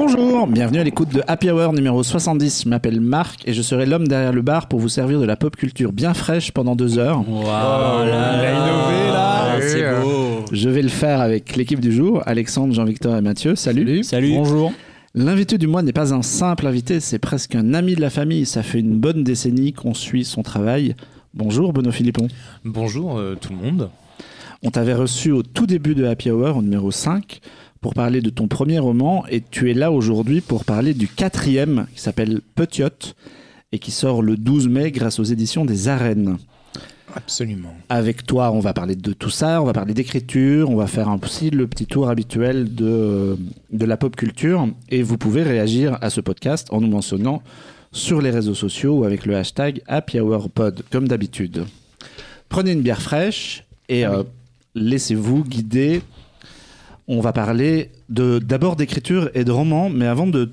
Bonjour, bienvenue à l'écoute de Happy Hour numéro 70. Je m'appelle Marc et je serai l'homme derrière le bar pour vous servir de la pop culture bien fraîche pendant deux heures. Waouh, là, il a innové, là. Ah, C'est beau. Je vais le faire avec l'équipe du jour, Alexandre, Jean-Victor et Mathieu. Salut. Salut. Bonjour. L'invité du mois n'est pas un simple invité, c'est presque un ami de la famille. Ça fait une bonne décennie qu'on suit son travail. Bonjour Benoît Philippon. Bonjour euh, tout le monde. On t'avait reçu au tout début de Happy Hour, au numéro 5, pour parler de ton premier roman, et tu es là aujourd'hui pour parler du quatrième, qui s'appelle Petiot, et qui sort le 12 mai grâce aux éditions des Arènes. Absolument. Avec toi, on va parler de tout ça, on va parler d'écriture, on va faire aussi le petit tour habituel de, de la pop culture, et vous pouvez réagir à ce podcast en nous mentionnant sur les réseaux sociaux ou avec le hashtag HappyHourPod, comme d'habitude. Prenez une bière fraîche et euh, laissez-vous guider. On va parler d'abord d'écriture et de roman, mais avant de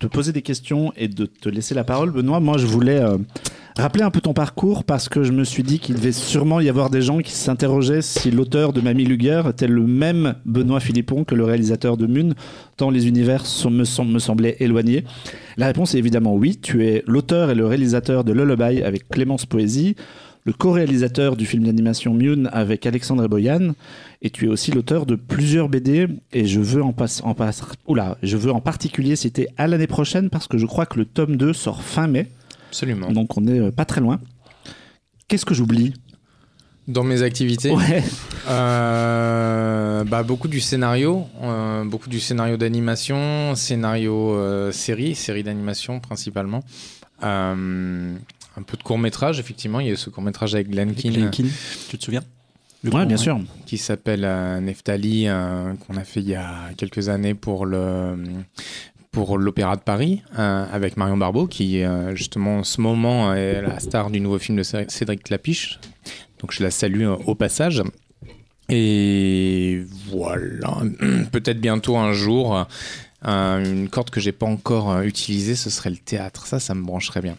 te poser des questions et de te laisser la parole, Benoît, moi je voulais euh, rappeler un peu ton parcours parce que je me suis dit qu'il devait sûrement y avoir des gens qui s'interrogeaient si l'auteur de Mamie Luger était le même Benoît Philippon que le réalisateur de Mune, tant les univers sont- me, sem- me semblaient éloignés. La réponse est évidemment oui. Tu es l'auteur et le réalisateur de Lullaby avec Clémence Poésie, le co-réalisateur du film d'animation Mune avec Alexandre Boyan, et tu es aussi l'auteur de plusieurs BD. Et je veux en, passe, en, passe, oula, je veux en particulier citer à l'année prochaine parce que je crois que le tome 2 sort fin mai, Absolument. donc on n'est euh, pas très loin. Qu'est-ce que j'oublie? Dans mes activités, Ouais. euh, bah, beaucoup du scénario, euh, beaucoup du scénario d'animation, scénario euh, série, série d'animation principalement. Un peu de court métrage, effectivement. Il y a eu ce court métrage avec Glenn Keane Tu te souviens? Ouais, bien sûr. qui s'appelle euh, Neftali, euh, qu'on a fait il y a quelques années pour le pour l'Opéra de Paris euh, avec Marion Barbeau qui euh, justement en ce moment est la star du nouveau film de Cé- Cédric Clapiche. Donc je la salue euh, au passage. Et voilà, peut-être bientôt un jour une corde que j'ai pas encore utilisée, ce serait le théâtre. Ça, ça me brancherait bien.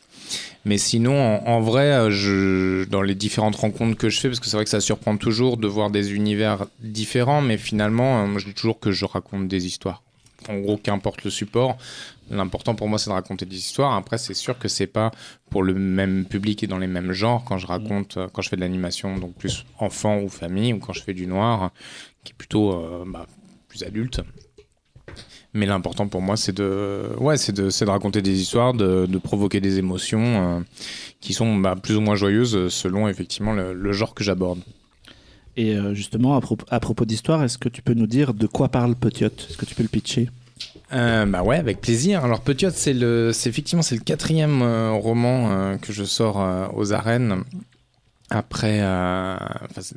Mais sinon, en, vrai, euh, je, dans les différentes rencontres que je fais, parce que c'est vrai que ça surprend toujours de voir des univers différents, mais finalement, euh, moi je dis toujours que je raconte des histoires. En gros, qu'importe le support, l'important pour moi c'est de raconter des histoires. Après, c'est sûr que c'est pas pour le même public et dans les mêmes genres quand je raconte, euh, quand je fais de l'animation, donc plus enfant ou famille, ou quand je fais du noir, qui est plutôt bah, plus adulte. Mais l'important pour moi, c'est de, ouais, c'est de, de raconter des histoires, de, de provoquer des émotions euh, qui sont bah, plus ou moins joyeuses euh, selon effectivement le, le genre que j'aborde. Et euh, justement, à, propos- à propos d'histoire, est-ce que tu peux nous dire de quoi parle Petiot? Est-ce que tu peux le pitcher? Euh, bah ouais, avec plaisir. Alors Petiot, c'est le, c'est effectivement c'est le quatrième euh, roman euh, que je sors aux arènes. Après, euh,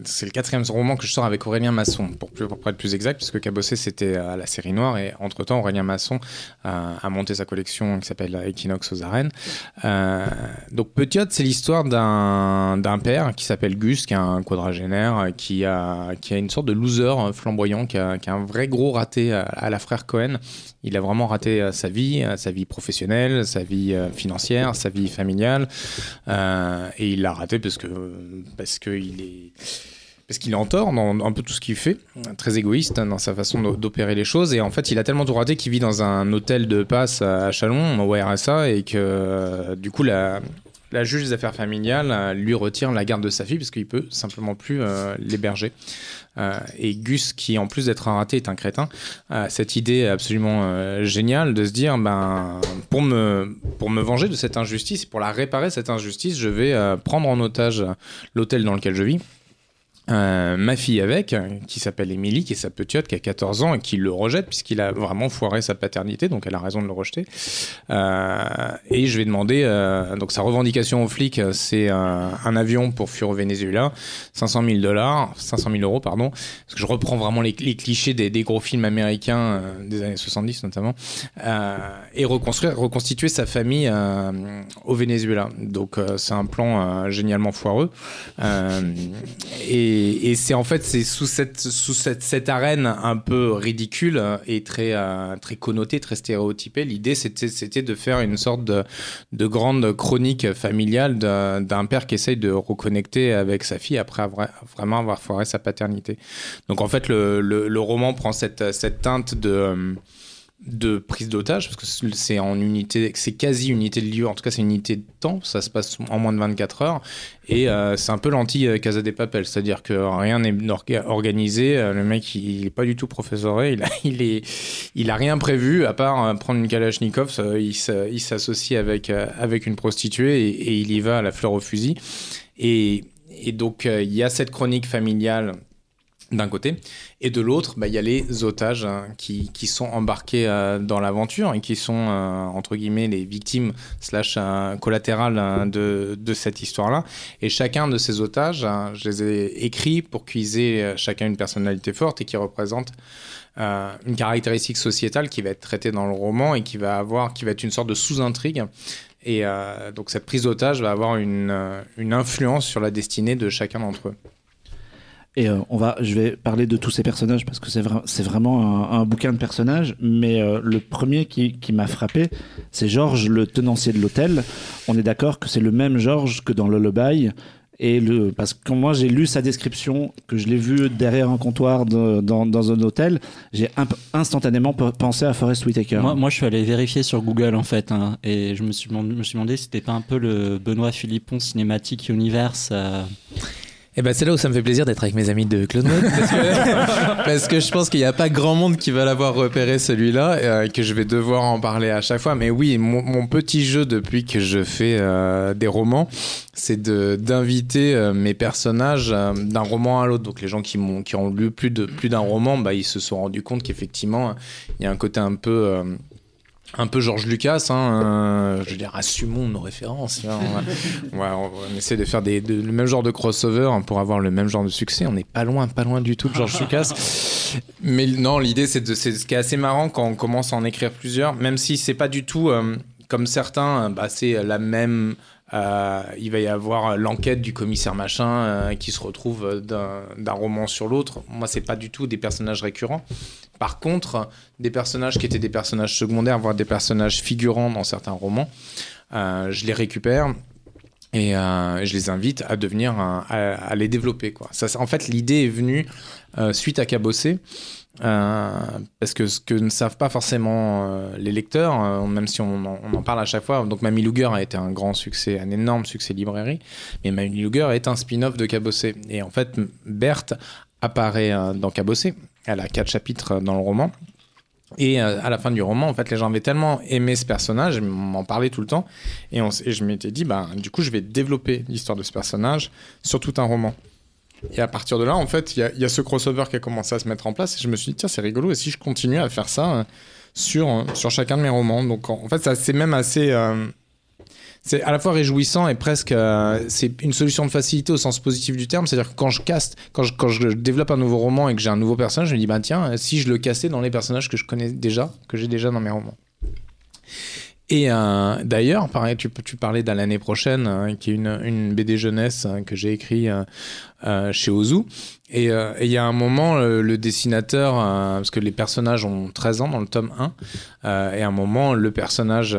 c'est- le quatrième roman que je sors avec Aurélien Masson, pour, plus, pour être plus exact, puisque Cabossé c'était à la série noire et entre temps Aurélien Masson euh, a monté sa collection qui s'appelle Equinox aux arènes. Euh, donc Petiot, c'est l'histoire d'un père qui s'appelle Gus, qui est un quadragénaire, euh, qui a, qui a une sorte de loser euh, flamboyant, qui a, un vrai gros raté à, la frère Cohen. Il a vraiment raté euh, sa vie, euh, sa vie professionnelle, sa vie euh, financière, sa vie familiale. Euh, et il l'a raté parce que parce que il est parce qu'il est en tort dans un peu tout ce qu'il fait, très égoïste hein, dans sa façon d'o- d'opérer les choses. Et en fait, il a tellement tout raté qu'il vit dans un hôtel de passe à Chalon, au RSA, et que euh, du coup, la, juge des affaires familiales euh, lui retire la garde de sa fille parce qu'il peut simplement plus euh, l'héberger. Euh, et Gus, qui en plus d'être un raté est un crétin, a cette idée absolument euh, géniale de se dire, ben, pour me, venger de cette injustice, pour la réparer cette injustice, je vais euh, prendre en otage l'hôtel dans lequel je vis. Euh, ma fille avec, euh, qui s'appelle Émilie, qui est sa petite, qui a 14 ans et qui le rejette puisqu'il a vraiment foiré sa paternité, donc elle a raison de le rejeter. Euh, et je vais demander, euh, donc sa revendication aux flics, euh, c'est euh, un avion pour fuir au Venezuela, 500 000 dollars, 500 000 euros, pardon, parce que je reprends vraiment les, clichés des, des gros films américains des années 70 notamment, et reconstruire, reconstituer sa famille au Venezuela. Donc c'est un plan génialement foireux. Et, et c'est en fait c'est sous cette sous cette, cette arène un peu ridicule et très euh, très connotée, très stéréotypée. L'idée c'était de faire une sorte de de grande chronique familiale d'un d'un père qui essaye de reconnecter avec sa fille après avoir, vraiment avoir foiré sa paternité. Donc en fait le, le, le roman prend cette cette teinte de euh, de prise d'otage, parce que c'est en unité, c'est quasi unité de lieu, en tout cas c'est une unité de temps, ça se passe en moins de 24 heures, et euh, c'est un peu l'anti-Casa des Papel, c'est-à-dire que rien n'est organisé, euh, le mec il, est pas du tout professoré, il a, il il a rien prévu à part euh, prendre une Kalachnikov, il s'associe avec, avec une prostituée et, et, il y va à la fleur au fusil, et, et donc il y a cette chronique familiale d'un côté, et de l'autre, bah, il y a les otages hein, qui, qui, sont embarqués euh, dans l'aventure et qui sont, euh, entre guillemets, les victimes slash euh, collatérales de, cette histoire-là. Et chacun de ces otages, hein, je les ai écrits pour qu'ils aient chacun une personnalité forte et qui représente une caractéristique sociétale qui va être traitée dans le roman et qui va, avoir, qui va être une sorte de sous-intrigue. Et donc cette prise d'otage va avoir une influence sur la destinée de chacun d'entre eux. Et euh, on va, je vais parler de tous ces personnages parce que c'est vraiment un, bouquin de personnages. Mais euh, le premier qui, m'a frappé, c'est Georges, le tenancier de l'hôtel. On est d'accord que c'est le même Georges que dans Lullaby. Et parce que quand moi j'ai lu sa description, que je l'ai vu derrière un comptoir dans, un hôtel, j'ai instantanément pensé à Forest Whitaker. Moi, moi, je suis allé vérifier sur Google en fait, hein, et je me suis, me suis demandé si c'était pas un peu le Benoît Philippon Cinématique Universe. Euh, et eh ben c'est là où ça me fait plaisir d'être avec mes amis de Claude parce, que, parce que je pense qu'il n'y a pas grand monde qui va l'avoir repéré celui-là euh, et que je vais devoir en parler à chaque fois. Mais oui, mon, petit jeu depuis que je fais euh, des romans, c'est d'inviter euh, mes personnages d'un roman à l'autre. Donc les gens qui, ont, qui ont lu plus d'un plus roman, bah, ils se sont rendus compte qu'effectivement, il y a un côté un peu un peu Georges Lucas, hein, euh, je veux dire, assumons nos références. on, essaie de faire le même genre de crossover hein, pour avoir le même genre de succès. On n'est pas loin, pas loin du tout de Georges Lucas. Mais non, l'idée, c'est ce qui est assez marrant quand on commence à en écrire plusieurs, même si c'est pas du tout euh, comme certains, bah, c'est la même. Euh, il va y avoir l'enquête du commissaire machin qui se retrouve d'un roman sur l'autre. Moi, c'est pas du tout des personnages récurrents. Par contre, des personnages qui étaient des personnages secondaires, voire des personnages figurants dans certains romans, euh, je les récupère et euh, je les invite à devenir, à, les développer. En fait, l'idée est venue euh, suite à Cabossé. Parce que ce que ne savent pas forcément les lecteurs, même si on en, parle à chaque fois, donc Mamie Luger a été un grand succès, un énorme succès librairie, mais Mamie Luger est un spin-off de Cabossé. Et en fait, Berthe apparaît dans Cabossé, elle a quatre chapitres dans le roman. Et euh, à la fin du roman, en fait, les gens avaient tellement aimé ce personnage, m'en parlaient tout le temps, et, je m'étais dit, bah, du coup, je vais développer l'histoire de ce personnage sur tout un roman. Et à partir de là, en fait, il y, a ce crossover qui a commencé à se mettre en place, et je me suis dit, tiens, c'est rigolo, et si je continue à faire ça euh, sur, euh, sur chacun de mes romans? Donc, en, fait, c'est même assez c'est à la fois réjouissant et presque euh, c'est une solution de facilité au sens positif du terme. C'est-à-dire que quand je caste, quand je, quand je développe un nouveau roman et que j'ai un nouveau personnage, je me dis bah tiens, si je le cassais dans les personnages que je connais déjà, que j'ai déjà dans mes romans. Et euh, d'ailleurs, pareil, tu, tu parlais d'à l'année prochaine, hein, qui est une, une BD jeunesse hein, que j'ai écrit euh, chez Ozu. Euh, et il y a un moment, le, dessinateur, euh, parce que les personnages ont 13 ans dans le tome 1, euh, et à un moment, le personnage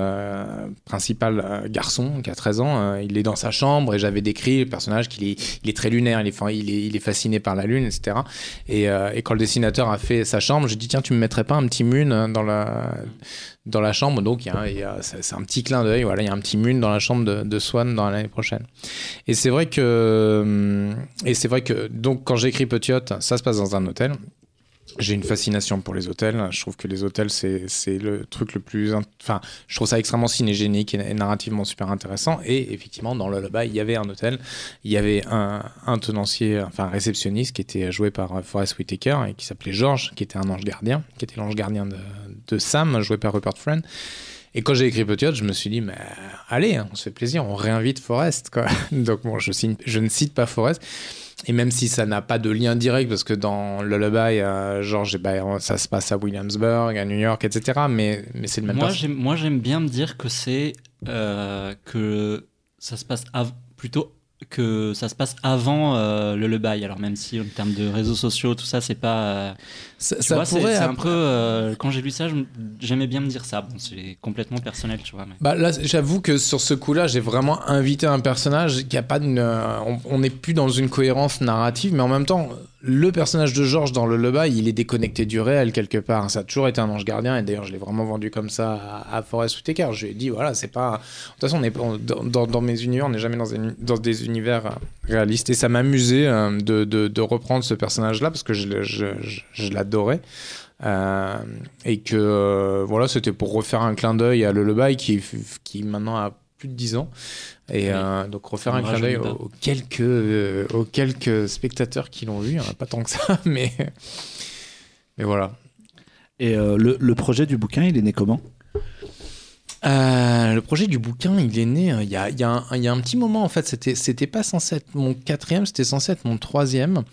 principal, garçon, qui a 13 ans, il est dans sa chambre, et j'avais décrit le personnage qu'il est, il est très lunaire, il est, il, est, il est fasciné par la lune, etc. Et, et, quand le dessinateur a fait sa chambre, je dit tiens, tu me mettrais pas un petit mun dans la, dans la chambre Donc, c'est un petit clin d'œil, voilà, il y a un petit mun dans la chambre de, de Swan dans l'année prochaine. Et c'est vrai que, et c'est vrai que, donc, quand j'écris Petit ça se passe dans un hôtel. J'ai une fascination pour les hôtels. Je trouve que les hôtels, c'est le truc le plus. Enfin, je trouve ça extrêmement cinégénique et, narrativement super intéressant. Et effectivement, dans le là il y avait un hôtel. Il y avait un, tenancier, enfin réceptionniste qui était joué par Forrest Whitaker et qui s'appelait George, qui était un ange gardien, qui était l'ange gardien de, Sam, joué par Rupert Friend. Et quand j'ai écrit Petit je me suis dit, mais allez, hein, on se fait plaisir, on réinvite Forrest. Donc, bon, je, je ne cite pas Forrest. Et même si ça n'a pas de lien direct, parce que dans Lullaby, euh, genre, ça se passe à Williamsburg, à New York, etc. Mais, mais c'est le même Moi, j'aime, moi, j'aime bien me dire que c'est euh, que ça se passe plutôt que ça se passe avant euh, le Lullaby. Alors même si en termes de réseaux sociaux, tout ça, c'est pas. ça, pourrait. C'est un peu. Euh, quand j'ai lu ça, j'aimais bien me dire ça. Bon, c'est complètement personnel, tu vois. Bah là, j'avoue que sur ce coup-là, j'ai vraiment invité un personnage qui a pas de. on n'est plus dans une cohérence narrative, mais en même temps, le personnage de Georges dans le Lullaby, il est déconnecté du réel quelque part. Ça a toujours été un ange gardien et d'ailleurs je l'ai vraiment vendu comme ça à, à Forest Whitaker. Je lui ai dit voilà, c'est pas. De toute façon, on est, dans, mes univers, on n'est jamais dans, des univers euh, réalistes et ça m'amusait euh, de, reprendre ce personnage-là parce que je, l'adorais. Euh, et que voilà, c'était pour refaire un clin d'œil à le Lullaby qui, qui maintenant a plus de 10 ans. Et euh, donc refaire un clin d'œil aux, aux quelques, euh, aux quelques spectateurs qui l'ont vu, il y en a pas tant que ça, mais, mais voilà. Et euh, le, le projet du bouquin, il est né comment? Euh, le projet du bouquin, il est né euh, il y, a, il y a un, il y a un petit moment en fait. C'était, c'était pas censé être mon quatrième, c'était censé être mon troisième.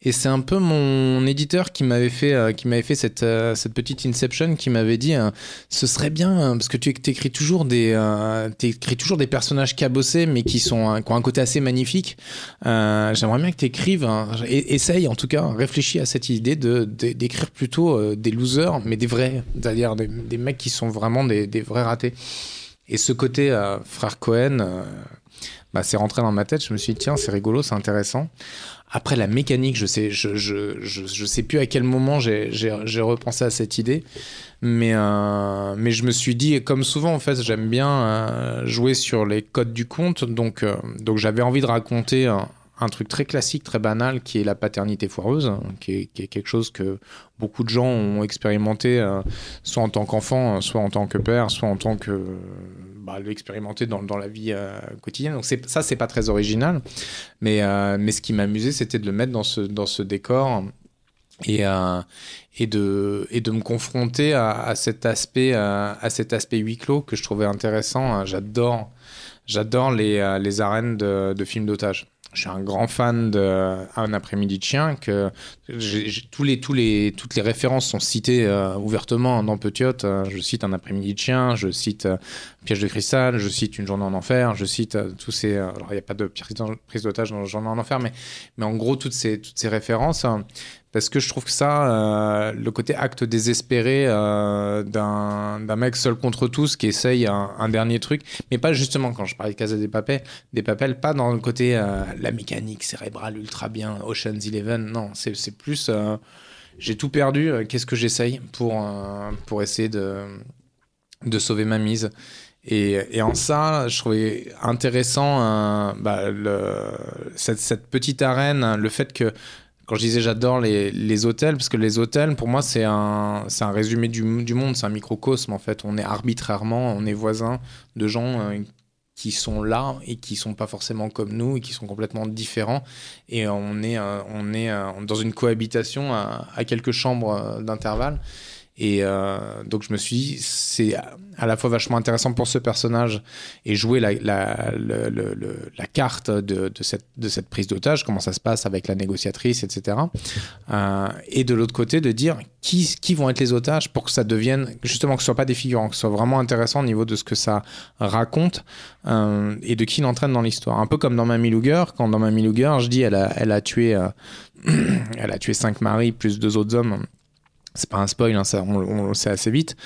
Et c'est un peu mon éditeur qui m'avait fait, euh, qui m'avait fait cette, euh, cette petite inception, qui m'avait dit, euh, ce serait bien parce que tu écris toujours des, t'écris toujours des personnages cabossés, mais qui sont, qui ont un côté assez magnifique. J'aimerais bien que tu écrives, essaye en tout cas, réfléchis à cette idée de, de- d'écrire plutôt des losers, mais des vrais, c'est-à-dire des, mecs qui sont vraiment des, des vrais ratés. Et ce côté frère Cohen, bah, c'est rentré dans ma tête. Je me suis dit, tiens, c'est rigolo, c'est intéressant. Après, la mécanique, je sais, je, je, je, je sais plus à quel moment j'ai, repensé à cette idée. Mais, euh, mais je me suis dit, comme souvent, en fait, j'aime bien euh, jouer sur les codes du conte. Donc, euh, donc j'avais envie de raconter un, truc très classique, très banal, qui est la paternité foireuse, qui est, qui est quelque chose que beaucoup de gens ont expérimenté, soit en tant qu'enfant, soit en tant que père, soit en tant que bah, l'expérimenter dans, la vie euh, quotidienne. Donc ça, c'est pas très original. Mais, euh, mais ce qui m'amusait, c'était de le mettre dans ce, décor et, euh, et, de, me confronter à, à cet aspect, à cet huis clos que je trouvais intéressant. J'adore, les, arènes de films d'otages. Je suis un grand fan de Un après-midi de chien, que les, toutes les références sont citées euh, ouvertement dans Petiote. Euh, je cite Un après-midi de chien, je cite euh, Piège de cristal, je cite Une journée en enfer, je cite tous ces. alors, il n'y a pas de prise d'otage dans Journée en enfer, mais, mais en gros, toutes ces, toutes ces références. Parce que je trouve que ça, euh, le côté acte désespéré euh, d'un mec seul contre tous qui essaye un, dernier truc, mais pas justement quand je parlais de Casa des Papels, des Papels, pas dans le côté euh, la mécanique cérébrale ultra bien, Ocean's Eleven, non, c'est plus euh, j'ai tout perdu, qu'est-ce que j'essaye pour, pour essayer de, de sauver ma mise. Et, en ça, je trouvais intéressant bah, cette petite arène, le fait que quand je disais j'adore les, les hôtels, parce que les hôtels, pour moi, c'est un, un résumé du, du monde, c'est un microcosme en fait. On est arbitrairement, on est voisins de gens euh, qui sont là et qui sont pas forcément comme nous et qui sont complètement différents. Et on est, euh, on est euh, dans une cohabitation à, quelques chambres d'intervalle. Et euh, donc je me suis dit, c'est à la fois vachement intéressant pour ce personnage et jouer la, la, la carte de, de cette, de cette prise d'otage, comment ça se passe avec la négociatrice, etc. Euh, et de l'autre côté, de dire qui, qui vont être les otages pour que ça devienne, justement, que ce soit pas des figurants, que ce soit vraiment intéressant au niveau de ce que ça raconte euh, et de qui l'entraîne dans l'histoire. Un peu comme dans Mamie Luger, quand dans Mamie Luger, je dis elle a, elle a tué, euh, elle a tué cinq maris plus deux autres hommes c'est pas un spoil, hein, ça, on, le sait assez vite.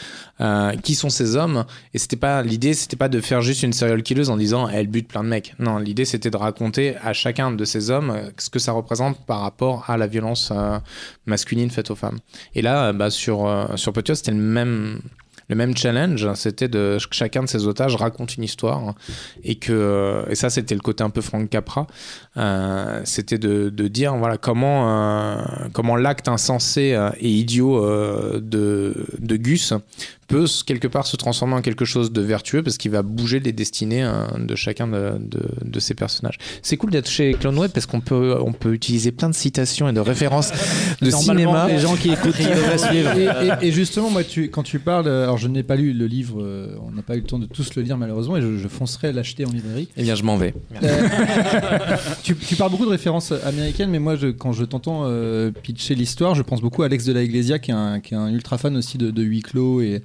Euh, qui sont ces hommes? Et c'était pas l'idée, c'était pas de faire juste une serial killeuse en disant elle bute plein de mecs. Non, l'idée c'était de raconter à chacun de ces hommes euh, ce que ça représente par rapport à la violence euh, masculine faite aux femmes. Et là, bah, sur euh, c'était le même le même challenge, c'était que chacun de ces otages raconte une histoire et que et ça c'était le côté un peu Frank Capra, euh, c'était de, de dire voilà comment euh, comment l'acte insensé euh, et idiot euh, de de Gus peut quelque part se transformer en quelque chose de vertueux parce qu'il va bouger les destinées de chacun de, de, de ces personnages. C'est cool d'être chez Clone Web parce qu'on peut on peut utiliser plein de citations et de références de cinéma. les gens qui écoutent devraient suivre. Et, et- et justement, moi, tu, quand tu parles, alors je n'ai pas lu le livre, on n'a pas eu le temps de tous le lire malheureusement, et je, je foncerai l'acheter en librairie. Eh bien, je m'en vais. Tu, tu parles beaucoup de références américaines, mais moi, je, quand je t'entends euh, pitcher l'histoire, je pense beaucoup à Alex de la Iglesia, qui est un, qui est un ultra fan aussi de, de huis clos et,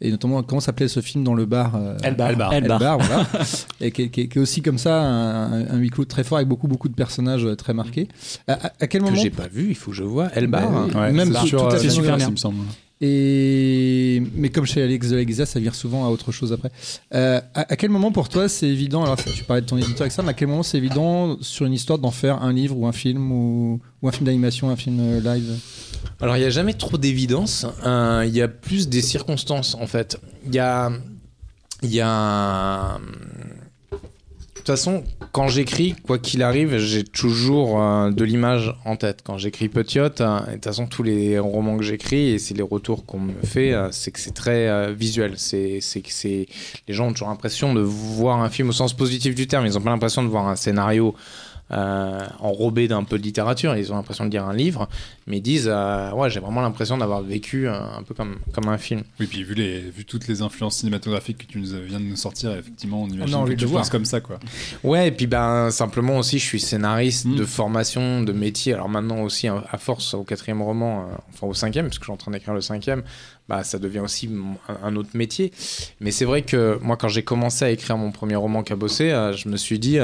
et notamment comment s'appelait ce film dans le bar euh, Elbar. Elbar. Elbar, voilà. et qui, est- qui est- qui est aussi comme ça un, un huis clos très fort avec beaucoup beaucoup de personnages euh, très marqués. À, à- à quel Que moment j'ai pas vu, il faut que je vois. Elbar. Bah oui. Ouais, Même tout- sur la scénographie. Netflix, il me semble. Mais comme chez Alex de la ça vire souvent à autre chose après. Euh, à, quel moment pour toi c'est évident Alors tu parlais de ton éditeur avec ça, mais à quel moment c'est évident sur une histoire d'en faire un livre ou un film ou, un film d'animation, un film euh, live? Alors il n'y a jamais trop d'évidence. Euh, il y a plus des circonstances en fait. Il y a il y a façon, quand j'écris, quoi qu'il arrive, j'ai toujours euh, de l'image en tête. Quand j'écris Petiote, euh, de toute façon, tous les romans que j'écris, et c'est les retours qu'on me fait, euh, c'est que c'est très visuel. C'est que c'est les gens ont toujours l'impression de voir un film au sens positif du terme. Ils n'ont pas l'impression de voir un scénario enrobés d'un peu de littérature. Ils ont l'impression de lire un livre, mais ils disent euh, Ouais, j'ai vraiment l'impression d'avoir vécu un, peu comme, comme un film. Oui, puis vu, les, vu toutes les influences cinématographiques que tu nous viens de nous sortir, effectivement, on imagine que tu penses comme ça. Quoi. Ouais, et puis ben, simplement aussi, je suis scénariste mm. de formation, de métier. Alors maintenant aussi, à force, au quatrième roman, euh, enfin au cinquième, parce que je suis en train d'écrire le cinquième, bah, ça devient aussi un autre métier. Mais c'est vrai que moi, quand j'ai commencé à écrire mon premier roman Cabossé, je me suis dit,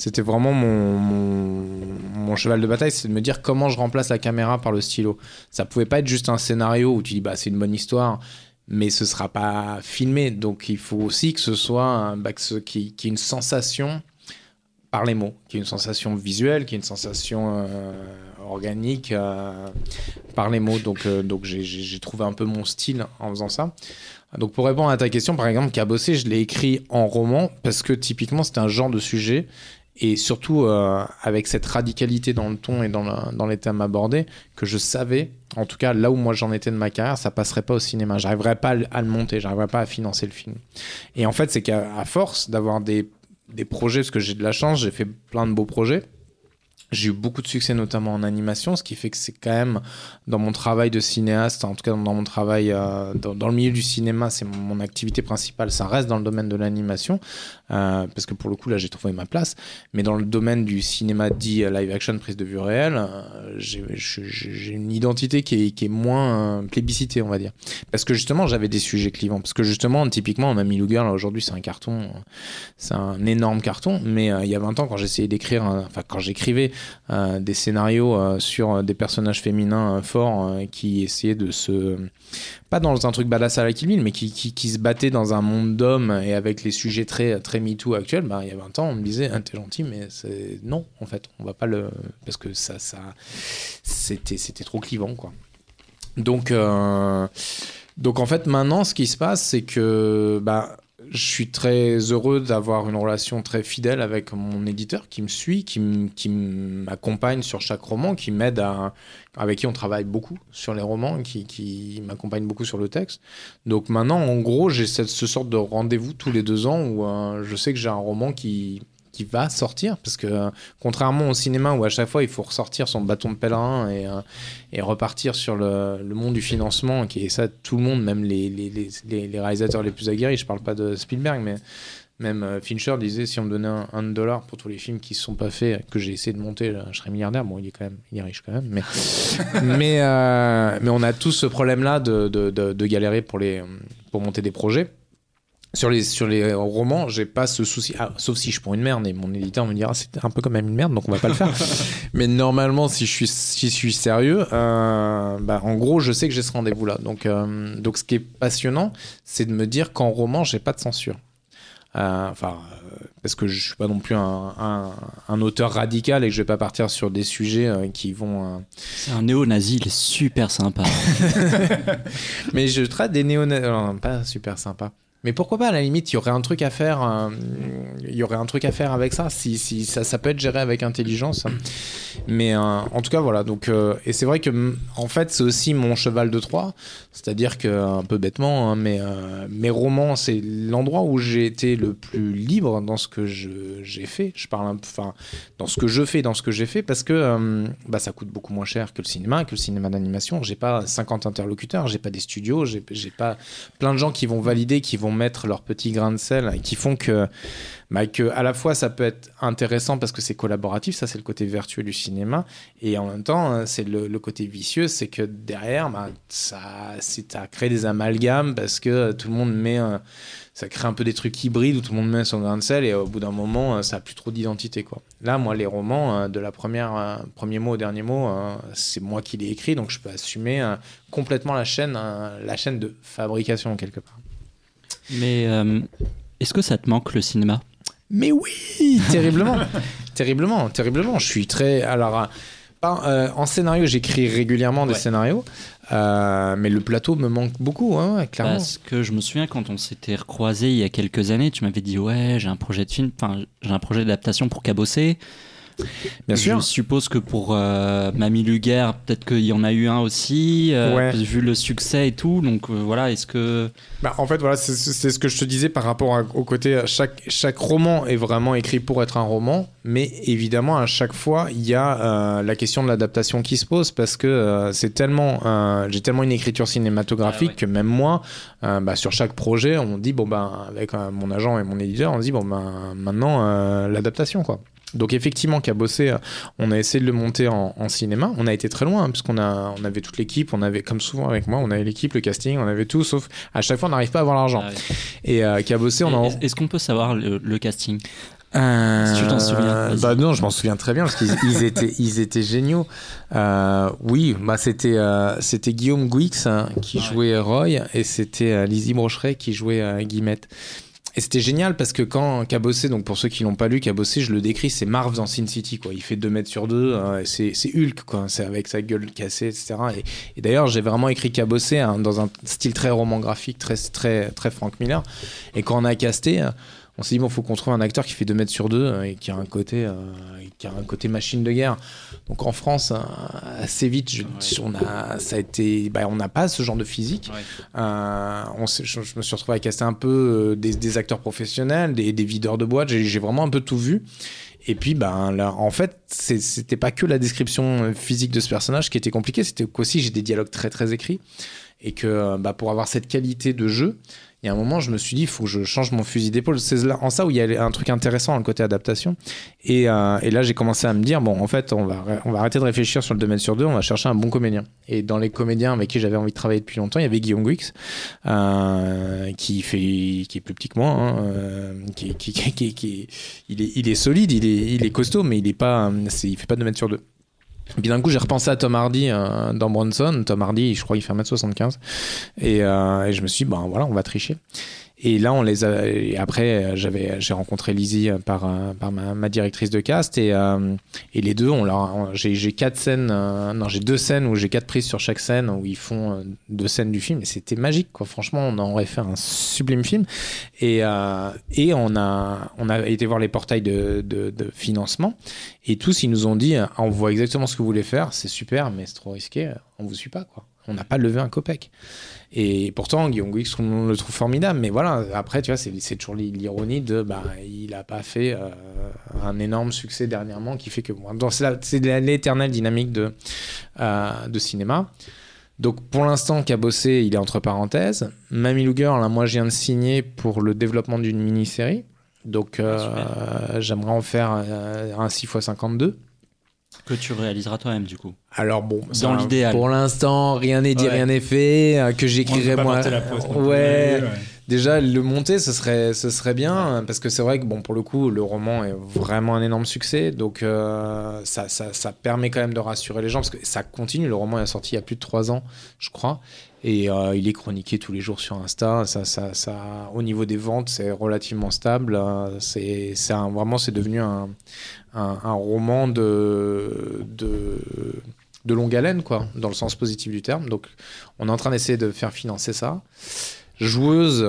c'était vraiment mon, cheval de bataille, c'est de me dire comment je remplace la caméra par le stylo. Ça pouvait pas être juste un scénario où tu dis bah c'est une bonne histoire, mais ce sera pas filmé. Donc il faut aussi que ce soit bah, qui, une sensation par les mots, qui ait une sensation visuelle, qui ait une sensation euh, organique euh, par les mots. Donc, euh, j'ai trouvé un peu mon style en faisant ça. Donc pour répondre à ta question, par exemple, Cabossé, je l'ai écrit en roman parce que typiquement c'était un genre de sujet et surtout euh, avec cette radicalité dans le ton et dans, dans les thèmes abordés, que je savais, en tout cas là où moi j'en étais de ma carrière, ça passerait pas au cinéma. J'arriverais pas à le monter, j'arriverais pas à financer le film. Et en fait, c'est qu'à force d'avoir des, des projets, parce que j'ai de la chance, j'ai fait plein de beaux projets, j'ai eu beaucoup de succès, notamment en animation, ce qui fait que c'est quand même dans mon travail de cinéaste, en tout cas dans mon travail euh, dans, le milieu du cinéma, c'est mon, activité principale, ça reste dans le domaine de l'animation, euh, parce que pour le coup là j'ai trouvé ma place. Mais dans le domaine du cinéma dit euh, live action, prise de vue réelle, j'ai une identité qui est, qui est moins plébiscitée, on va dire. Parce que justement j'avais des sujets clivants, parce que justement typiquement Mamie Lou Girl aujourd'hui c'est un carton, c'est un énorme carton, mais il y a 20 ans quand j'essayais d'écrire, enfin quand j'écrivais des scénarios euh, sur des personnages féminins euh, forts qui essayaient de se pas dans un truc badass à la Kill mais qui, qui, se battaient dans un monde d'hommes et avec les sujets très, très MeToo actuels, bah, il y a 20 ans, on me disait, ah, t'es gentil, mais c'est non, en fait, on va pas le. Parce que ça, ça c'était, c'était trop clivant, quoi. Donc, donc, en fait, maintenant, ce qui se passe, c'est que. Bah, je suis très heureux d'avoir une relation très fidèle avec mon éditeur qui me suit, qui m'accompagne sur chaque roman, qui m'aide à, avec qui on travaille beaucoup sur les romans, qui, qui m'accompagne beaucoup sur le texte. Donc maintenant, en gros, j'ai ce sorte de rendez-vous tous les deux ans où euh, je sais que j'ai un roman qui, qui va sortir parce que contrairement au cinéma où à chaque fois il faut ressortir son bâton de pèlerin et, euh, et repartir sur le, le, monde du financement qui est ça tout le monde même les, les, les, les, réalisateurs les plus aguerris je parle pas de Spielberg mais même euh, Fincher disait si on me donnait un, dollar pour tous les films qui ne sont pas faits que j'ai essayé de monter je serais milliardaire. Bon il est quand même il est riche quand même mais mais, euh, mais on a tous ce problème là de, de, de, de galérer pour les pour monter des projets sur les, sur les romans, j'ai pas ce souci. Ah, sauf si je prends une merde et mon éditeur me dira c'est un peu comme même une merde, donc on va pas le faire. Mais normalement, si je suis, si je suis sérieux, euh, bah, en gros, je sais que j'ai ce rendez-vous-là. Donc, euh, donc, ce qui est passionnant, c'est de me dire qu'en roman, j'ai pas de censure. Euh, enfin, parce que je suis pas non plus un, un, un, auteur radical et que je vais pas partir sur des sujets qui vont. C'est un néo-nazi, il est super sympa. Mais je traite des néo-nazis. pas super sympa. Mais pourquoi pas, à la limite, il y aurait un truc à faire, euh, il y aurait un truc à faire avec ça, si, si ça, ça peut être géré avec intelligence. Mais euh, en tout cas, voilà. Donc, euh, et c'est vrai que, en fait, c'est aussi mon cheval de Troie. C'est-à-dire que, un peu bêtement, hein, mais mes romans, c'est l'endroit où j'ai été le plus libre dans ce que j'ai fait. Je parle, enfin, dans ce que je fais, dans ce que j'ai fait, parce que bah, ça coûte beaucoup moins cher que le cinéma, que le cinéma d'animation. J'ai pas 50 interlocuteurs, j'ai pas des studios, j'ai pas plein de gens qui vont valider, qui vont vont mettre leur petit grain de sel et qui font que, bah, que à la fois ça peut être intéressant parce que c'est collaboratif, ça c'est le côté vertueux du cinéma, et en même temps hein, c'est le, côté vicieux, c'est que derrière bah, ça, ça crée des amalgames parce que tout le monde met ça crée un peu des trucs hybrides où tout le monde met son grain de sel et au bout d'un moment, euh, ça a plus trop d'identité. quoi. Là, moi, les romans, euh, de la première euh, premier mot au dernier mot, c'est moi qui l'ai écrit, donc je peux assumer complètement la chaîne, la chaîne de fabrication quelque part. Mais est-ce que ça te manque le cinéma? Mais oui, terriblement, terriblement, terriblement. Je suis très alors. en scénario, j'écris régulièrement des scénarios. Euh, mais le plateau me manque beaucoup, hein, clairement. Parce que je me souviens quand on s'était recroisé il y a quelques années, tu m'avais dit ouais, j'ai un projet de film, enfin j'ai un projet d'adaptation pour Cabossé. Bien je sûr. Je suppose que pour euh, Mamie Luguerre, peut-être qu'il y en a eu un aussi, euh, vu le succès et tout. Donc euh, voilà, est-ce que. Bah, en fait, voilà, c'est ce que je te disais par rapport au côté. Chaque, chaque roman est vraiment écrit pour être un roman, mais évidemment, à chaque fois, il y a la question de l'adaptation qui se pose parce que c'est tellement. J'ai tellement une écriture cinématographique ah que même moi, bah, sur chaque projet, on dit, bon, ben, avec mon agent et mon éditeur, on dit, bon, ben, maintenant, l'adaptation, quoi. Donc effectivement, Cabossé, on a essayé de le monter en, cinéma. On a été très loin, hein, puisqu'on a, on avait toute l'équipe, on avait, comme souvent avec moi, on avait l'équipe, le casting, on avait tout, sauf à chaque fois, on n'arrive pas à avoir l'argent. Ah et euh, Cabossé, on a... Est-ce qu'on peut savoir le, casting? Euh, si tu t'en souviens. Bah non, je m'en souviens très bien parce qu'ils étaient, ils étaient géniaux. Euh, oui, bah c'était, euh, c'était Guillaume Guix hein, qui jouait Roy et c'était Lizzie Brocheret qui jouait Guillemette. Et c'était génial parce que quand Cabossé, donc pour ceux qui l'ont pas lu, Cabossé, je le décris, c'est Marv dans Sin City, quoi. Il fait 2 mètres sur 2, hein, c'est Hulk, quoi. C'est avec sa gueule cassée, etc. Et, d'ailleurs, j'ai vraiment écrit Cabossé hein, dans un style très roman graphique, très, très, très Frank Miller. Et quand on a casté, on s'est dit, bon, faut qu'on trouve un acteur qui fait 2 mètres sur 2 euh, et qui a un côté, euh, qui a un côté machine de guerre. Donc en France, euh, assez vite, je, on a, ça a été, bah, on n'a pas ce genre de physique. on je, me suis retrouvé à caster un peu des, acteurs professionnels, des, des videurs de boîte. J'ai vraiment un peu tout vu. Et puis, ben, là, en fait, c'était pas que la description physique de ce personnage qui était compliqué, c'était qu'aussi j'ai des dialogues très très écrits et que bah, pour avoir cette qualité de jeu, et à un moment, je me suis dit, il faut que je change mon fusil d'épaule. C'est en ça où il y a un truc intéressant le côté adaptation. Euh, et, là, j'ai commencé à me dire, bon, en fait, on va, on va arrêter de réfléchir sur le 2 mètres sur 2, on va chercher un bon comédien. Et dans les comédiens avec qui j'avais envie de travailler depuis longtemps, il y avait Guillaume Guix, euh, qui, fait, qui est plus petit que moi, hein, euh, qui, qui, qui, il, est, il est solide, il est, il est costaud, mais il ne fait pas 2 mètres sur 2 puis d'un coup, j'ai repensé à Tom Hardy euh, dans Bronson. Tom Hardy, je crois qu'il fait 1m75. Et, euh, et je me suis dit, ben voilà, on va tricher. Et là, on les a. Après, j'avais, j'ai rencontré Lizzie par, par ma, directrice de cast et, euh, et les deux, on leur, j'ai, quatre scènes, euh, non, j'ai deux scènes où j'ai quatre prises sur chaque scène où ils font euh, deux scènes du film et c'était magique, quoi. Franchement, on aurait fait un sublime film. Et, et on a, on a été voir les portails de, de, financement et tous ils nous ont dit, on voit exactement ce que vous voulez faire, c'est super, mais c'est trop risqué, on vous suit pas, quoi. On n'a pas levé un copec. Et pourtant, Guillaume Guix, on le trouve formidable. Mais voilà, après, tu vois, c'est toujours l'ironie de, bah, il n'a pas fait euh, un énorme succès dernièrement qui fait que, bon, c'est l'éternelle dynamique de, euh, de cinéma. Donc pour l'instant, Cabossé, il est entre parenthèses. Mamie Lou là, moi, je viens de signer pour le développement d'une mini-série. Donc euh, j'aimerais en faire un 6x52 que tu réaliseras toi-même du coup. Alors bon, dans l'idéal. Pour l'instant, rien n'est dit, rien n'est fait. Euh, que j'écrirai moi. ouais. Déjà, le monter, ce serait, ce serait bien parce que c'est vrai que bon, pour le coup, le roman est vraiment un énorme succès, donc euh, ça, ça, ça, permet quand même de rassurer les gens parce que ça continue. Le roman est sorti il y a plus de trois ans, je crois, et euh, il est chroniqué tous les jours sur Insta. Ça, ça, ça, au niveau des ventes, c'est relativement stable. C'est, c'est vraiment, c'est devenu un, un, roman de, de, de, longue haleine, quoi, dans le sens positif du terme. Donc, on est en train d'essayer de faire financer ça. Joueuse,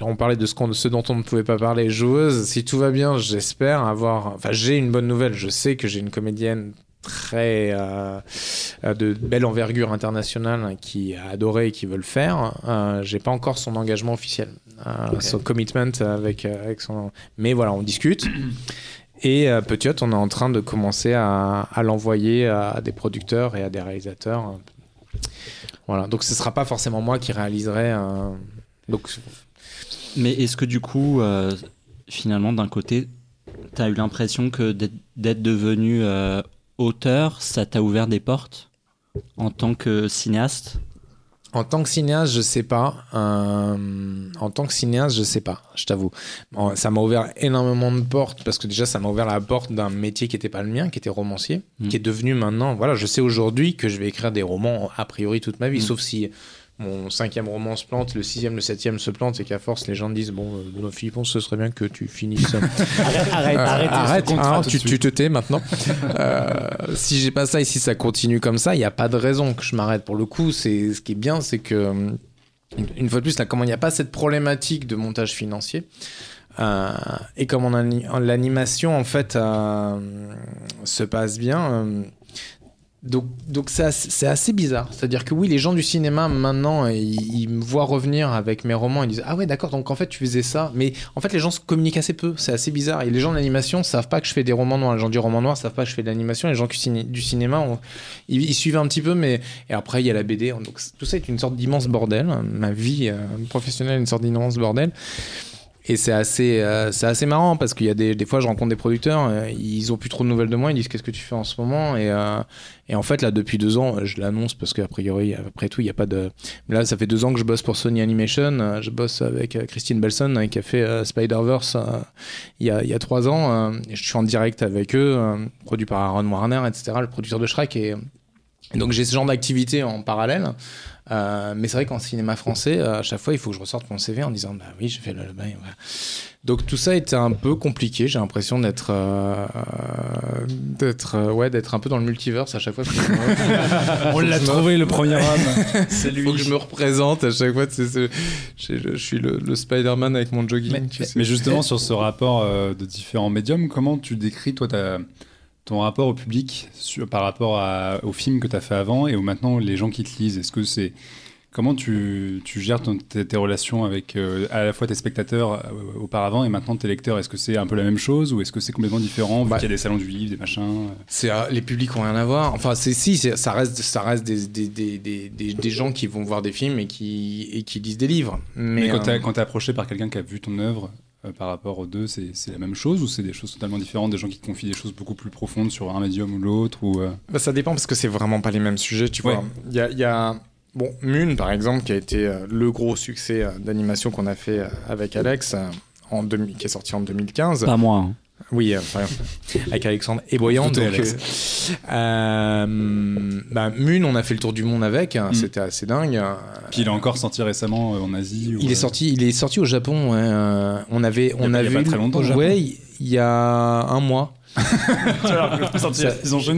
on parlait de ce, ce, dont on ne pouvait pas parler. Joueuse, si tout va bien, j'espère avoir. Enfin, j'ai une bonne nouvelle. Je sais que j'ai une comédienne très euh, de belle envergure internationale qui a adoré et qui veut le faire. Euh, j'ai pas encore son engagement officiel, euh, son commitment avec, avec son. Mais voilà, on discute. Et euh, Petiot, on est en train de commencer à, l'envoyer à des producteurs et à des réalisateurs. Voilà, donc ce ne sera pas forcément moi qui réaliserai. Donc Mais est-ce que du coup, finalement, d'un côté, tu as eu l'impression que d'être devenu auteur, ça t'a ouvert des portes en tant que cinéaste? En tant que cinéaste, je sais pas. Euh, en tant que cinéaste, je sais pas, je t'avoue. Ça m'a ouvert énormément de portes parce que déjà, ça m'a ouvert la porte d'un métier qui n'était pas le mien, qui était romancier, mm. qui est devenu maintenant. Voilà, je sais aujourd'hui que je vais écrire des romans a priori toute ma vie, mm. sauf si mon cinquième roman se plante, le sixième, le septième se plante, et qu'à force, les gens disent Bon, euh, Philippon, ce serait bien que tu finisses. arrête, arrête, arrête, hein, tu, tu, te tais maintenant. euh, si j'ai pas ça et si ça continue comme ça, il n'y a pas de raison que je m'arrête. Pour le coup, c'est ce qui est bien, c'est que, une, fois de plus, là, comment il n'y a pas cette problématique de montage financier. Euh, et comme l'animation en fait euh, se passe bien, donc, donc c'est assez bizarre. C'est-à-dire que oui, les gens du cinéma, maintenant, ils, me voient revenir avec mes romans. Ils disent Ah ouais, d'accord, donc en fait, tu faisais ça. Mais en fait, les gens se communiquent assez peu. C'est assez bizarre. Et les gens de l'animation savent pas que je fais des romans noirs. Les gens du roman noir savent pas que je fais de l'animation. Les gens du cinéma, ils, suivent un petit peu. Mais et après, il y a la BD. Donc tout ça est une sorte d'immense bordel. Ma vie euh, professionnelle est une sorte d'immense bordel. Et c'est assez, euh, assez marrant parce qu'il y a des, des, fois, je rencontre des producteurs, euh, ils ont plus trop de nouvelles de moi, ils disent qu'est-ce que tu fais en ce moment? Et, euh, et en fait, là, depuis deux ans, je l'annonce parce qu'a priori, après tout, il n'y a pas de. Là, ça fait deux ans que je bosse pour Sony Animation. Je bosse avec Christine Belson qui a fait Spider-Verse il, y a, y a trois ans. je suis en direct avec eux, produit par Aaron Warner, etc., le producteur de Shrek. Et, et donc, j'ai ce genre d'activité en parallèle. Euh, mais c'est vrai qu'en cinéma français, euh, à chaque fois, il faut que je ressorte mon CV en disant Bah oui, j'ai fait le bain. Donc tout ça était un peu compliqué. J'ai l'impression d'être, euh, d'être, ouais, d'être un peu dans le multiverse à chaque fois. On l'a trouvé le premier homme. c'est lui. Faut que je me représente à chaque fois. je, suis le, Spider-Man avec mon jogging. Mais, mais justement sur ce rapport de différents médiums, comment tu décris toi ta ton rapport au public par rapport à, au film que tu as fait avant et maintenant les gens qui te lisent Est-ce que c'est comment tu, tu gères tes, relations avec euh, à la fois tes spectateurs euh, auparavant et maintenant tes lecteurs? Est-ce que c'est un peu la même chose ou est-ce que c'est complètement différent vu bah, qu'il y a des salons du livre, des machins C'est euh, les publics ont rien à voir. Enfin, c'est si ça reste ça reste des, des, des, des, gens qui vont voir des films et qui et qui lisent des livres. Mais, quand tu es approché par quelqu'un qui a vu ton œuvre euh, par rapport aux deux, c'est la même chose ou c'est des choses totalement différentes, des gens qui te confient des choses beaucoup plus profondes sur un médium ou l'autre ou euh? bah, Ça dépend parce que c'est vraiment pas les mêmes sujets, tu vois. Il y a, y a, bon, Moon par exemple, qui a été euh, le gros succès d'animation qu'on a fait avec Alex, en qui est sorti en 2015. Pas moi. Hein. Oui, euh, avec Alexandre et Donc, euh, euh, bah, Moon, on a fait le tour du monde avec, hein, mm. c'était assez dingue. Puis il est encore sorti récemment en Asie. Il est sorti, il est sorti au Japon. on avait, on avait, il y a pas très longtemps. Ouais, il y a un mois.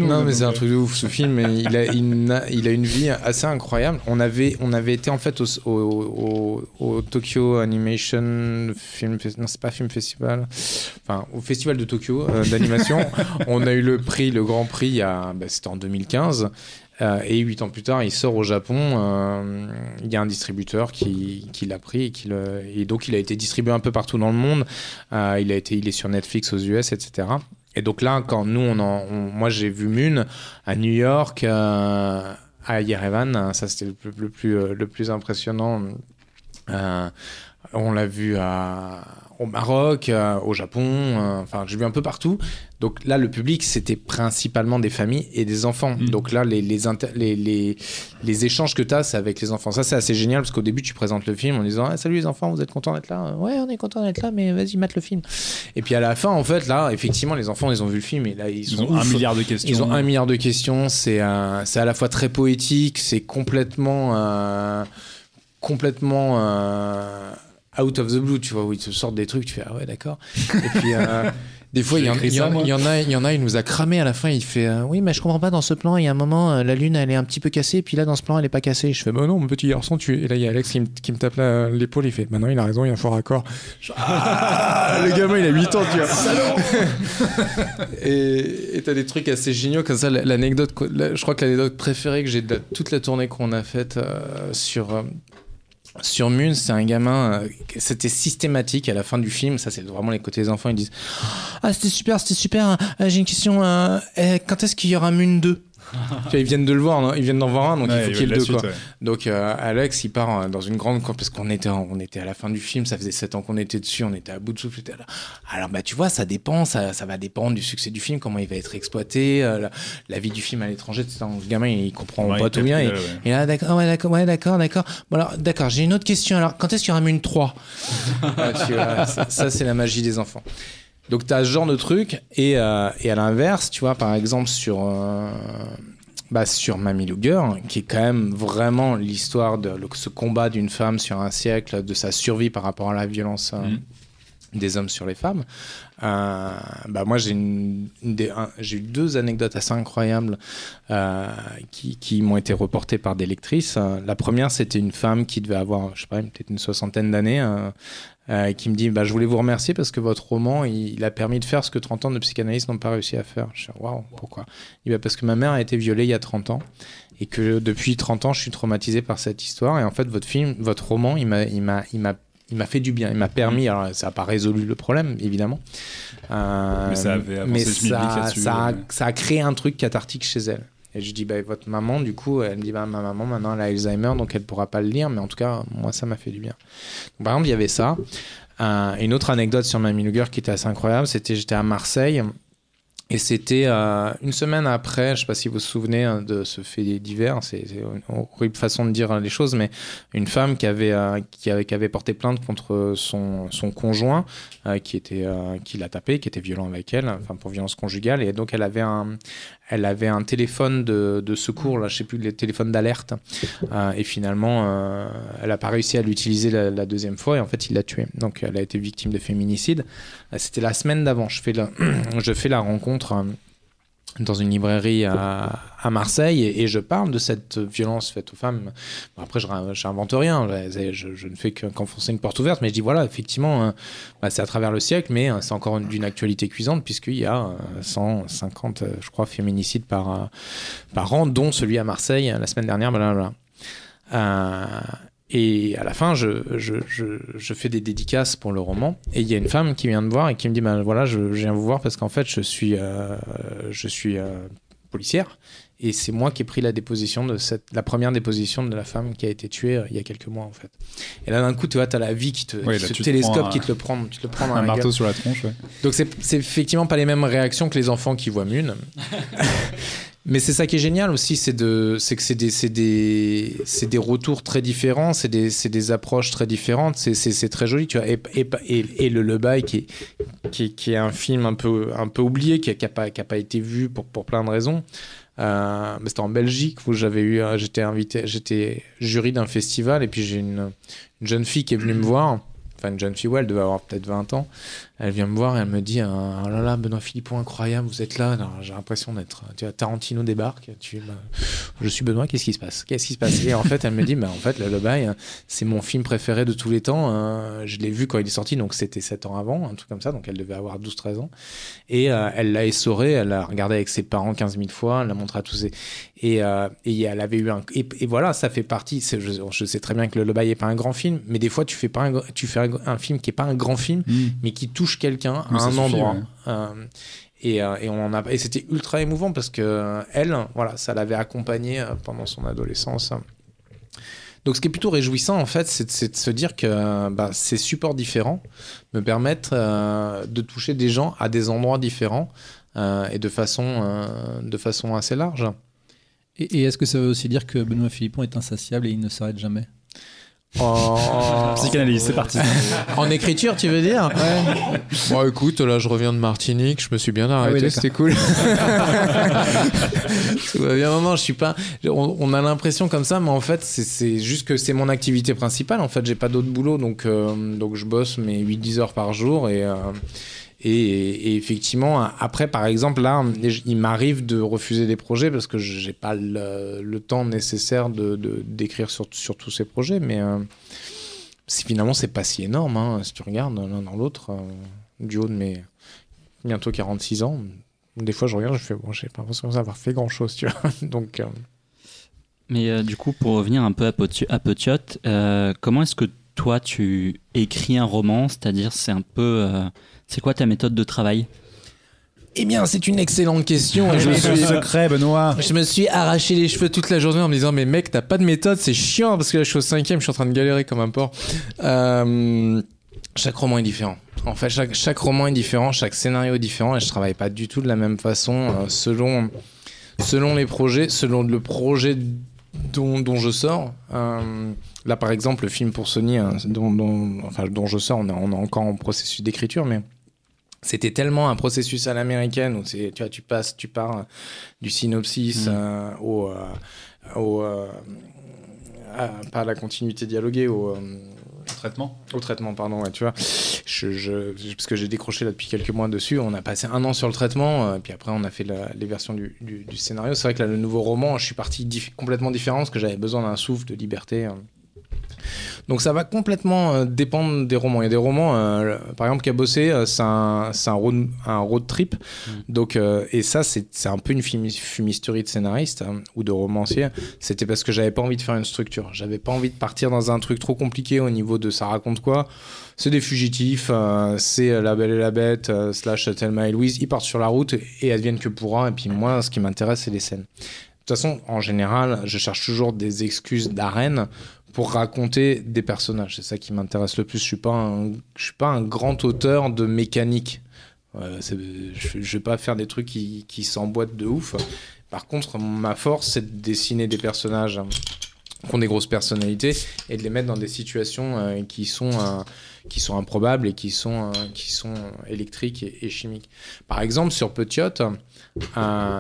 non, mais c'est un truc de ouf. Ce film, il a, il a, une vie assez incroyable. On avait, on avait été en fait au, au, Tokyo Animation Film, non c'est pas Film Festival, enfin au Festival de Tokyo euh, d'animation. on a eu le prix, le Grand Prix, bah, c'était en 2015. Euh, et huit ans plus tard, il sort au Japon. Euh, il y a un distributeur qui, qui l'a pris et, qui le, et donc il a été distribué un peu partout dans le monde. il a été, il est sur Netflix aux US, etc. Et donc là, quand nous, on, en, moi j'ai vu Moon à New York, euh, à Yerevan, ça c'était le, le, plus, euh, le plus impressionnant. Euh, on l'a vu à, au Maroc, euh, au Japon, euh, enfin j'ai vu un peu partout. Donc là, le public, c'était principalement des familles et des enfants. Mm. Donc là, les, les, les, les, échanges que tu as, c'est avec les enfants. Ça, c'est assez génial parce qu'au début, tu présentes le film en disant ah, Salut les enfants, vous êtes contents d'être là? Ouais, on est contents d'être là, mais vas-y, mate le film. Et puis à la fin, en fait, là, effectivement, les enfants, ils ont vu le film et là, ils, ont un milliard de questions. Ils ont un milliard de questions. C'est à la fois très poétique, c'est complètement. Euh, complètement out of the blue, tu vois, où ils te sortent des trucs, tu fais ah ouais, d'accord. Et puis euh, des fois, il y, en, a, il y en a, il nous a cramé à la fin. Il fait euh, oui, mais je comprends pas dans ce plan. Il y a un moment, euh, la lune, elle est un petit peu cassée, puis là, dans ce plan, elle est pas cassée. Je fais bah non, mon petit garçon, tu. Et là, il y a Alex qui me, qui me tape l'épaule. Il fait maintenant, il a raison, il y a un fort raccord. Ah, le gamin, il a 8 ans, tu vois. et t'as des trucs assez géniaux comme ça. L'anecdote, je crois que l'anecdote préférée que j'ai de toute la tournée qu'on a faite sur sur Moon, c'est un gamin, euh, c'était systématique à la fin du film, ça c'est vraiment les côtés des enfants, ils disent Ah, c'était super, c'était super, hein. euh, j'ai une question, euh, eh, quand est-ce qu'il y aura Moon 2 tu vois, ils viennent de le voir, ils viennent d'en voir un, donc Ouais, il faut il qu'il y ait le deux. Quoi. suite, ouais. Donc euh, Alex, il part euh, dans une grande cour parce qu'on était, on était à la fin du film, ça faisait 7 ans qu'on était dessus, on était à bout de souffle. là. Alors bah tu vois, ça dépend, ça, ça va dépendre du succès du film, comment il va être exploité, euh, la, la vie du film à l'étranger. Le gamin, il comprend Ouais, pas il tout bien. Et, là, d'accord, ouais, d'accord, ouais, d'accord, d'accord. Bon alors, d'accord, j'ai une autre question. Alors, quand est-ce qu'il y aura une 3 Ouais, tu vois, ça, ça, c'est la magie des enfants. Donc, tu as ce genre de truc. Et, euh, et à l'inverse, tu vois, par exemple, sur, euh, bah, sur Mamie Luger, qui est quand même vraiment l'histoire de le- ce combat d'une femme sur un siècle, de sa survie par rapport à la violence. euh, Mhm. des hommes sur les femmes. Euh, bah moi, j'ai eu deux anecdotes assez incroyables euh, qui, m'ont été reportées par des lectrices. Euh, la première, c'était une femme qui devait avoir, je sais pas, peut-être une soixantaine d'années, euh, euh, qui me dit bah, Je voulais vous remercier parce que votre roman, il, a permis de faire ce que 30 ans de psychanalyste n'ont pas réussi à faire. Je suis Waouh, pourquoi? Il dit, Bah, Parce que ma mère a été violée il y a 30 ans et que depuis 30 ans, je suis traumatisé par cette histoire. Et en fait, votre film, votre roman, il m'a, il m'a, fait du bien, il m'a permis, alors ça n'a pas résolu le problème, évidemment. Euh, Mais ça avait avancé mais ça, ça, a, ouais. ça a créé un truc cathartique chez elle. Et je dis, bah, votre maman, du coup, elle me dit, bah, ma maman, maintenant, elle a Alzheimer, donc elle pourra pas le lire, mais en tout cas, moi, ça m'a fait du bien. Donc, par exemple, il y avait ça. Euh, une autre anecdote sur Mamie Luger qui était assez incroyable, c'était j'étais à Marseille. Et c'était euh, une semaine après, je sais pas si vous vous souvenez hein, de ce fait divers, c'est une horrible façon de dire les choses, mais une femme qui avait, euh, qui avait, qui avait porté plainte contre son, son conjoint, euh, qui, était, qui l'a tapé, qui était violent avec elle, pour violence conjugale, et donc elle avait un, elle avait un téléphone de, secours, là, je sais plus, les téléphones d'alerte, euh, et finalement, euh, elle a pas réussi à l'utiliser la, deuxième fois, et en fait, il l'a tuée. Donc elle a été victime de féminicide. Euh, C'était la semaine d'avant, je fais la, rencontre dans une librairie à, à Marseille et, je parle de cette violence faite aux femmes. Bon, après, je n'invente rien, je, ne fais que- qu'enfoncer une porte ouverte, mais je dis voilà, effectivement, euh, bah, c'est à travers le siècle, mais euh, c'est encore une- d'une actualité cuisante puisqu'il y a euh, 150, euh, je crois, féminicides par, euh, par an, dont celui à Marseille euh, la semaine dernière. blablabla. Et à la fin, je, je, je, je fais des dédicaces pour le roman. Et il y a une femme qui vient me voir et qui me dit ben voilà, je, je viens vous voir parce qu'en fait, je suis, euh, je suis euh, policière. Et c'est moi qui ai pris la déposition de cette, la première déposition de la femme qui a été tuée euh, il y a quelques mois en fait. Et là d'un coup, tu vois, t'as la vie qui te, Ouais, qui là, te télescope, qui te le prend, tu te le prends dans Un la gueule. marteau sur la tronche, ouais. Donc c'est c'est effectivement pas les mêmes réactions que les enfants qui voient Mune. Mais c'est ça qui est génial aussi, c'est que c'est des, retours très différents, c'est des, approches très différentes. C'est, très joli, tu vois. Et, le Le Bail qui est, un film un peu, oublié, qui a, qui a pas, été vu pour, plein de raisons. Euh, c'était en Belgique où j'avais eu, euh, j'étais invité, j'étais jury d'un festival et puis j'ai une, une jeune fille qui est venue me voir. Enfin, une jeune fille, ouais, elle devait avoir peut-être 20 ans. Elle vient me voir et elle me dit Oh là là, Benoît Philippon, incroyable, vous êtes là. J'ai l'impression d'être. Tu vois, Tarantino débarque. Tu, bah, je suis Benoît, qu'est-ce qui se passe? Qu'est-ce qui se passe? Et en fait, elle me dit bah, En fait, Le Bail, c'est mon film préféré de tous les temps. Euh, je l'ai vu quand il est sorti, donc c'était 7 ans avant, un truc comme ça. Donc elle devait avoir 12-13 ans. Et euh, elle l'a essoré, elle l'a regardé avec ses parents 15 000 fois, elle l'a montré à tous. Et, euh, et elle avait eu un. Et, et voilà, ça fait partie. Je, je sais très bien que Le Bail n'est pas un grand film, mais des fois, tu fais, pas un, tu fais un, un film qui n'est pas un grand film, mais qui touche quelqu'un à un suffit, endroit. ouais. Euh, et, euh, et on en a et c'était ultra émouvant parce que euh, elle voilà ça l'avait accompagnée pendant son adolescence donc ce qui est plutôt réjouissant en fait c'est de, se dire que bah, ces supports différents me permettent euh, de toucher des gens à des endroits différents euh, et de façon euh, de façon assez large Et, et est-ce que ça veut aussi dire que Benoît Philippon est insatiable et il ne s'arrête jamais? En... Psychanalyse, c'est parti. en écriture tu veux dire bon écoute là je reviens de Martinique je me suis bien arrêté oui, d'accord. c'était cool Tout va bien. Non, non, je suis pas. On, on a l'impression comme ça, mais en fait, c'est- c'est juste que c'est mon activité principale. En fait, j'ai pas d'autre boulot, donc, euh, donc je bosse mes 8-10 heures par jour et. euh, et, effectivement, après, par exemple, là, il m'arrive de refuser des projets parce que j'ai pas le, temps nécessaire de d'écrire sur, sur tous ces projets. Mais euh, finalement, c'est pas si énorme. hein, si tu regardes l'un dans l'autre, euh, du haut de mes bientôt 46 ans, des fois, je regarde, je fais, bon, j'ai pas l'impression d'avoir fait grand chose, tu vois. Donc, euh, Mais euh, du coup, pour revenir un peu à, Potu- à euh, comment est-ce que toi tu écris un roman? C'est-à-dire, c'est un peu. C'est quoi ta méthode de travail Eh bien, c'est une excellente question. Je, me suis, secret, Benoît. je me suis arraché les cheveux toute la journée en me disant Mais mec, t'as pas de méthode, c'est chiant parce que là, je suis au cinquième, je suis en train de galérer comme un porc. Euh, chaque roman est différent. En fait, chaque, chaque roman est différent, chaque scénario est différent et je travaille pas du tout de la même façon euh, selon, selon les projets, selon le projet dont, dont je sors. Euh, là, par exemple, le film pour Sony, hein, dont, dont- enfin, dont je sors, on est, encore en processus d'écriture, mais c'était tellement un processus à l'américaine où c'est, tu vois, tu passes, tu pars du synopsis euh, au, euh, au à- pas à la continuité dialoguée, au, Traitement? au traitement, pardon, ouais, tu vois. Je, parce que j'ai décroché là depuis quelques mois dessus. On a passé un an sur le traitement, euh, puis après on a fait la- les versions du, du- scénario. C'est vrai que là, le nouveau roman, je suis parti complètement différent parce que j'avais besoin d'un souffle de liberté. euh. Donc ça va complètement euh, dépendre des romans. Il y a des romans, euh, par exemple, Cabossé, euh, c'est un, c'est un, road, un road trip. Donc, euh, et ça, c'est un peu une fumi- fumisterie de scénariste hein, ou de romancier. C'était parce que j'avais pas envie de faire une structure. J'avais pas envie de partir dans un truc trop compliqué au niveau de ça raconte quoi. C'est des fugitifs, euh, c'est La Belle et la Bête, slash Thelma et Louise. Ils partent sur la route et adviennent que pourra. Et puis moi, ce qui m'intéresse, c'est les scènes. De toute façon, en général, je cherche toujours des excuses d'arène pour raconter des personnages. C'est ça qui m'intéresse le plus. Je suis suis pas un grand auteur de mécanique. Euh, je, je vais pas faire des trucs qui, s'emboîtent de ouf. Par contre, ma force, c'est de dessiner des personnages hein, qui ont des grosses personnalités et de les mettre dans des situations euh, qui sont euh, qui sont improbables et qui sont qui sont électriques et, et chimiques. Par exemple, sur Petiot,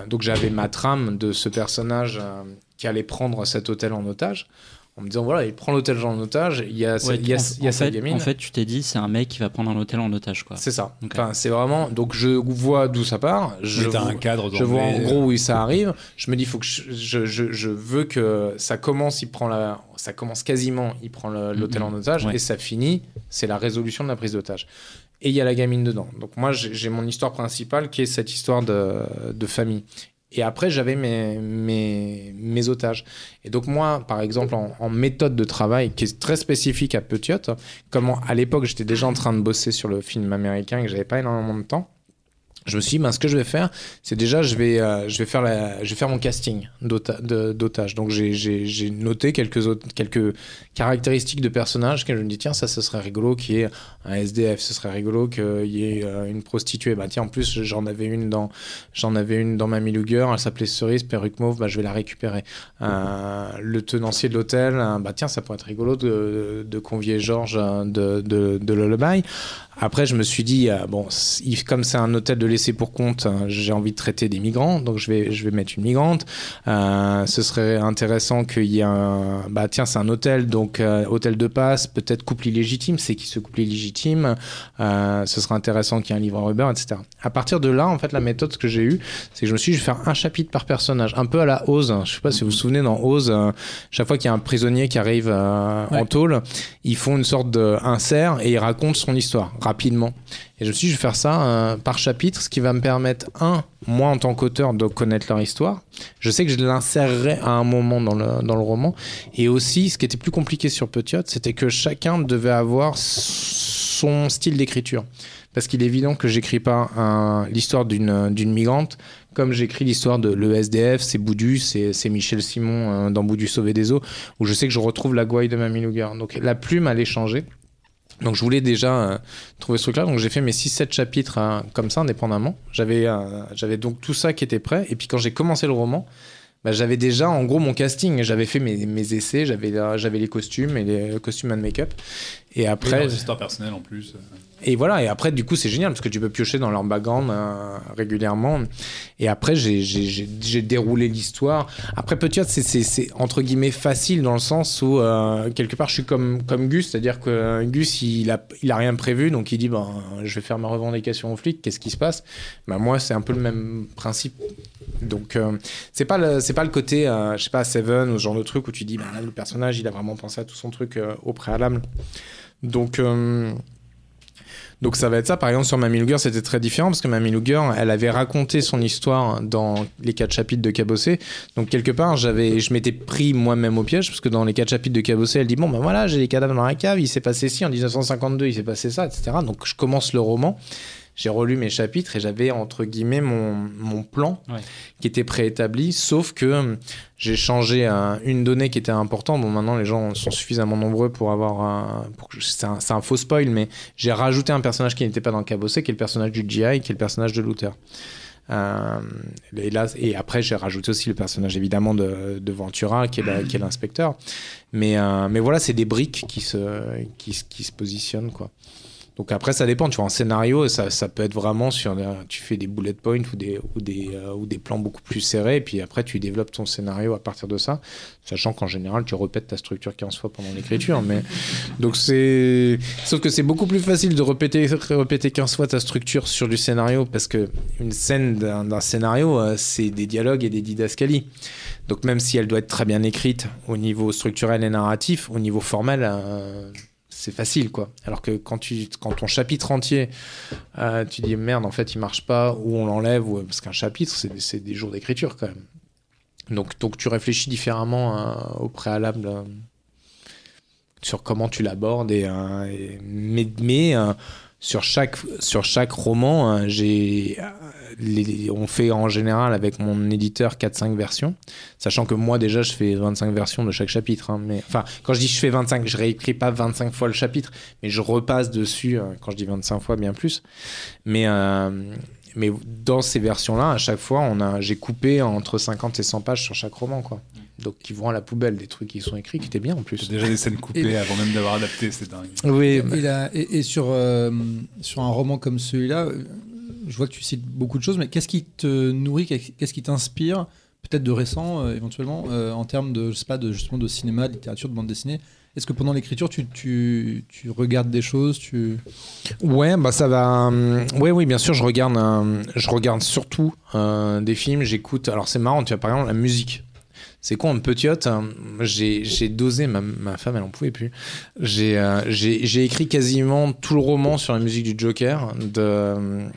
donc j'avais ma trame de ce personnage qui allait prendre cet hôtel en otage. En me disant, voilà, il prend l'hôtel en otage, il y a, sa- Ouais, il y a, en, il y a en sa fait, gamine. en fait, tu t'es dit, c'est un mec qui va prendre un hôtel en otage, quoi. C'est ça. Enfin, c'est vraiment. Donc, je vois d'où ça part. Je vois- un cadre je vois en gros où ça arrive. Je me dis, faut que je, je, je- je veux que ça commence, il prend la, ça commence quasiment, il prend le- l'hôtel en otage Ouais. et ça finit, c'est la résolution de la prise d'otage. Et il y a la gamine dedans. Donc moi, j'ai j'ai mon histoire principale qui est cette histoire de, de famille. Et après, j'avais mes, mes, mes otages. Et donc moi, par exemple, en, en méthode de travail qui est très spécifique à Petiot, comme en- à l'époque, j'étais déjà en train de bosser sur le film américain et que j'avais pas énormément de temps, je me suis dit, ben, ce que je vais faire, c'est déjà, je vais, euh, je vais, faire, la, je vais faire mon casting d'otage. Donc, j'ai- noté quelques, autres, quelques caractéristiques de personnages que je me dis, tiens, ça, ce serait rigolo qu'il y ait un SDF, ce serait rigolo qu'il y ait euh, une prostituée. Bah, tiens, en plus, j'en avais une dans, j'en avais une dans Mamie Luger, elle s'appelait Cerise, perruque mauve, bah, je vais la récupérer. Euh, le tenancier de l'hôtel, euh, bah, tiens, ça pourrait être rigolo de, de convier Georges de, de, de Lullaby. Après, je me suis dit, euh, bon, comme c'est un hôtel de laissé pour compte, euh, j'ai envie de traiter des migrants, donc je vais, je vais mettre une migrante. Euh, ce serait intéressant qu'il y ait un. Bah, tiens, c'est un hôtel, donc euh, hôtel de passe, peut-être couple illégitime, c'est qui ce couple illégitime. Euh, ce serait intéressant qu'il y ait un livreur Uber, etc. À partir de là, en fait, la méthode que j'ai eue, c'est que je me suis dit, je vais faire un chapitre par personnage, un peu à la Ose. Je sais pas si vous vous souvenez, dans Ose, euh, chaque fois qu'il y a un prisonnier qui arrive euh, en Ouais. tôle, ils font une sorte d'insert et ils racontent son histoire rapidement. Et je me suis dit, je vais faire ça euh, par chapitre, ce qui va me permettre, un, moi en tant qu'auteur, de connaître leur histoire. Je sais que je l'insérerai à un moment dans le, dans le roman. Et aussi, ce qui était plus compliqué sur Petiot, c'était que chacun devait avoir son style d'écriture. Parce qu'il est évident que j'écris pas un- l'histoire d'une migrante comme j'écris l'histoire de le SDF, c'est Boudu, c'est Michel Simon euh, dans Boudu sauver des eaux, où je sais que je retrouve la gouaille de Mamie Luger. Donc la plume allait changer. Donc je voulais déjà euh, trouver ce truc-là, donc j'ai fait mes 6-7 chapitres euh, comme ça, indépendamment. J'avais euh, j'avais donc tout ça qui était prêt, et puis quand j'ai commencé le roman, bah, j'avais déjà en gros mon casting, j'avais fait mes, mes essais, j'avais j'avais les costumes et les costumes and make-up. Et Après, après, leurs histoires personnelles en plus. Et voilà, et après, du coup, c'est génial parce que tu peux piocher dans leur background régulièrement. Et après, j'ai- déroulé l'histoire. Après, Petiot, c'est- entre guillemets facile dans le sens où, euh, quelque part, je suis comme, comme Gus, c'est-à-dire que euh, Gus, il a, il a rien prévu, donc il dit, ben, je vais faire ma revendication aux flics, qu'est-ce qui se passe? Ben, Moi, c'est un peu le même principe. Donc, euh, c'est pas, le- pas le côté, euh, je sais pas, Seven ou ce genre de truc où tu dis, ben, le personnage, il a vraiment pensé à tout son truc au préalable. Donc, donc ça va être ça. Par exemple, sur Mamie Luger, c'était très différent parce que Mamie Luger, elle avait raconté son histoire dans les quatre chapitres de Cabossé. Donc quelque part, j'avais, je m'étais pris moi-même au piège parce que dans les quatre chapitres de Cabossé, elle dit bon ben voilà, j'ai les cadavres dans la cave, il s'est passé ci en 1952, il s'est passé ça, etc. Donc je commence le roman. J'ai relu mes chapitres et j'avais entre guillemets mon, mon plan Ouais. qui était préétabli, sauf que euh, j'ai changé un- une donnée qui était importante. Bon, maintenant les gens sont suffisamment nombreux pour avoir un. C'est un, faux spoil, mais j'ai rajouté un personnage qui n'était pas dans le cabossé, qui est le personnage du GI, qui est le personnage de Luther. Euh, et, là, et après, j'ai rajouté aussi le personnage évidemment de, de Ventura, qui est l'inspecteur. Mais, euh, mais voilà, c'est des briques qui se, qui, qui se positionnent. Quoi. Donc après, ça dépend. Tu vois, en scénario, ça, ça peut être vraiment sur. Tu fais des bullet points ou des, ou, des, euh, ou des plans beaucoup plus serrés. Et puis après, tu développes ton scénario à partir de ça. Sachant qu'en général, tu répètes ta structure 15 fois pendant l'écriture. Mais... Donc c'est. Sauf que c'est beaucoup plus facile de répéter, répéter 15 fois ta structure sur du scénario. Parce que une scène d'un d'un scénario, euh, c'est des dialogues et des didascalies. Donc même si elle doit être très bien écrite au niveau structurel et narratif, au niveau formel, euh, c'est facile quoi. Alors que quand tu quand ton chapitre entier, euh, tu dis merde en fait il marche pas ou on l'enlève ou parce qu'un chapitre c'est des jours d'écriture quand même. Donc donc tu réfléchis différemment euh, au préalable euh, sur comment tu l'abordes et, euh, et- mais mais sur chaque sur chaque roman les- on fait en général avec mon éditeur 4-5 versions Sachant que moi, déjà, je fais 25 versions de chaque chapitre. hein, mais, enfin, quand je dis je fais 25, je réécris pas 25 fois le chapitre, mais je repasse dessus, euh, quand je dis 25 fois, bien plus. Mais, euh, mais dans ces versions-là, à chaque fois, j'ai coupé entre 50 et 100 pages sur chaque roman. Donc, qui vont à la poubelle, des trucs qui sont écrits, qui étaient bien en plus. C'est déjà des scènes coupées Et- avant même d'avoir adapté, c'est dingue. Oui, Et, la- et- et sur, euh, sur un roman comme celui-là, euh, je vois que tu cites beaucoup de choses, mais qu'est-ce qui te nourrit, qu'est-ce qui t'inspire, peut-être de récent euh, éventuellement, euh, en termes de, je sais pas, de, justement de cinéma, de littérature, de bande dessinée? Est-ce que pendant l'écriture, tu, tu, tu regardes des choses tu... Ouais, bah ça va. euh, ouais, oui, bien sûr, je regarde, euh, je regarde surtout euh, des films. J'écoute. Alors c'est marrant, tu vois, par exemple la musique. C'est con, un petite. hein, J'ai dosé ma, ma femme, elle en pouvait plus. J'ai euh, j'ai écrit quasiment tout le roman sur la musique du Joker de euh,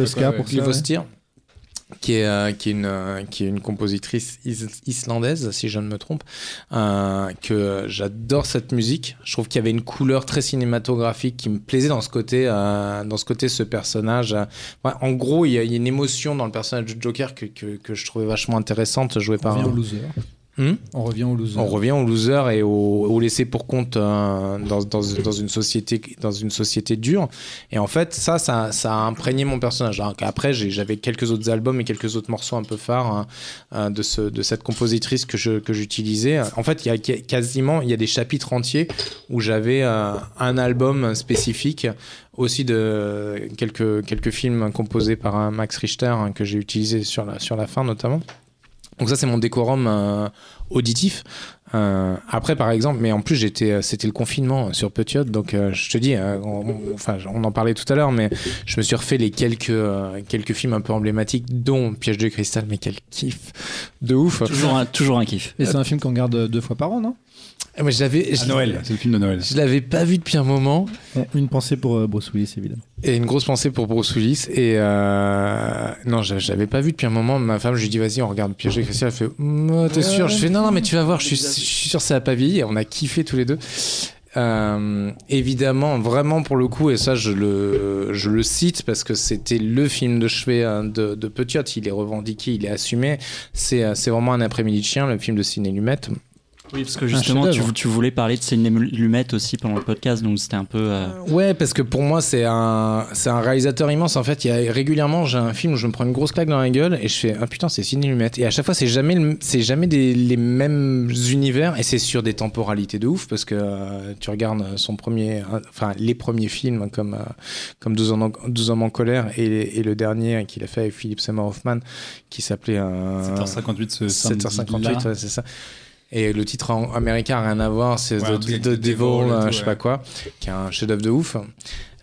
Oscar pas pour. Livostir, qui est, euh, qui, est une, euh, qui est une compositrice is- islandaise, si je ne me trompe, euh, que j'adore cette musique. Je trouve qu'il y avait une couleur très cinématographique qui me plaisait dans ce côté, dans ce côté, ce personnage. Ouais, en gros, il y, a, il y a une émotion dans le personnage de Joker que, que, que je trouvais vachement intéressante, jouée par. au loser. Hmm On revient au loser. on revient au loser et au, au laissé pour compte euh, dans, dans, dans une société dans une société dure. Et en fait, ça, ça, ça a imprégné mon personnage. Alors j'ai- j'avais quelques autres albums et quelques autres morceaux un peu phares hein, euh, de, ce, de cette compositrice que j'utilisais. En fait, il y a qu- quasiment il y a des chapitres entiers où j'avais euh, un album spécifique aussi de quelques quelques films composés par Max Richter hein, que j'ai utilisé sur la sur la fin notamment. Donc ça c'est mon décorum euh, auditif. Euh, après par exemple, mais en plus j'étais, euh, c'était le confinement sur Petiot, donc euh, je te dis, euh, on, enfin on en parlait tout à l'heure, mais je me suis refait les quelques euh, quelques films un peu emblématiques, dont Piège de cristal, mais quel kiff de ouf. Toujours un, toujours un kiff. Et c'est un film qu'on regarde deux fois par an, non? Ah, mais je l'avais, je, À Noël, c'est le film de Noël. je l'avais pas vu depuis un moment. Une pensée pour euh, Bruce Willis, évidemment. Et une grosse pensée pour Bruce Willis. Et euh, non, je, je l'avais pas vu depuis un moment. Ma femme, je lui dis, vas-y, on regarde Piège cristal. Elle fait, Mm, t'es sûr? Je fais, non, non, mais tu vas voir, je suis, je suis sûr que ça a pas vieilli. Et on a kiffé tous les deux. Euh, évidemment, vraiment pour le coup, et ça je le, je le cite parce que c'était le film de chevet hein, de, de Petiot, il est revendiqué, il est assumé. C'est euh, c'est vraiment un après-midi de chien, le film de Ciné Lumet. Oui, parce que justement, tu, voulais parler de Sidney Lumet aussi pendant le podcast, donc c'était un peu. euh, Ouais, parce que pour moi, c'est un, c'est un réalisateur immense. En fait, il y a régulièrement, j'ai un film où je me prends une grosse claque dans la gueule et je fais, ah putain, c'est Sidney Lumet. Et à chaque fois, c'est jamais, le- c'est jamais des, les mêmes univers et c'est sur des temporalités de ouf parce que euh, tu regardes son premier, euh, enfin, les premiers films comme, euh, comme 12 hommes, en, 12 hommes en colère et, et le dernier qu'il a fait avec Philippe Seymour Hoffman qui s'appelait euh, 7h58 ce samedi 7h58, ouais, c'est ça. Et le titre en américain a rien à voir, c'est Ouais, The, Devil, The Devil euh, tout, je sais ouais. pas quoi, qui est un chef-d'œuvre de ouf.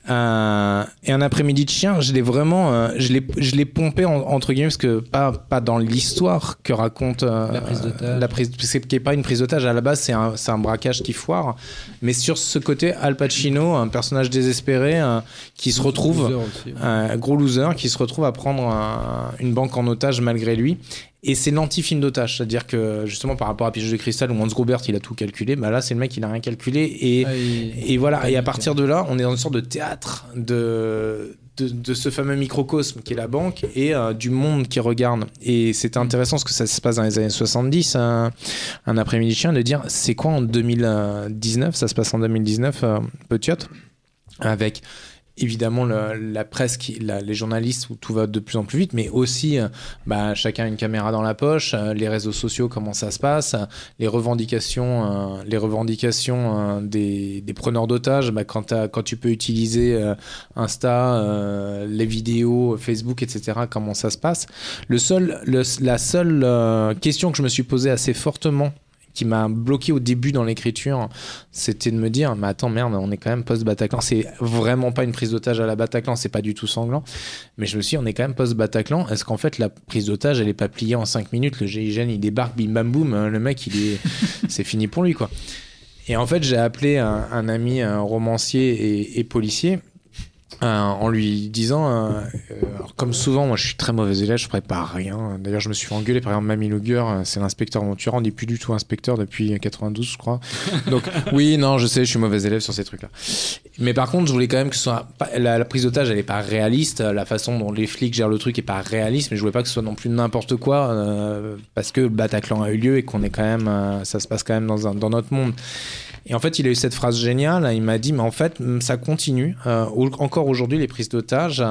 Euh, et un après-midi de chien, je l'ai vraiment, euh, je l'ai, je l'ai pompé en- entre guillemets parce que pas, pas dans l'histoire que raconte euh, La prise d'otage. la prise, qui est pas une prise d'otage à la base, c'est un, c'est un braquage qui foire, mais sur ce côté Al Pacino, un personnage désespéré euh, qui se retrouve Loser aussi, ouais. un gros loser qui se retrouve à prendre un- une banque en otage malgré lui. Et c'est l'anti-film d'otage, c'est-à-dire que justement par rapport à Piège de cristal où Hans Grubert il a tout calculé, bah là c'est le mec il a rien calculé et, Ah, et- et voilà. Et à partir de là, on est dans une sorte de théâtre de de, de ce fameux microcosme qui est la banque et euh, du monde qui regarde. Et c'était intéressant parce que ça se passe dans les années 70, un, un après-midi chien, de dire c'est quoi en 2019, ça se passe en 2019, euh, Petiot, avec évidemment la presse, qui, les journalistes où tout va de plus en plus vite, mais aussi euh, bah, chacun une caméra dans la poche, euh, les réseaux sociaux, comment ça se passe, euh, les revendications, les revendications des, preneurs d'otages, bah, quand, tu peux utiliser Insta, les vidéos, Facebook, etc., comment ça se passe. Le seul, la seule question que je me suis posée assez fortement qui m'a bloqué au début dans l'écriture, c'était de me dire, mais attends, merde, on est quand même post-Bataclan. C'est vraiment pas une prise d'otage à la Bataclan, c'est pas du tout sanglant. Mais je me suis dit, on est quand même post-Bataclan. Est-ce qu'en fait, la prise d'otage, elle est pas pliée en 5 minutes? Le GIGN, il débarque, bim bam boum, euh, le mec, il est. c'est fini pour lui, quoi. Et en fait, j'ai appelé un, un ami, un romancier et, et policier. Euh, en lui disant, euh, euh, alors, comme souvent, moi je suis très mauvais élève, je prépare rien. D'ailleurs, je me suis fait engueuler par exemple Mamie Luger, c'est l'inspecteur Monturan, on n'est plus du tout inspecteur depuis 92, je crois. Donc, oui, non, je sais, je suis mauvais élève sur ces trucs-là. Mais par contre, je voulais quand même que ce soit la, la prise d'otage, elle est pas réaliste. La façon dont les flics gèrent le truc est pas réaliste, mais je voulais pas que ce soit non plus n'importe quoi parce que le Bataclan a eu lieu et qu'on est quand même, ça se passe quand même dans, un- dans notre monde. Et en fait, il a eu cette phrase géniale. Il m'a dit, mais en fait, ça continue. Euh, encore aujourd'hui, les prises d'otages,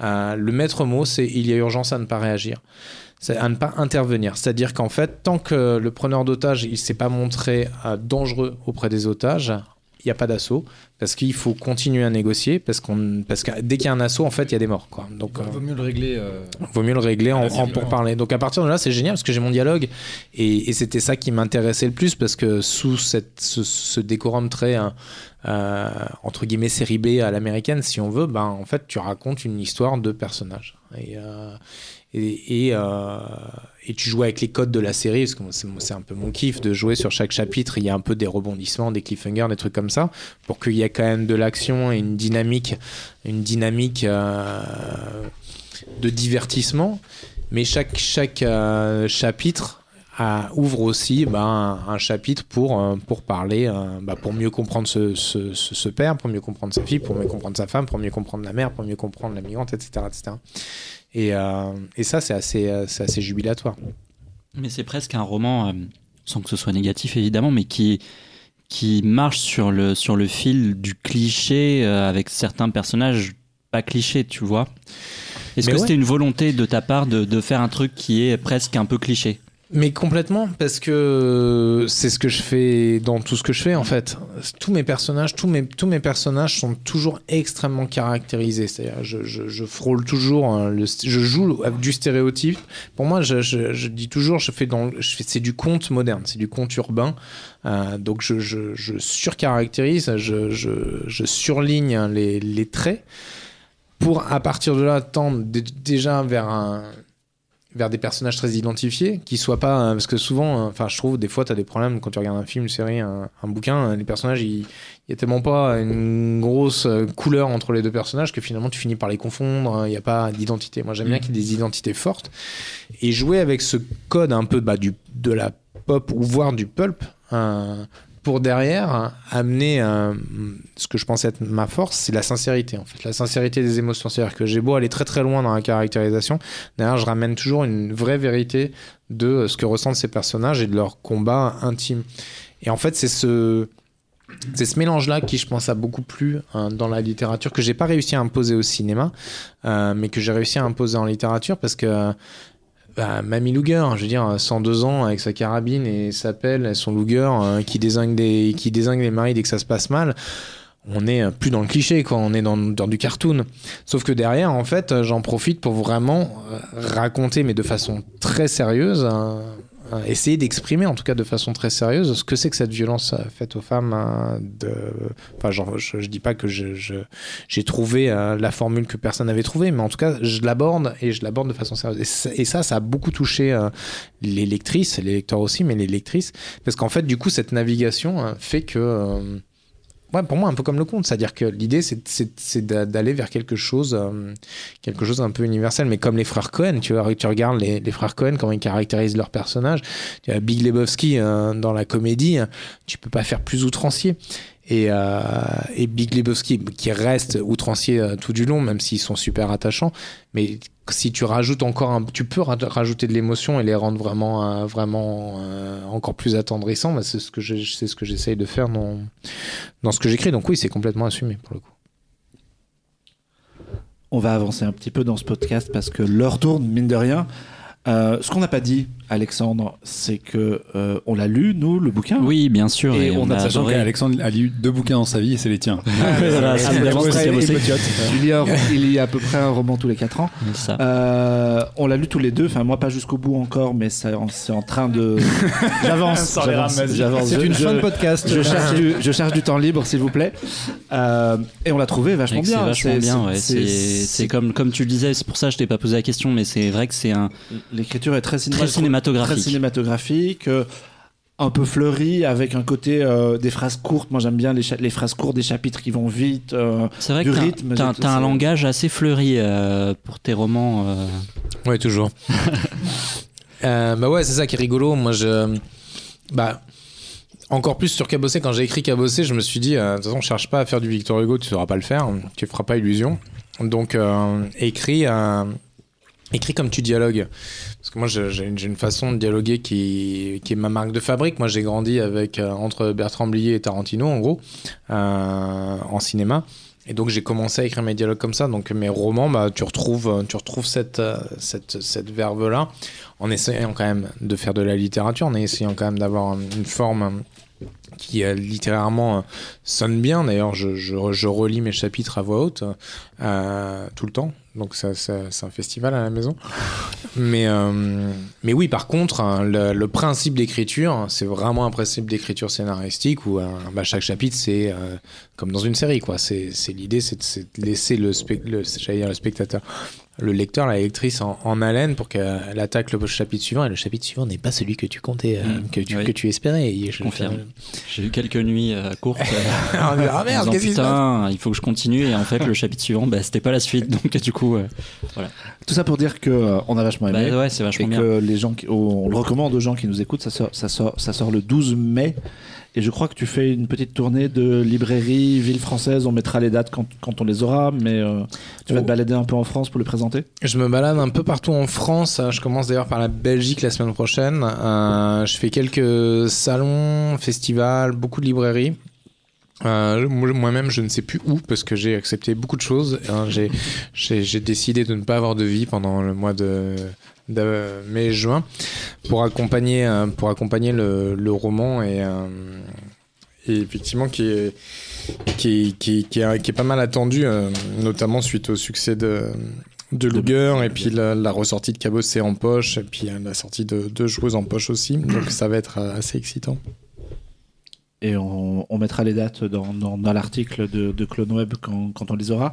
euh, le maître mot, c'est il y a urgence à ne pas réagir. C'est à ne pas intervenir. C'est-à-dire qu'en fait, tant que le preneur d'otage, il s'est pas montré euh, dangereux auprès des otages, il n'y a pas d'assaut. Parce qu'il faut continuer à négocier. Parce, qu'on, parce que dès qu'il y a un assaut, en fait, il y a des morts. Quoi. Donc, euh, Vaut mieux le régler. euh, vaut mieux le régler en, en simplement. pourparler. Donc à partir de là, c'est génial parce que j'ai mon dialogue et, et c'était ça qui m'intéressait le plus parce que sous cette, ce, ce décorum très euh, entre guillemets série B à l'américaine, si on veut, ben en fait tu racontes une histoire de personnages et euh, et tu joues avec les codes de la série parce que c'est un peu mon kiff de jouer sur chaque chapitre. Il y a un peu des rebondissements, des cliffhangers, des trucs comme ça pour qu'il y ait quand même de l'action et une dynamique, une dynamique euh, de divertissement. Mais chaque, chaque euh, chapitre ouvre aussi bah, un, chapitre pour, pour parler, bah, pour mieux comprendre ce, ce, ce- père, pour mieux comprendre sa fille, pour mieux comprendre sa femme, pour mieux comprendre la mère, pour mieux comprendre la migrante, etc. Et, euh, et ça, c'est assez, euh, assez jubilatoire. Mais c'est presque un roman, euh, sans que ce soit négatif évidemment, mais qui, qui marche sur le, sur le fil du cliché avec certains personnages pas clichés, tu vois. Est-ce que ouais. c'était une volonté de ta part de, de faire un truc qui est presque un peu cliché? Mais complètement, parce que c'est ce que je fais dans tout ce que je fais en fait. Tous mes personnages, tous mes, tous mes personnages sont toujours extrêmement caractérisés. C'est-à-dire, je, je, frôle toujours, euh, le, je joue avec du stéréotype. Pour moi, je, je, dis toujours, je fais dans, c'est du conte moderne, c'est du conte urbain. Euh, donc je, je, surcaractérise, je, surligne les, les traits pour à partir de là tendre dé- déjà vers un vers des personnages très identifiés qui soient pas euh, parce que souvent euh, enfin je trouve des fois tu as des problèmes quand tu regardes un film une série un, un bouquin euh, les personnages il il y a tellement pas une grosse euh, couleur entre les deux personnages que finalement tu finis par les confondre il n'y a pas d'identité. Moi j'aime bien qu'il y ait des identités fortes. Et jouer avec ce code un peu bah, du, de la pop ou voire du pulp euh, pour derrière amener euh, ce que je pense être ma force, c'est la sincérité en fait, la sincérité des émotions. C'est-à-dire que j'ai beau aller très très loin dans la caractérisation, derrière je ramène toujours une vraie vérité de euh, ce que ressentent ces personnages et de leur combat intime. Et en fait, c'est ce c'est ce mélange-là qui, je pense, a beaucoup plu hein, dans la littérature, que j'ai pas réussi à imposer au cinéma, euh, mais que j'ai réussi à imposer en littérature parce que bah, Mamie Luger, je veux dire, 102 ans avec sa carabine et sa pelle, son Luger euh, qui désingue des qui désingue les maris dès que ça se passe mal. On est euh, plus dans le cliché, quoi. On est dans, dans du cartoon. Sauf que derrière, en fait, euh, j'en profite pour vraiment raconter, mais de façon très sérieuse, euh, essayer d'exprimer, en tout cas de façon très sérieuse, ce que c'est que cette violence faite aux femmes. euh, de... Enfin, genre, je, je dis pas que je, je- j'ai trouvé euh, la formule que personne n'avait trouvée, mais en tout cas, je l'aborde et je l'aborde de façon sérieuse. Et ça, ça, a beaucoup touché euh, les lectrices, les lecteurs aussi, mais les lectrices, parce qu'en fait, du coup, cette navigation euh, fait que ouais, pour moi, un peu comme le conte. C'est-à-dire que l'idée, c'est- c'est c'est d'a- d'aller vers quelque chose, euh, quelque chose un peu universel. Mais comme les frères Cohen, tu, vois, tu regardes les, frères Cohen, comment ils caractérisent leurs personnages. Tu as Big Lebowski euh, dans la comédie, hein, tu peux pas faire plus outrancier. Et, euh, et Big Lebowski, qui reste outrancier euh, tout du long, même s'ils sont super attachants. Mais si tu rajoutes encore tu peux ra- rajouter de l'émotion et les rendre vraiment, euh, euh, encore plus attendrissants. Bah, c'est ce que c'est j'essaye de faire dans, dans ce que j'écris. Donc oui, c'est complètement assumé pour le coup. On va avancer un petit peu dans ce podcast parce que l'heure tourne, mine de rien. Euh, ce qu'on n'a pas dit, Alexandre, c'est que euh, on l'a lu, nous, le bouquin. Oui, bien sûr. Et Et, on on, a a Sachant adoré. qu'Alexandre a lu deux bouquins dans sa vie et c'est les tiens. Il y a, il y a à peu près un roman tous les 4 ans. Ça. Euh, on l'a lu tous les deux, enfin moi pas jusqu'au bout encore, mais c'est en train de... J'avance. C'est une je- fin de podcast. Je cherche, du, je cherche du temps libre, s'il vous plaît. Euh, et on l'a trouvé vachement Mec, C'est bien. vachement bien, c'est- comme, comme tu le disais, c'est pour ça que je t'ai pas posé la question, mais c'est vrai que c'est un L'écriture est très, cinéma- très cinématographique. très cinématographique, euh, un peu fleuri, avec un côté euh, des phrases courtes. Moi j'aime bien les, phrases courtes des chapitres qui vont vite. euh, C'est vrai du que t'as- rythme, t'as t'as un langage assez fleuri euh, pour tes romans. euh. Oui, toujours. Euh, bah ouais, c'est ça qui est rigolo. Moi, je. Bah. Encore plus sur Cabossé, quand j'ai écrit Cabossé, je me suis dit, euh, de toute façon, cherche pas à faire du Victor Hugo, tu sauras pas le faire, tu feras pas illusion. Donc, euh, écris, euh, écris comme tu dialogues. Parce que moi, j'ai une, façon de dialoguer qui, qui est ma marque de fabrique. Moi, j'ai grandi avec, euh, entre Bertrand Blier et Tarantino, en gros, euh, en cinéma. Et donc j'ai commencé à écrire mes dialogues comme ça. Donc mes romans, bah, tu retrouves, euh, tu retrouves cette, cette, cette verve-là, en essayant quand même de faire de la littérature, en essayant quand même d'avoir une forme qui euh, littérairement euh, sonne bien. D'ailleurs, je, je, relis mes chapitres à voix haute euh, tout le temps. Donc ça, c'est un festival à la maison. Mais, euh, mais oui, par contre, hein, le, principe d'écriture, c'est vraiment un principe d'écriture scénaristique où bah, chaque chapitre, c'est comme dans une série. quoi. C'est l'idée, c'est de, laisser le spectateur, le lecteur, la lectrice en, en haleine pour qu'elle attaque le chapitre suivant. Et le chapitre suivant n'est pas celui que tu comptais, euh, Mm. que, tu, Oui. que tu espérais. Et je confirme. J'ai eu quelques nuits euh, courtes. euh, ah en merde, disant, qu'est-ce putain, il faut que je continue. Et en fait, le chapitre suivant, bah, c'était pas la suite. Donc, du coup, euh, Tout ça pour dire que euh, on a vachement bah, aimé. ouais, c'est et bien. que les gens, qui- on le recommande aux gens qui nous écoutent. Ça sort, ça sort, ça sort le 12 mai. Et je crois que tu fais une petite tournée de librairies, villes françaises. On mettra les dates quand, quand on les aura. Mais euh, tu vas te Oh. balader un peu en France pour le présenter? Je me balade un peu partout en France. Je commence d'ailleurs par la Belgique la semaine prochaine. Euh, je fais quelques salons, festivals, beaucoup de librairies. Euh, moi- Moi-même, je ne sais plus où parce que j'ai accepté beaucoup de choses. Hein, j'ai décidé de ne pas avoir de vie pendant le mois de, de mai-juin pour accompagner, euh, pour accompagner le, le roman et, euh, et effectivement qui est, qui, qui, qui, est, qui est pas mal attendu, euh, notamment suite au succès de, de Luger et puis la, la ressortie de Cabossé en poche et puis la sortie de deux joueuses en poche aussi. Donc ça va être assez excitant. Et on, on mettra les dates dans, dans, dans l'article de, de CloneWeb quand, quand on les aura.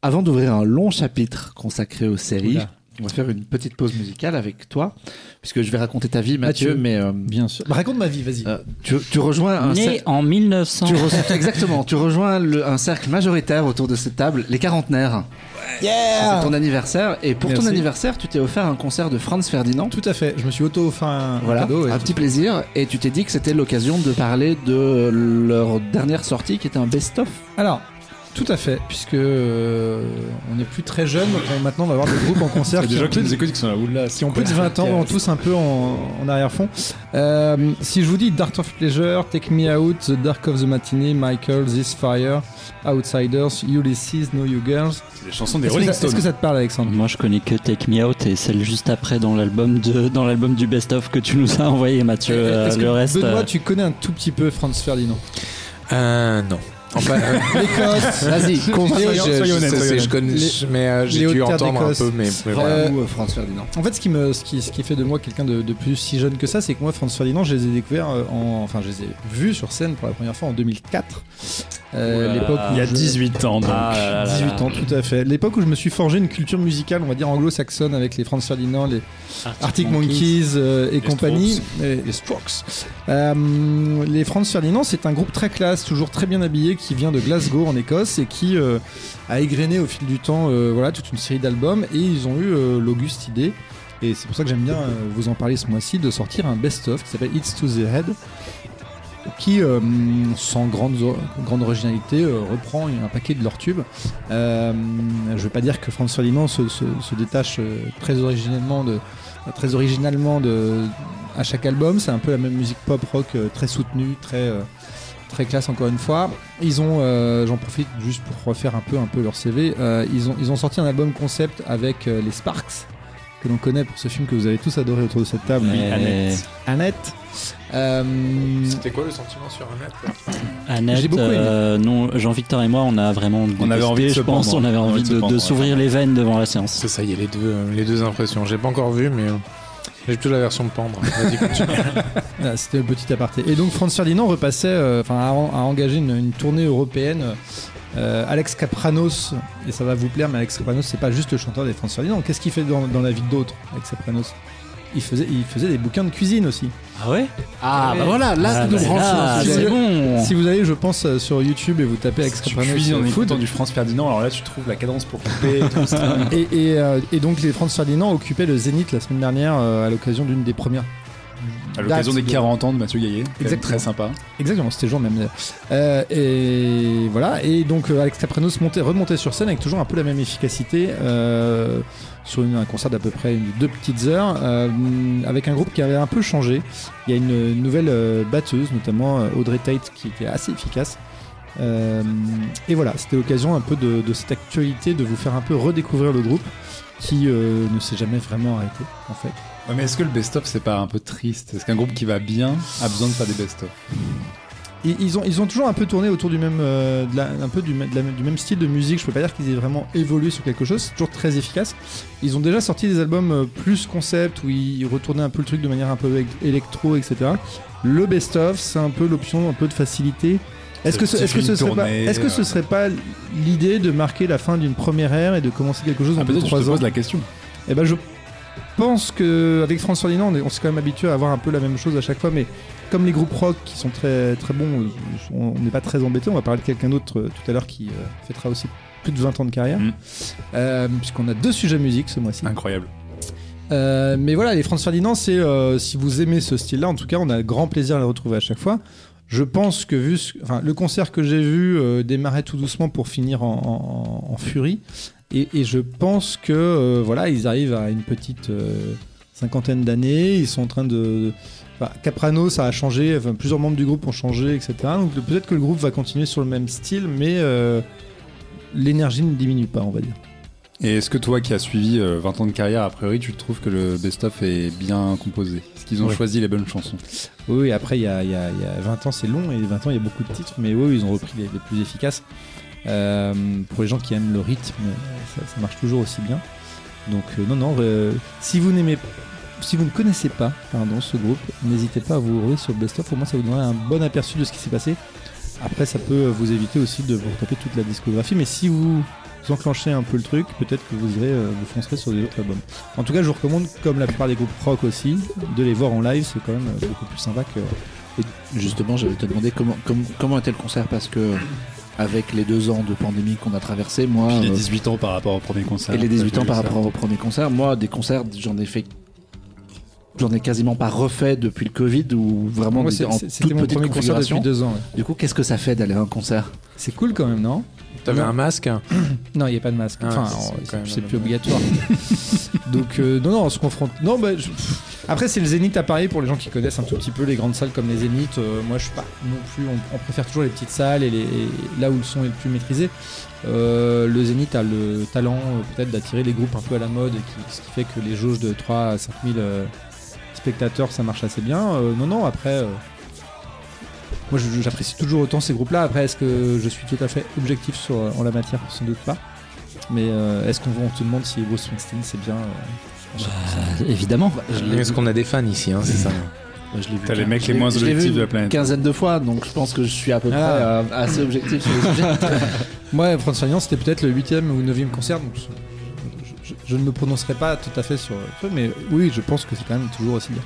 Avant d'ouvrir un long chapitre consacré aux séries, Oula. On va faire une petite pause musicale avec toi, puisque je vais raconter ta vie, Mathieu, Mathieu. mais euh, Bien sûr. Bah, raconte ma vie, vas-y. euh, tu, tu rejoins un Né cercle. en 1900. Tu re- exactement, tu rejoins le- un cercle majoritaire autour de cette table, les quarantenaires. C'est ton anniversaire, et pour ton anniversaire, tu t'es offert un concert de Franz Ferdinand. Tout à fait. Je me suis auto-offert un, un Voilà, cadeau. et un petit plaisir, et tu t'es dit que c'était l'occasion de parler de leur dernière sortie qui était un best-of. Alors, tout à fait, puisque euh, on n'est plus très jeune, donc on- maintenant on va avoir des groupes en concert Il y a des qui gens qui nous écoutent qui sont là, oula, qui ont plus de 20 ans, ont tous un peu en, en arrière-fond. Euh, si je vous dis Dark of Pleasure, Take Me Out, The Dark of the Matinee, Michael, This Fire, Outsiders, Ulysses, Know You Girls. C'est les chansons des que, Rolling ça- est-ce Stones. que ça te parle, Alexandre? Moi, je connais que Take Me Out et celle juste après dans l'album de dans l'album du best of que tu nous as envoyé, Mathieu. Euh, Est-ce que le reste. Benoît, euh, tu connais un tout petit peu Franz Ferdinand? Euh, non. Enfin, euh, L'Écosse. Vas-y, convainc- je- soyons honnêtes, connais, mais euh, j'ai les dû entendre un d'Écosse. peu, mais, mais voilà. Euh, Ou, euh, Ferdinand. En fait, ce qui, me, ce, qui, ce qui fait de moi quelqu'un de, de plus si jeune que ça, c'est que moi, Franz Ferdinand, je les ai découverts, euh, en, enfin, je les ai vus sur scène pour la première fois en 2004 Euh, l'époque Il y a je- 18 ans, donc. Ah là là là 18 là. ans, tout à fait. L'époque où je me suis forgé une culture musicale, on va dire anglo-saxonne, avec les Franz Ferdinand, les Arctic Monkeys euh, et compagnie, et les Strokes. Euh, les Franz Ferdinand, c'est un groupe très classe, toujours très bien habillé, qui vient de Glasgow en Écosse et qui a égrené au fil du temps, voilà, toute une série d'albums. Et ils ont eu l'auguste idée, et c'est pour ça que j'aime bien vous en parler ce mois-ci, de sortir un best-of qui s'appelle It's to the Head qui, euh, sans grande, grande originalité, euh, reprend un paquet de leurs tubes. Euh, je ne veux pas dire que Franz Ferdinand se, détache euh, très originalement de, très originalement de, à chaque album. C'est un peu la même musique pop rock euh, très soutenue, très très classe encore une fois. Ils ont, j'en profite juste pour refaire un peu un peu leur CV. ils ont ils ont sorti un album concept avec les Sparks que l'on connaît pour ce film que vous avez tous adoré autour de cette table. Oui, Annette. Annette. Euh, C'était quoi le sentiment sur Annette là Annette, J'ai beaucoup aimé. euh, non, Jean-Victor et moi, on a vraiment. On avait envie de je se pense, on avait envie de, ouais. s'ouvrir les veines devant la séance. C'est ça, il y a les deux, euh, les deux impressions. J'ai pas encore vu, mais euh, j'ai plutôt la version de Pendre. Voilà, C'était le petit aparté. Et donc Franz Ferdinand repassait, euh, enfin a, a engagé une, une tournée européenne. Euh, Alex Capranos, et ça va vous plaire, mais Alex Capranos, c'est pas juste le chanteur des Franz Ferdinand. Qu'est-ce qu'il fait dans, dans la vie d'autres, Alex Capranos? Il faisait, il faisait des bouquins de cuisine aussi. Ah ouais? Ah, bah voilà, là, Ah, nous bah branchons sujet. c'est bon. Si vous allez, je pense, euh, sur YouTube et vous tapez Alex Si tu Capranos cuisines en du France Ferdinand, alors là tu trouves la cadence pour couper et tout ça. et, et, euh, et donc les Franz Ferdinand occupaient le Zénith la semaine dernière euh, à l'occasion d'une des premières. À l'occasion des dates de- 40 ans de Mathieu Gaillet. Exactement. Très sympa. Exactement, c'était le jour même. Euh, et voilà, et donc euh, Alex montait, remontait sur scène avec toujours un peu la même efficacité euh, sur une- un concert d'à peu près une- deux petites heures, euh, avec un groupe qui avait un peu changé. Il y a une nouvelle euh, batteuse, notamment euh, Audrey Tate, qui était assez efficace. Euh, et voilà, c'était l'occasion un peu de, de cette actualité de vous faire un peu redécouvrir le groupe qui ne s'est jamais vraiment arrêté en fait. Ouais, mais est-ce que le best-of c'est pas un peu triste Est-ce qu'un groupe qui va bien a besoin de faire des best-of Ils, ils ont, ils ont toujours un peu tourné autour du même, euh, de la- un peu du, de la- du même style de musique. Je peux pas dire qu'ils aient vraiment évolué sur quelque chose. C'est toujours très efficace. Ils ont déjà sorti des albums euh, plus concept où ils retournaient un peu le truc de manière un peu éle- électro, etc. Le best-of, c'est un peu l'option un peu de facilité. Est-ce que, ce, est-ce que fais ce une serait pas, tournée, est-ce que ce euh. serait pas l'idée de marquer la fin d'une première ère et de commencer quelque chose en Ah, Peut-être trois ans pose la question. eh ben je pense que avec François Ferdinand, on est- on s'est quand même habitué à avoir un peu la même chose à chaque fois, mais comme les groupes rock qui sont très très bons, on n'est pas très embêté. On va parler de quelqu'un d'autre euh, tout à l'heure qui euh, fêtera aussi plus de 20 ans de carrière, Mm. Euh, puisqu'on a deux sujets musique ce mois-ci. Incroyable. Euh, mais voilà, les Franz Ferdinand, c'est si vous aimez ce style-là, en tout cas, on a grand plaisir à les retrouver à chaque fois. Je pense que vu ce- enfin, le concert que j'ai vu démarrait tout doucement pour finir en, en- en furie, et, et je pense que euh, voilà, ils arrivent à une petite euh, cinquantaine d'années, ils sont en train de enfin, Caprano, ça a changé, enfin, plusieurs membres du groupe ont changé, etc. Donc peut-être que le groupe va continuer sur le même style, mais euh, l'énergie ne diminue pas, on va dire. Et est-ce que toi qui as suivi euh, 20 ans de carrière, a priori, tu trouves que le best-of est bien composé? Est-ce qu'ils ont choisi les bonnes chansons? Oui, après, il y a, il y a- il y a 20 ans, c'est long, et 20 ans, il y a beaucoup de titres, mais oui, ils ont repris les, les plus efficaces. Euh, pour les gens qui aiment le rythme, ça, marche toujours aussi bien. Donc, euh, non, non, euh, si vous n'aimez si vous ne connaissez pas pardon, ce groupe, n'hésitez pas à vous ouvrir sur le best-of, au moins ça vous donnera un bon aperçu de ce qui s'est passé. Après, ça peut vous éviter aussi de vous taper toute la discographie, mais si vous enclenchez un peu le truc, peut-être que vous irez, vous foncerez sur des autres albums. En tout cas, je vous recommande, comme la plupart des groupes rock aussi, de les voir en live, c'est quand même beaucoup plus sympa que, Justement, j'allais te demander comment, comment, comment était le concert? Parce que avec les deux ans de pandémie qu'on a traversé, moi, Puis les euh, 18 ans par rapport au premier concert. et les 18 T'as ans par ça rapport au premier concert, moi, des concerts, j'en ai fait. J'en ai quasiment pas refait depuis le Covid ou vraiment Moi, des- c'est- en c'est- toute mon petite depuis deux ans. ouais. Du coup, qu'est-ce que ça fait d'aller à un concert? C'est cool quand même, non? T'avais un masque Non, il n'y a pas de masque. Ah, enfin, c'est- plus obligatoire. Donc, euh, non, non, on se confronte. Non, bah, je- Après, c'est le Zénith à Paris pour les gens qui connaissent un tout petit peu les grandes salles comme les Zéniths. Euh, moi, je suis pas non plus. On, on préfère toujours les petites salles et, les, et là où le son est le plus maîtrisé. Euh, le Zénith a le talent euh, peut-être d'attirer les groupes un peu à la mode, et qui, ce qui fait que les jauges de 3 à 5 000 euh, spectateurs, ça marche assez bien. Non, non, après. Euh, moi, j'apprécie toujours autant ces groupes-là. Après, est-ce que je suis tout à fait objectif sur, en la matière? Sans doute pas. Mais euh, est-ce qu'on on te demande si Bruce Springsteen c'est bien euh, Euh, évidemment. Je l'ai Est-ce qu'on a des fans ici hein, C'est ça je l'ai vu. T'as les mecs les moins objectifs de la Une planète. quinzaine de fois, donc je pense que je suis à peu Ah. près euh, assez objectif sur le sujet. Moi, Franz Ferdinand, c'était peut-être le huitième ou neuvième concert, donc je, je- je ne me prononcerai pas tout à fait sur le truc, mais oui, je pense que c'est quand même toujours aussi bien.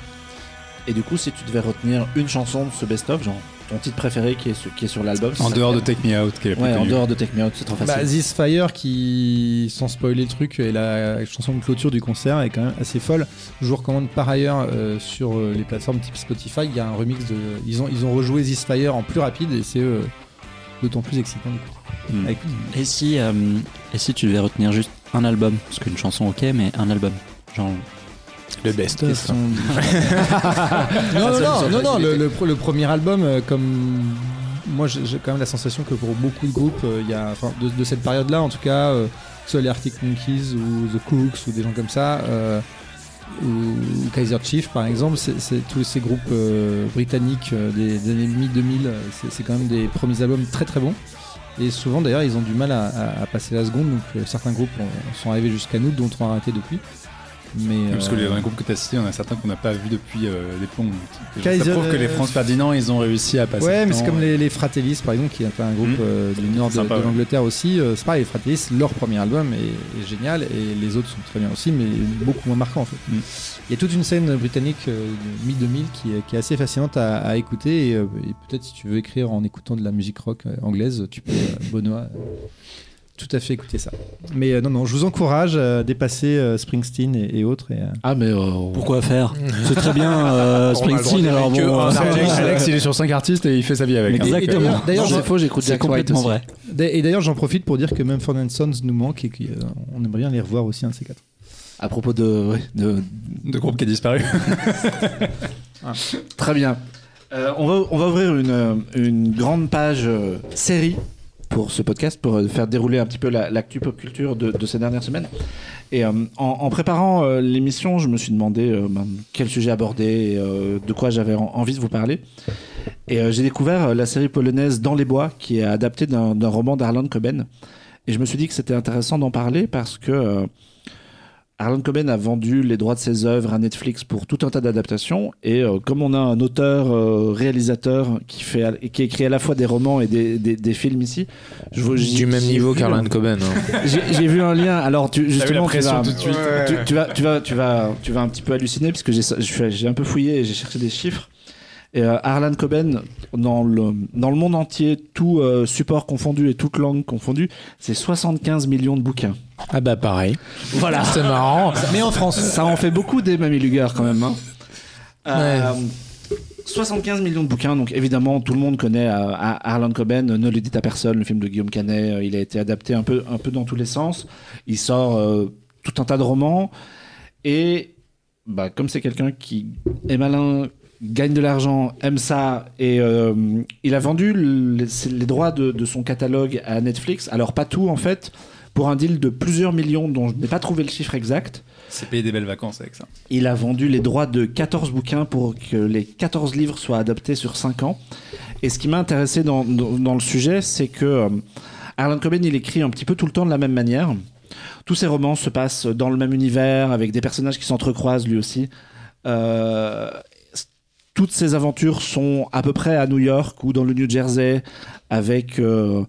Et du coup, si tu devais retenir une chanson de ce best-of, genre ton titre préféré qui est sur, qui est sur l'album, En dehors de Take Me Out, qui est la plus Ouais, en dehors de Take Me Out, c'est trop Bah, facile. This Fire, qui, sans spoiler le truc, est la chanson de clôture du concert, est quand même assez folle. Je vous recommande par ailleurs euh, sur euh, les plateformes type Spotify, il y a un remix de. Ils ont, ils ont rejoué This Fire en plus rapide et c'est euh, d'autant plus excitant du coup. Hmm. Avec- Et si, euh, et si tu devais retenir juste un album? Parce qu'une chanson, ok, mais un album. Genre, Le best-of. question- non, non, non, non, non, le, le pre- le premier album, euh, comme moi j'ai quand même la sensation que pour beaucoup de groupes, euh, il y a, enfin, de, de cette période-là en tout cas, euh, soit les Arctic Monkeys ou The Cooks ou des gens comme ça, euh, ou, Kaiser Chief par exemple, c'est tous ces groupes euh, britanniques euh, des, des années mi-2000, euh, c'est c'est quand même des premiers albums très très bons. Et souvent d'ailleurs ils ont du mal à, à- à passer la seconde, donc euh, certains groupes ont- sont arrivés jusqu'à nous, d'autres ont arrêté depuis. Mais, Parce que euh, les un groupe que tu as cité, on a certains qu'on n'a pas vu depuis euh, des plombs. Kaiser- Ça prouve que les France Ferdinand, ils ont réussi à passer. Ouais, mais c'est comme les, les Fratellis, par exemple, qui est un groupe euh, du nord de, l'Angleterre aussi. Euh, c'est pareil, les Fratellis, leur premier album est, génial et les autres sont très bien aussi, mais beaucoup moins marquants en fait. Mhm. Il y a toute une scène britannique euh, de mi-2000 qui, est- assez fascinante à, écouter et, euh, peut-être si tu veux écrire en écoutant de la musique rock euh, anglaise, tu peux, euh, Benoît, euh, tout à fait écouter ça. Mais euh, non, non, je vous encourage à dépasser euh, Springsteen et, et autres. Et, euh, Ah, mais. euh, pourquoi faire? C'est très bien euh, Springsteen, alors bon. euh. Alex, il est sur 5 artistes et il fait sa vie avec. hein. Exactement. D'ailleurs- c'est faux, j'écoute Jack complètement vrai. et d'ailleurs, j'en profite pour dire que Mumford Sons nous manque et qu'on aimerait bien les revoir aussi un de ces quatre. À propos de. ouais, de De groupe qui a disparu. très bien. Euh, on, va, on va ouvrir une, euh, une grande page euh, série pour ce podcast, pour euh, faire dérouler un petit peu la- l'actu pop culture de, de ces dernières semaines. Et euh, en, préparant euh, l'émission, je me suis demandé ben, quel sujet aborder et de quoi j'avais en- envie de vous parler. Et j'ai découvert la série polonaise Dans les bois, qui est adaptée d'un roman d'Arlan Coben. Et je me suis dit que c'était intéressant d'en parler parce que euh, Arlan Coben a vendu les droits de ses œuvres à Netflix pour tout un tas d'adaptations. Et euh, comme on a un auteur, euh, réalisateur qui, fait, qui écrit à la fois des romans et des, des- des films ici, je vois- j'ai- Du même niveau un- Coben. hein. J'ai j'ai vu un lien. Alors, tu, justement, tu vas, tout de suite. tu, tu vas, tu vas, tu vas, tu vas un petit peu halluciner parce que j'ai un peu fouillé et j'ai cherché des chiffres. Et euh, Arlan Coben, dans le, dans le monde entier, tout euh, support confondu et toute langue confondue, c'est 75 millions de bouquins. Ah bah pareil. Voilà. C'est marrant. Mais en France. Ça en fait beaucoup des Mamie Luger quand même. hein. Euh, 75 millions de bouquins, donc évidemment tout le monde connaît euh, Arlan Coben, Ne le dites à personne, le film de Guillaume Canet, euh, il a été adapté un peu, un peu dans tous les sens. Il sort euh, tout un tas de romans et bah, comme c'est quelqu'un qui est malin, gagne de l'argent, aime ça et euh, il a vendu les, les droits de, de son catalogue à Netflix. Alors pas tout en fait, pour un deal de plusieurs millions dont je n'ai pas trouvé le chiffre exact. C'est payer des belles vacances avec ça. Il a vendu les droits de 14 bouquins pour que les 14 livres soient adaptés sur 5 ans. Et ce qui m'a intéressé dans, dans, dans le sujet, c'est que euh, Arlan Coben, il écrit un petit peu tout le temps de la même manière. Tous ses romans se passent dans le même univers, avec des personnages qui s'entrecroisent lui aussi. Euh, toutes ses aventures sont à peu près à New York ou dans le New Jersey, avec euh,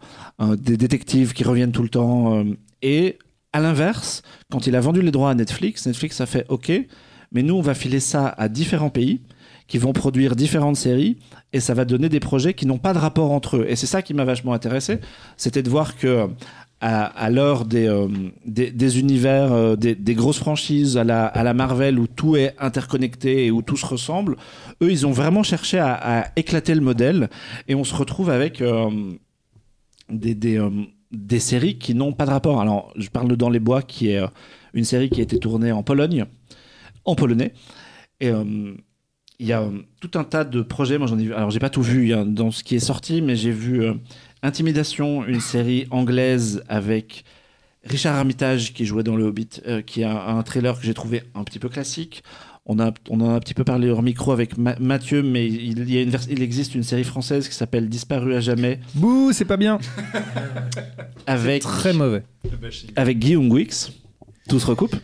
des détectives qui reviennent tout le temps. euh, et à l'inverse, quand il a vendu les droits à Netflix, Netflix a fait OK, mais nous, on va filer ça à différents pays qui vont produire différentes séries et ça va donner des projets qui n'ont pas de rapport entre eux. Et c'est ça qui m'a vachement intéressé, c'était de voir que à, à l'heure des, euh, univers, euh, des, grosses franchises à la, Marvel où tout est interconnecté et où tout se ressemble, eux, ils ont vraiment cherché à, éclater le modèle et on se retrouve avec euh, des, séries qui n'ont pas de rapport. Alors, je parle de Dans les Bois, qui est une série qui a été tournée en Pologne, en polonais. Et il y a tout un tas de projets. Moi, j'en ai vu. Alors, j'ai pas tout vu dans ce qui est sorti, mais j'ai vu Intimidation, une série anglaise avec Richard Armitage qui jouait dans Le Hobbit, euh, qui a un, trailer que j'ai trouvé un petit peu classique. On, a, on en a un petit peu parlé hors micro avec Ma- Mathieu, mais il, y a une il existe une série française qui s'appelle Disparu à jamais Bouh, c'est pas bien. avec Très mauvais. avec Guillaume Wix. Tout se recoupe.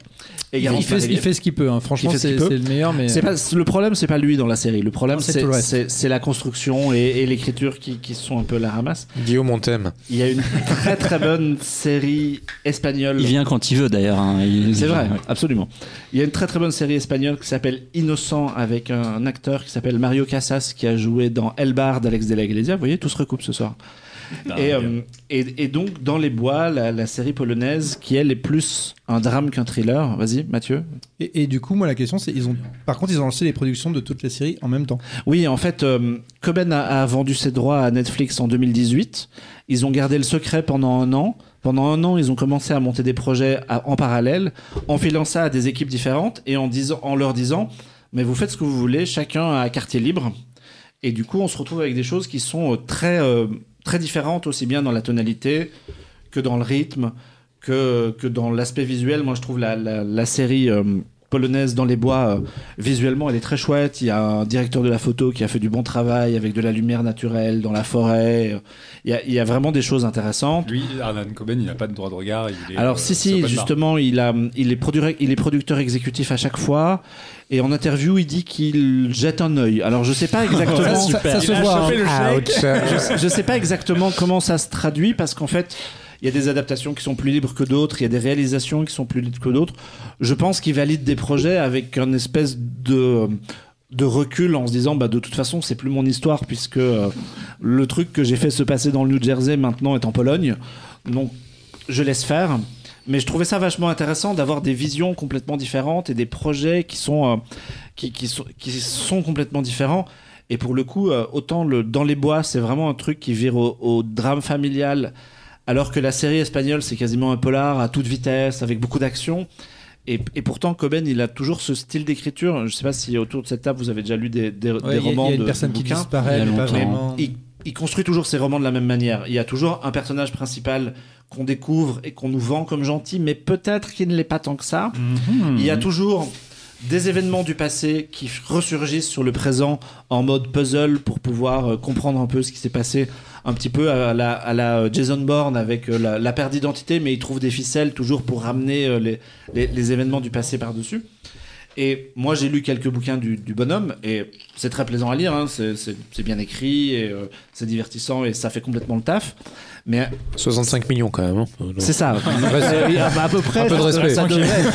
Et Il, fait, Marélier. il fait ce qu'il peut. hein. Franchement, Il fait ce c'est qu'il peut. c'est le meilleur. Mais pas, le problème, c'est pas lui dans la série. Le problème, c'est la construction et, et l'écriture qui, qui sont un peu la ramasse. Guillaume, on t'aime. Il y a une très très bonne série espagnole. Il vient quand il veut d'ailleurs. hein. Il- C'est vrai, Ouais. absolument. Il y a une très très bonne série espagnole qui s'appelle Innocent avec un acteur qui s'appelle Mario Casas qui a joué dans El Bar d'Alex de la Iglesia. Vous voyez, tout se recoupe ce soir. Et, euh, et, et donc, dans les bois, la, la série polonaise qui elle est plus un drame qu'un thriller. Vas-y, Mathieu. Et, et du coup, moi, la question, c'est ils ont. Par contre, ils ont lancé les productions de toutes les séries en même temps. Oui, en fait, euh, Coben a, a vendu ses droits à Netflix en 2018. Ils ont gardé le secret pendant un an. Pendant un an, ils ont commencé à monter des projets à- en parallèle, en filant ça à des équipes différentes et en, disant, en leur disant Mais vous faites ce que vous voulez, chacun a quartier libre. Et du coup, on se retrouve avec des choses qui sont euh, très, euh, très différentes, aussi bien dans la tonalité que dans le rythme, que, dans l'aspect visuel. Moi, je trouve la, la, la série euh, polonaise dans les bois, euh, visuellement, elle est très chouette. Il y a un directeur de la photo qui a fait du bon travail avec de la lumière naturelle dans la forêt. Il y a, il y a vraiment des choses intéressantes. Lui, Arnan Coben, il n'a pas de droit de regard. Il est, Alors euh, si si justement il a il est producteur il est producteur exécutif à chaque fois et en interview il dit qu'il jette un œil. Alors je sais pas exactement Ça, ça se voit. hein. je, je sais pas exactement comment ça se traduit parce qu'en fait il y a des adaptations qui sont plus libres que d'autres, il y a des réalisations qui sont plus libres que d'autres. Je pense qu'il valide des projets avec une espèce de recul en se disant bah de toute façon c'est plus mon histoire puisque euh, le truc que j'ai fait se passer dans le New Jersey maintenant est en Pologne. Donc je laisse faire. Mais je trouvais ça vachement intéressant d'avoir des visions complètement différentes et des projets qui sont euh, qui, sont complètement différents. Et pour le coup euh, autant le dans les bois c'est vraiment un truc qui vire au drame familial alors que la série espagnole c'est quasiment un polar à toute vitesse avec beaucoup d'action et, et pourtant, Coben, il a toujours ce style d'écriture. Je sais pas si autour de cette table vous avez déjà lu des, des, Ouais, des il y a- romans il y a une de personne de qui disparaît, Il y a mais pas vraiment. Il, il construit toujours ses romans de la même manière. Il y a toujours un personnage principal qu'on découvre et qu'on nous vend comme gentil, mais peut-être qu'il ne l'est pas tant que ça. Il y a toujours des événements du passé qui ressurgissent sur le présent en mode puzzle pour pouvoir euh, comprendre un peu ce qui s'est passé un petit peu à la, à la euh, Jason Bourne avec euh, la, perte d'identité, mais il trouve des ficelles toujours pour ramener les, les événements du passé par-dessus. Et moi, j'ai lu quelques bouquins du, du bonhomme et c'est très plaisant à lire. hein. C'est- bien écrit et euh, c'est divertissant et ça fait complètement le taf. Mais 65 millions quand même. hein. c'est ça. Bah, à peu près. Un peu de ça- respect. Ça devrait être,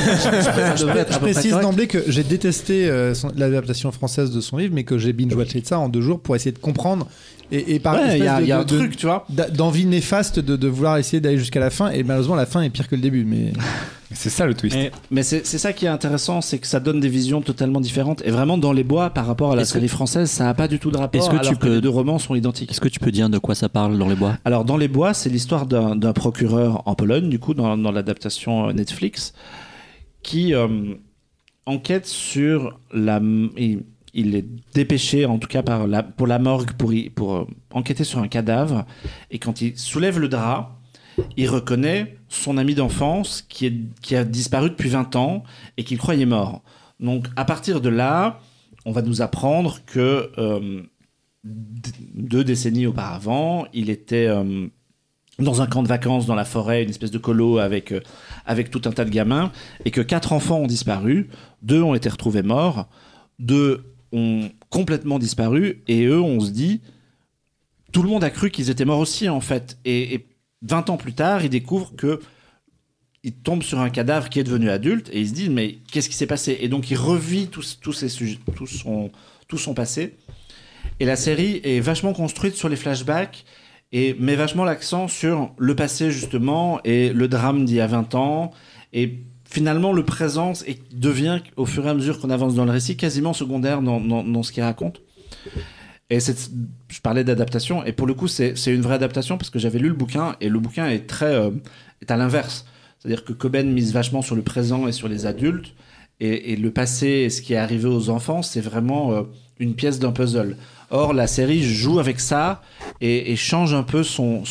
ça devrait être Je précise d'emblée que j'ai détesté euh, l'adaptation française de son livre, mais que j'ai binge-watché de ça en deux jours pour essayer de comprendre. Et, et par Ouais, il y a, espèce il y a de- un de- truc, tu vois. d'envie néfaste de, de vouloir essayer d'aller jusqu'à la fin. Et malheureusement, la fin est pire que le début. Mais C'est ça le twist. Et- Mais c'est c'est ça qui est intéressant, c'est que ça donne des visions totalement différentes. Et vraiment, dans les bois, par rapport à la que- série française, ça n'a pas du tout de rapport. Est-ce que tu alors peux- les deux romans sont identiques. Est-ce que tu peux dire de quoi ça parle dans les bois? Alors, dans les bois, c'est l'histoire d'un procureur en Pologne, du coup, dans, dans l'adaptation euh, Netflix, qui euh, enquête sur la. Il, il est dépêché, en tout cas, pour la morgue, pour, euh, enquêter sur un cadavre. Et quand il soulève le drap, il reconnaît son ami d'enfance qui, a disparu depuis 20 ans et qu'il croyait mort. Donc, à partir de là, on va nous apprendre que euh, deux décennies auparavant, il était euh, dans un camp de vacances dans la forêt, une espèce de colo avec, avec tout un tas de gamins, et que quatre enfants ont disparu, deux ont été retrouvés morts, deux ont complètement disparu, et eux, on se dit, tout le monde a cru qu'ils étaient morts aussi, en fait. Et, et 20 ans plus tard, ils découvrent que il tombe sur un cadavre qui est devenu adulte et il se dit mais qu'est-ce qui s'est passé? Et donc il revit tous tous ces sujets tout son tout son passé et la série est vachement construite sur les flashbacks et met vachement l'accent sur le passé justement et le drame d'il y a 20 ans. Et finalement le présent et devient au fur et à mesure qu'on avance dans le récit quasiment secondaire dans, ce qu'il raconte. Et je parlais d'adaptation et pour le coup c'est une vraie adaptation parce que j'avais lu le bouquin et le bouquin est très euh, à l'inverse. C'est-à-dire que Coben mise vachement sur le présent et sur les adultes et, le passé et ce qui est arrivé aux enfants c'est vraiment euh, une pièce d'un puzzle. Or la série joue avec ça et, change un peu son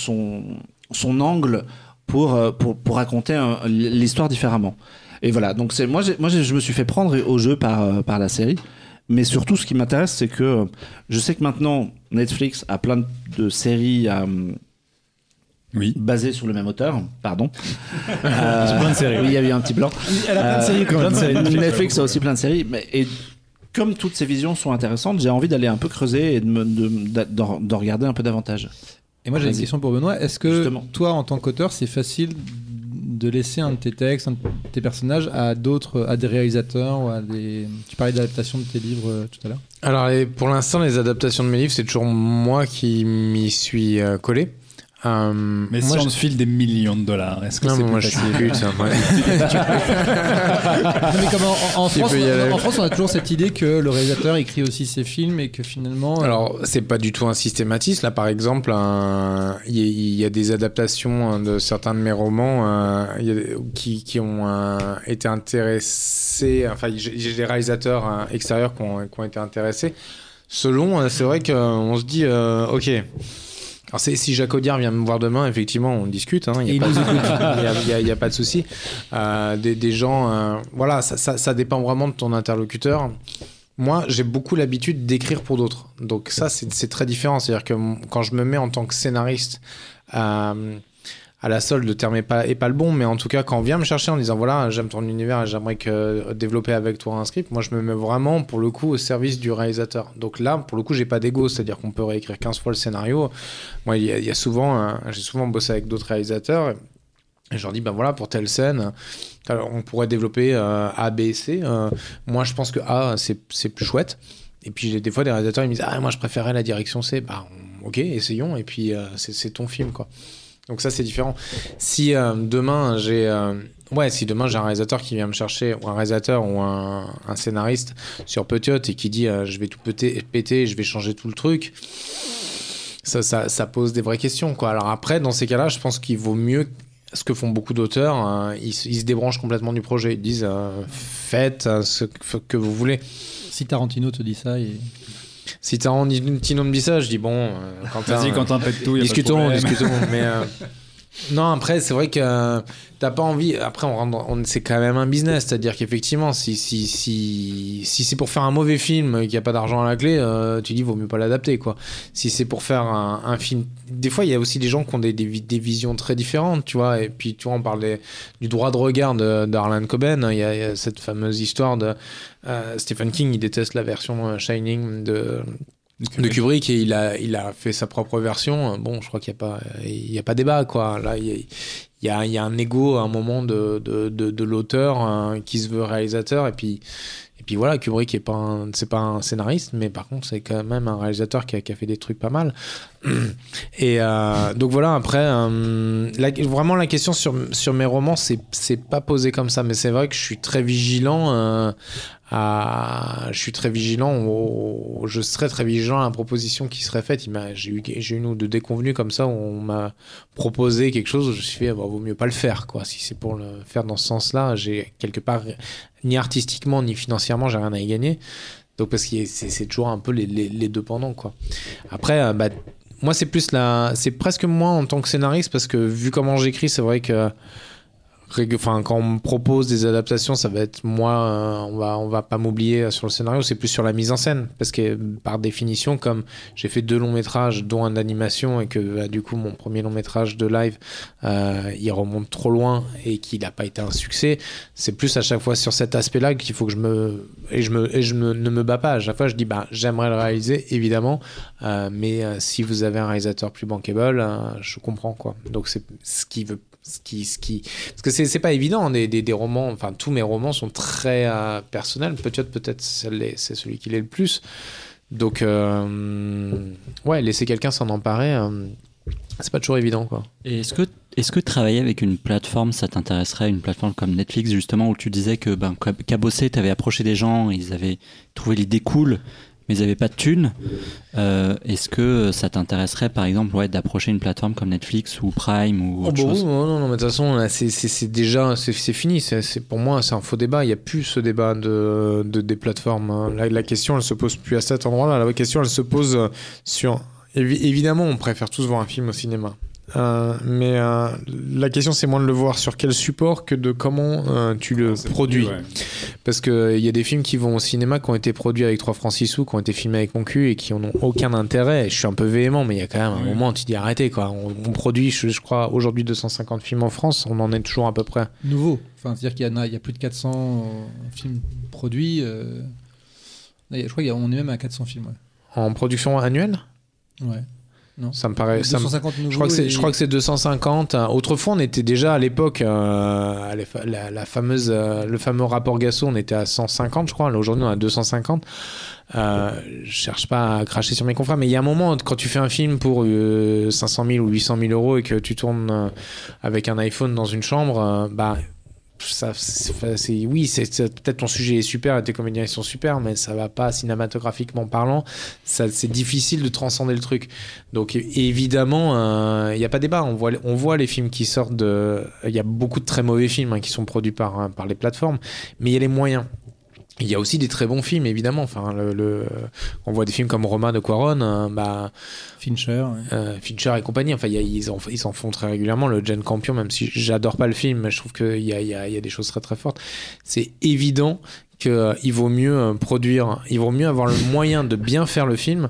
angle pour euh, pour, pour raconter un- l'histoire différemment et voilà donc c'est moi j'ai- moi j'ai- je me suis fait prendre au jeu par euh, par la série mais surtout, ce qui m'intéresse, c'est que euh, je sais que maintenant, Netflix a plein de séries à, hum, Oui. basé sur le même auteur, pardon. J'ai plein de séries. Oui, il y a eu un petit blanc. Elle a plein de séries quand même. Euh, Netflix. Netflix a aussi plein de séries. Mais, et comme toutes ces visions sont intéressantes, j'ai envie d'aller un peu creuser et de, me- de, de- de- de regarder un peu davantage. Et moi j'ai une question pour Benoît. Est-ce que Justement. toi en tant qu'auteur c'est facile de laisser un de tes textes, un de tes personnages à d'autres, à des réalisateurs ou à des... Tu parlais d'adaptation de tes livres euh, tout à l'heure. Alors, les- pour l'instant, les adaptations de mes livres, c'est toujours moi qui m'y suis euh, collé. Euh, Mais moi, si on te file des millions de dollars, est-ce que Non, c'est moi, je suis hein, ouais. Non, mais comme en, en- France, aller. en France, on a toujours cette idée que le réalisateur écrit aussi ses films et que finalement. euh, Alors, c'est pas du tout un systématisme. Là, par exemple, un- il y, a- il y a des adaptations hein, de certains de mes romans euh, y a qui, qui ont euh, été intéressés. Enfin, j'ai des réalisateurs euh, extérieurs qui ont, qui ont été intéressés. Selon, c'est vrai qu'on se dit, euh, ok. Alors, si Jacques Audiard vient me voir demain, effectivement, on discute. hein, Il Et n'y a, a- a- pas de souci. Euh, des, des gens, euh, voilà, ça, ça, ça dépend vraiment de ton interlocuteur. Moi, j'ai beaucoup l'habitude d'écrire pour d'autres. Donc ça, c'est très différent. C'est-à-dire que quand je me mets en tant que scénariste euh, la solde, le terme est pas, est pas le bon, mais en tout cas, quand on vient me chercher en disant, voilà, j'aime ton univers et j'aimerais que développer avec toi un script, moi, je me mets vraiment, pour le coup, au service du réalisateur. Donc là, pour le coup, j'ai pas d'ego. C'est-à-dire qu'on peut réécrire 15 fois le scénario. Moi, il y, a- souvent, euh, j'ai souvent bossé avec d'autres réalisateurs. Et je leur dis, ben voilà, pour telle scène, alors, on pourrait développer euh, A, B, C. Euh, moi, je pense que A, c'est plus chouette. Et puis, des fois des réalisateurs, ils me disent, ah, moi, je préférais la direction C. Bah, ok, essayons. Et puis, euh, c'est ton film, quoi. Donc, ça, c'est différent. Si euh, demain, j'ai. euh, ouais, si demain, j'ai un réalisateur qui vient me chercher, ou un réalisateur ou un, scénariste sur Petiot et qui dit, euh, je vais tout péter, péter, je vais changer tout le truc. Ça, ça, pose des vraies questions, quoi. Alors après, dans ces cas-là, je pense qu'il vaut mieux ce que font beaucoup d'auteurs, hein, ils, se- débranchent complètement du projet. Ils disent faites ce que, vous voulez. Si Tarantino te dit ça, et... Si Tarantino me dit ça, je dis bon, euh, Quentin, Vas-y, euh, Quentin, pète tout. y a pas de discutons, problème. discutons. mais euh, non, après, c'est vrai que euh, t'as pas envie. Après, on c'est quand même un business, c'est-à-dire qu'effectivement, si si si si c'est pour faire un mauvais film et qu'il n'y a pas d'argent à la clé, euh, tu dis vaut mieux pas l'adapter, quoi. Si c'est pour faire un, film, des fois, il y a aussi des gens qui ont des, des, vi- des visions très différentes, tu vois. Et puis, tu vois, on parlait du droit de regard de- d'Arlan Coben. Il y, a, il y a cette fameuse histoire de euh, Stephen King. Il déteste la version euh, Shining de de Kubrick et il a, il a fait sa propre version. Bon, je crois qu'il n'y a, pas- il y a pas débat, quoi. Là, il y a, il y a, il y a un ego à un moment de, de, de, de l'auteur hein, qui se veut réalisateur. Et puis, et puis voilà, Kubrick n'est pas, un- c'est pas un scénariste, mais par contre, c'est quand même un réalisateur qui a, qui a fait des trucs pas mal. Et euh, donc voilà, après, euh, vraiment la question sur, sur mes romans, c'est, c'est pas posé comme ça, mais c'est vrai que je suis très vigilant. euh, je suis très vigilant, je serais très vigilant à la proposition qui serait faite. J'ai eu, eu une ou deux déconvenues comme ça où on m'a proposé quelque chose je me suis fait, bah, vaut mieux pas le faire, quoi. Si c'est pour le faire dans ce sens-là, j'ai quelque part, ni artistiquement ni financièrement, j'ai rien à y gagner. Donc parce que c'est, toujours un peu les, deux pendant, quoi. Après, bah, moi c'est plus la, c'est presque moi en tant que scénariste parce que vu comment j'écris, c'est vrai que Quand on me propose des adaptations, ça va être moi, euh, on va, on va pas m'oublier sur le scénario, c'est plus sur la mise en scène. Parce que par définition, comme j'ai fait deux longs métrages, dont un d'animation, et que bah, du coup mon premier long métrage de live, euh, il remonte trop loin et qu'il n'a pas été un succès, c'est plus à chaque fois sur cet aspect-là qu'il faut que je me. Et je, me, je me- ne me bats pas. À chaque fois, je dis, bah, j'aimerais le réaliser, évidemment, euh, mais euh, si vous avez un réalisateur plus bankable, euh, je comprends quoi. Donc c'est ce qui veut. Ce qui, ce qui... Parce que c'est pas évident, hein, des, des, des romans, enfin tous mes romans sont très euh, personnels, peut-être peut-être c'est celui qui l'est le plus. Donc, euh, ouais, laisser quelqu'un s'en emparer, euh, c'est pas toujours évident quoi. Est-ce que, est-ce que travailler avec une plateforme, ça t'intéresserait Une plateforme comme Netflix, justement, où tu disais que ben, qu'à bosser, tu avais approché des gens, ils avaient trouvé l'idée cool, mais ils n'avaient pas de thunes. Euh, est-ce que ça t'intéresserait, par exemple, ouais, d'approcher une plateforme comme Netflix ou Prime ou Oh, autre oui, chose non, non, non, mais de toute façon, c'est- déjà, c'est fini. C'est pour moi, c'est un faux débat. Il n'y a plus ce débat de, de- des plateformes. hein. La, la question, elle se pose plus à cet endroit-là. La question, elle se pose sur. évi- Évidemment, on préfère tous voir un film au cinéma. Euh, mais euh, la question, c'est moins de le voir sur quel support que de comment euh, tu le C'est produis. ouais. Parce qu'il y a des films qui vont au cinéma qui ont été produits avec 3 francs 6 sous, qui ont été filmés avec mon cul et qui n'ont aucun intérêt. Et je suis un peu véhément, mais il y a quand même un moment où tu dis arrêtez quoi. On, on produit, je, je crois, aujourd'hui 250 films en France, on en est toujours à peu près. Nouveau. Enfin, c'est-à-dire qu'il y, en a, il y a plus de 400 euh, films produits. euh, Je crois qu'on est même à 400 films. En production annuelle? Ouais. Non. Ça me paraît. ça me- 250. Je crois que c'est, et- je crois que c'est 250. Autrefois, on était déjà à l'époque, euh, la, la- fameuse, euh, le fameux rapport Gasso, on était à 150, je crois. Là, aujourd'hui, on est à 250. Euh, je cherche pas à cracher sur mes confrères, mais il y a un moment, quand tu fais un film pour euh, 500 000 ou 800 000 euros et que tu tournes euh, avec un iPhone dans une chambre, euh, bah. Oui, c'est, peut-être ton sujet est super et tes comédiens sont super, mais ça va pas cinématographiquement parlant. Ça, c'est difficile de transcender le truc. Donc évidemment, il n'y a pas débat. On voit, les films qui sortent de... Il y a beaucoup de très mauvais films hein, qui sont produits par les plateformes, mais il y a les moyens. Il y a aussi des très bons films, évidemment. Enfin, le, le- on voit des films comme Roma de Quaron, hein, bah, Fincher. ouais. euh, Fincher et compagnie. Enfin, y a- ils, en, ils en font très régulièrement. Le Jane Campion, même si j'adore pas le film, mais je trouve qu'il y a, il y, a, il y a des choses très très fortes. C'est évident qu'il vaut mieux euh, produire, il vaut mieux avoir le moyen de bien faire le film.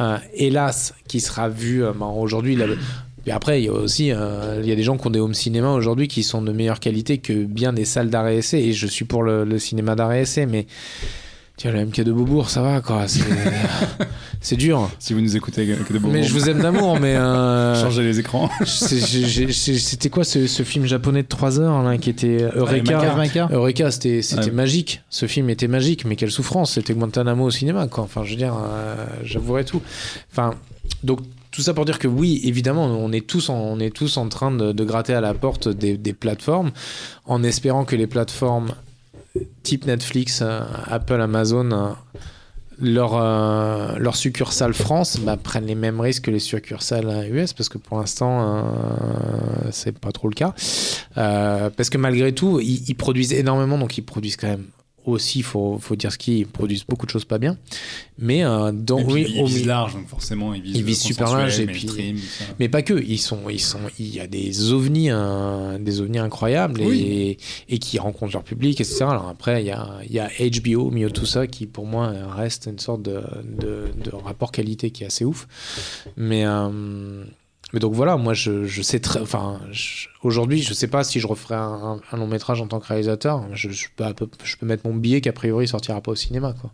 Euh, hélas, qui sera vu euh, ben, aujourd'hui. Et après, il y a aussi euh, il y a des gens qui ont des home cinéma aujourd'hui qui sont de meilleure qualité que bien des salles d'arrêt essai. Et je suis pour le, le cinéma d'arrêt essai, mais tiens, le MK de Beaubourg, ça va quoi. C'est dur. Si vous nous écoutez, que de Mais je vous aime d'amour, mais. euh, Changez les écrans. C'était quoi ce, ce film japonais de 3 heures là, qui était Eureka? Maca, Maca. Eureka, c'était magique. Ce film était magique, mais quelle souffrance. C'était Guantanamo au cinéma, quoi. Enfin, je veux dire, euh, j'avouerai tout. Enfin, donc tout ça pour dire que oui, évidemment, on est tous en, train de, gratter à la porte des, plateformes, en espérant que les plateformes type Netflix, euh, Apple, Amazon, euh, leur, euh, leur succursale France bah, prennent les mêmes risques que les succursales euh, US parce que pour l'instant euh, c'est pas trop le cas. Euh, parce que malgré tout ils produisent énormément donc ils produisent quand même aussi faut, faut dire ce qu'ils ils produisent beaucoup de choses pas bien mais euh, dans, Et puis, oui, ils au visent large, donc forcément, ils visent, Ils visent super large et puis- mais pas que, ils sont, ils sont, il y a des ovnis, hein, des ovnis incroyables et, qui rencontrent leur public, etc. Alors après, il y a, il y a HBO au milieu de tout ça qui, pour moi, reste une sorte de, de, de rapport qualité qui est assez ouf. Mais, euh, mais donc voilà, moi, je, sais très, enfin, aujourd'hui, je sais pas si je referai un, long métrage en tant que réalisateur. Je, peux, mettre mon billet qu'a priori il sortira pas au cinéma, quoi.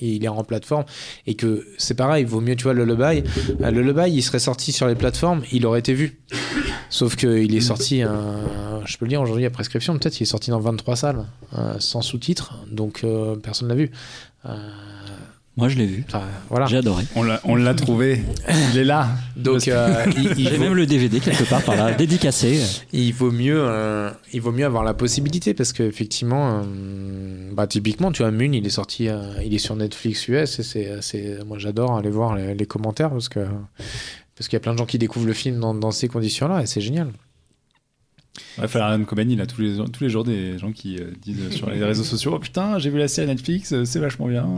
Il est en plateforme et que c'est pareil, il vaut mieux, tu vois, le. Euh, Le Lullaby, il serait sorti sur les plateformes, il aurait été vu. Sauf qu'il est sorti, un- je peux le dire aujourd'hui à prescription, peut-être il est sorti dans 23 salles, euh, sans sous-titres, donc euh, personne l'a vu. Euh, Moi, je l'ai vu. enfin, voilà. J'ai adoré. On l'a- On l'a trouvé. Il est là. Donc euh, il, il J'ai vaut, même le DVD quelque part par là, dédicacé. il vaut mieux, euh, il vaut mieux avoir la possibilité parce qu'effectivement, euh, bah, typiquement, tu vois, Moon, il est sorti, euh, il est sur Netflix US et c'est, c'est, moi j'adore aller voir les, les commentaires parce que parce qu'il y a plein de gens qui découvrent le film dans, dans ces conditions-là et c'est génial. Ouais, Farhan Kobani, il a tous les, tous les jours des gens qui euh, disent sur les réseaux sociaux Oh putain, j'ai vu la série Netflix, euh, c'est vachement bien.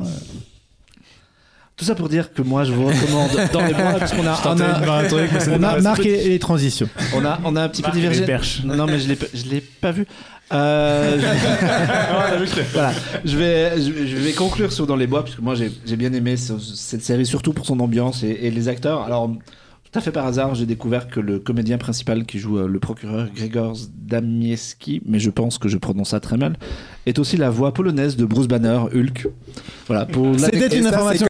Tout ça pour dire que moi, je vous recommande dans les bois, parce qu'on a, on a, un truc, ça On a m'intéresse marqué les, les transitions. on a, on a un petit peu divergé. perches. Non, mais je l'ai, pas- je l'ai pas vu. Euh, je... voilà. je vais, je, vais- conclure sur Dans les bois, puisque moi j'ai, j'ai bien aimé ce- cette série, surtout pour son ambiance et, et les acteurs. Alors, tout à fait par hasard, j'ai découvert que le comédien principal qui joue euh, le procureur Gregor Damieski, mais je pense que je prononce ça très mal, est aussi la voix polonaise de Bruce Banner, Hulk. Voilà, pour C'était et une information.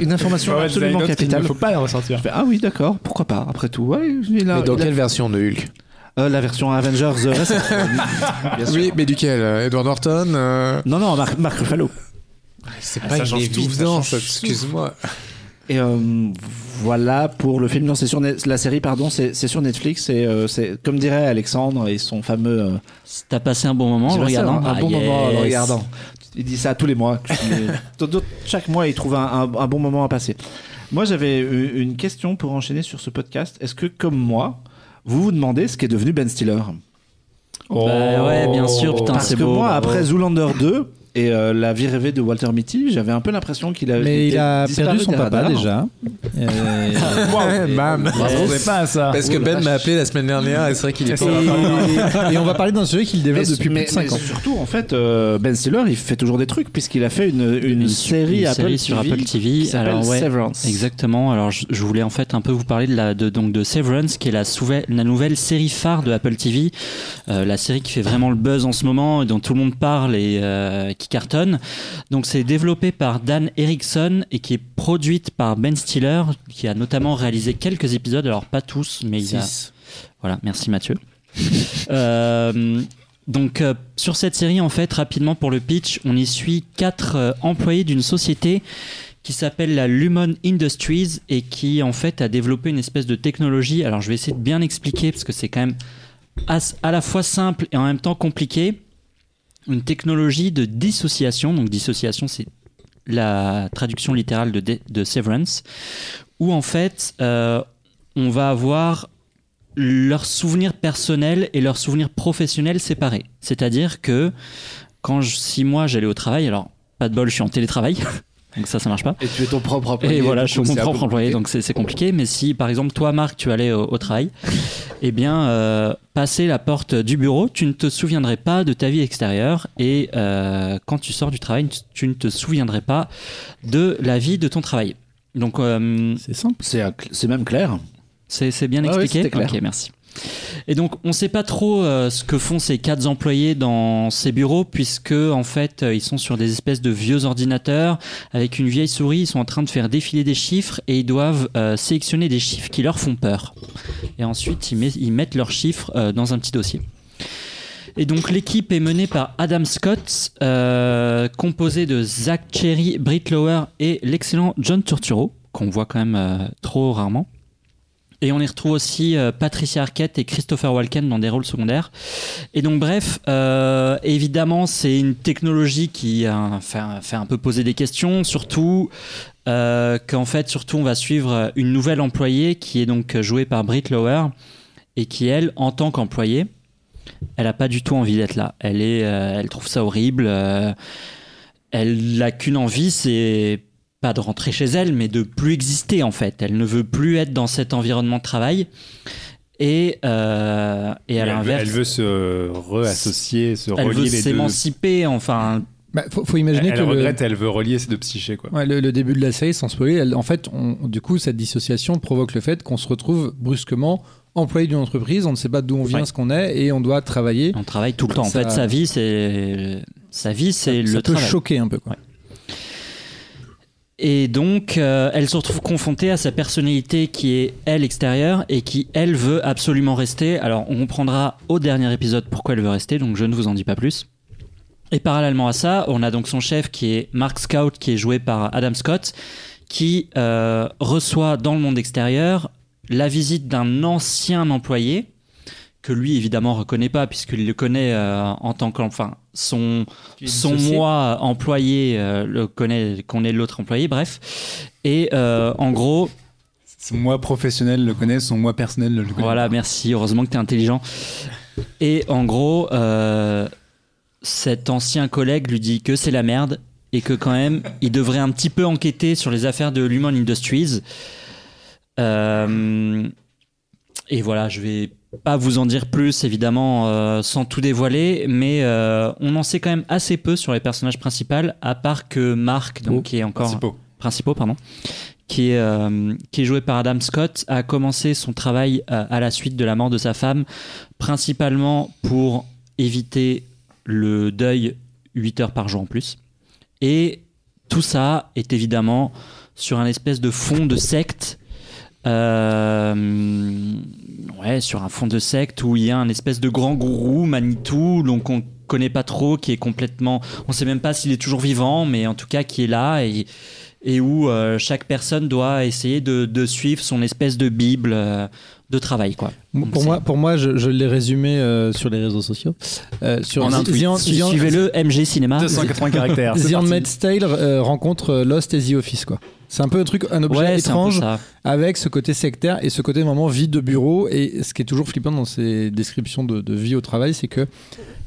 Une information Ouais, absolument capitale. ne faut pas la ressortir. Je fais, ah oui, d'accord, pourquoi pas, après tout. Ouais, il mais dans il a- quelle version de Hulk Euh, la version Avengers euh, récente. Oui, mais duquel euh, Edward Norton euh? Non, non, Marc, Marc Ruffalo. C'est Ah, pas une évidence, excuse-moi. Et euh, voilà pour le film. Non, c'est sur la série, pardon, c'est sur Netflix. Et euh, c'est comme dirait Alexandre et son fameux. euh, T'as passé un bon moment en le regardant un, un Ah, bon moment en le regardant. Il dit ça tous les mois. Chaque mois, il trouve un, un- un bon moment à passer. Moi, j'avais une question pour enchaîner sur ce podcast. Est-ce que, comme moi, vous vous demandez ce qu'est devenu Ben Stiller? Bah ouais, bien sûr, putain, Parce que beau. moi, après Zoolander 2, Et euh, la vie rêvée de Walter Mitty, j'avais un peu l'impression qu'il avait Mais il a perdu son papa radars. déjà. Euh, Bam Bravo, c'est pas ça Parce que Ben m'a appelé la semaine dernière et c'est vrai qu'il est et, et on va parler d'un sujet qu'il développe Mais, depuis mais- plus de 5 mais ans. surtout, en fait, euh, Ben Stiller, il fait toujours des trucs puisqu'il a fait une, une, série, une Apple série sur TV Apple TV. qui s'appelle Alors, ouais, Severance. Exactement. Alors, je, je voulais en fait un peu vous parler de la de, donc de Severance, qui est la, la nouvelle série phare de Apple TV, Euh, la série qui fait vraiment le buzz en ce moment, et dont tout le monde parle et euh, qui cartonne. Donc, c'est développé par Dan Erickson et qui est produite par Ben Stiller, qui a notamment réalisé quelques épisodes. Alors, pas tous, mais il a voilà, merci Mathieu. Euh, donc euh, sur cette série, en fait, rapidement pour le pitch, on y suit quatre euh, employés d'une société qui s'appelle la Lumon Industries et qui en fait a développé une espèce de technologie. Alors je vais essayer de bien expliquer parce que c'est quand même à la fois simple et en même temps compliqué. Une technologie de dissociation. Donc dissociation, c'est la traduction littérale de, de- Severance, où en fait euh, on va avoir leurs souvenirs personnels et leurs souvenirs professionnels séparés. C'est-à-dire que quand si moi j'allais au travail, alors pas de bol, je suis en télétravail, donc ça ça marche pas. Et tu es ton propre employé. Et voilà, je suis mon propre employé, compliqué. donc c'est compliqué. Mais si, par exemple, toi, Marc, tu allais au, au travail, eh bien, euh, passer la porte du bureau, tu ne te souviendrais pas de ta vie extérieure. Et euh, quand tu sors du travail, tu- ne te souviendrais pas de la vie de ton travail. Donc, euh, C'est simple. C'est même clair. c'est c'est bien ouais, expliqué c'était clair. Ok, merci. Et donc, on ne sait pas trop euh, ce que font ces quatre employés dans ces bureaux, puisque en fait, euh, ils sont sur des espèces de vieux ordinateurs avec une vieille souris. Ils sont en train de faire défiler des chiffres et ils doivent euh, sélectionner des chiffres qui leur font peur. Et ensuite, ils, met- ils mettent leurs chiffres dans un petit dossier. Et donc l'équipe est menée par Adam Scott, euh, composé de Zach Cherry, Britt Lower et l'excellent John Turturro, qu'on voit quand même trop rarement. Et on y retrouve aussi euh, Patricia Arquette et Christopher Walken dans des rôles secondaires. Et donc bref, euh, évidemment, c'est une technologie qui a fait, un peu poser des questions, surtout euh, qu'en fait, surtout, on va suivre une nouvelle employée qui est donc jouée par Britt Lower et qui, elle, en tant qu'employée, elle n'a pas du tout envie d'être là. Elle, est, euh, elle trouve ça horrible. euh, elle n'a qu'une envie, c'est pas de rentrer chez elle, mais de plus exister en fait. Elle ne veut plus être dans cet environnement de travail. Et, euh, et à elle, veut, l'inverse, elle veut se réassocier, se elle relier veut les deux. s'émanciper. Enfin, Bah, faut, faut Elle, imaginer elle que le- regrette, elle veut relier ces deux psychés. Quoi. Ouais, le, le début de la série, sans spoiler, elle- en fait, on- du coup, cette dissociation provoque le fait qu'on se retrouve brusquement employé d'une entreprise, on ne sait pas d'où on vient, Ouais. ce qu'on est, et on doit travailler. on travaille tout le temps. En fait, sa vie, c'est sa vie, c'est ça le peut travail. choquer un peu. Quoi. Et donc, euh, elle se retrouve confrontée à sa personnalité qui est, elle, extérieure et qui, elle, veut absolument rester. Alors, on comprendra au dernier épisode pourquoi elle veut rester, donc je ne vous en dis pas plus. Et parallèlement à ça, on a donc son chef qui est Mark Scout, qui est joué par Adam Scott, qui euh, reçoit dans le monde extérieur la visite d'un ancien employé que lui évidemment reconnaît pas puisqu'il le connaît euh, en tant qu'enfin son son moi employé euh, le connaît connaît l'autre employé bref et euh, en gros Son moi professionnel le connaît, son moi personnel le connaît. voilà pas. merci heureusement que tu es intelligent et en gros euh, cet ancien collègue lui dit que c'est la merde et que quand même il devrait un petit peu enquêter sur les affaires de Lumon Industries Euh, et voilà je vais pas vous en dire plus évidemment euh, sans tout dévoiler mais euh, on en sait quand même assez peu sur les personnages principaux à part que Marc donc qui est encore Principaux. principaux pardon qui est, euh, qui est joué par Adam Scott a commencé son travail à la suite de la mort de sa femme principalement pour éviter le deuil 8 heures par jour en plus et tout ça est évidemment sur un espèce de fond de secte euh, ouais, sur un fond de secte où il y a un espèce de grand gourou, Manitou, donc on connaît pas trop, qui est complètement, on sait même pas s'il est toujours vivant, mais en tout cas qui est là et, où euh, chaque personne doit essayer de, de suivre son espèce de bible euh, de travail, quoi. Pour moi, pour moi, je, je l'ai résumé euh, sur les réseaux sociaux. Euh, sur en un The- tweet. Suivez-le, MG Cinéma. 280 caractères. The. Handmaid's Tale euh, rencontre euh, Lost et The Office, quoi. C'est un peu un truc, un objet Ouais, un étrange avec ce côté sectaire et ce côté vraiment vie de bureau. Et ce qui est toujours flippant dans ces descriptions de, de vie au travail, c'est que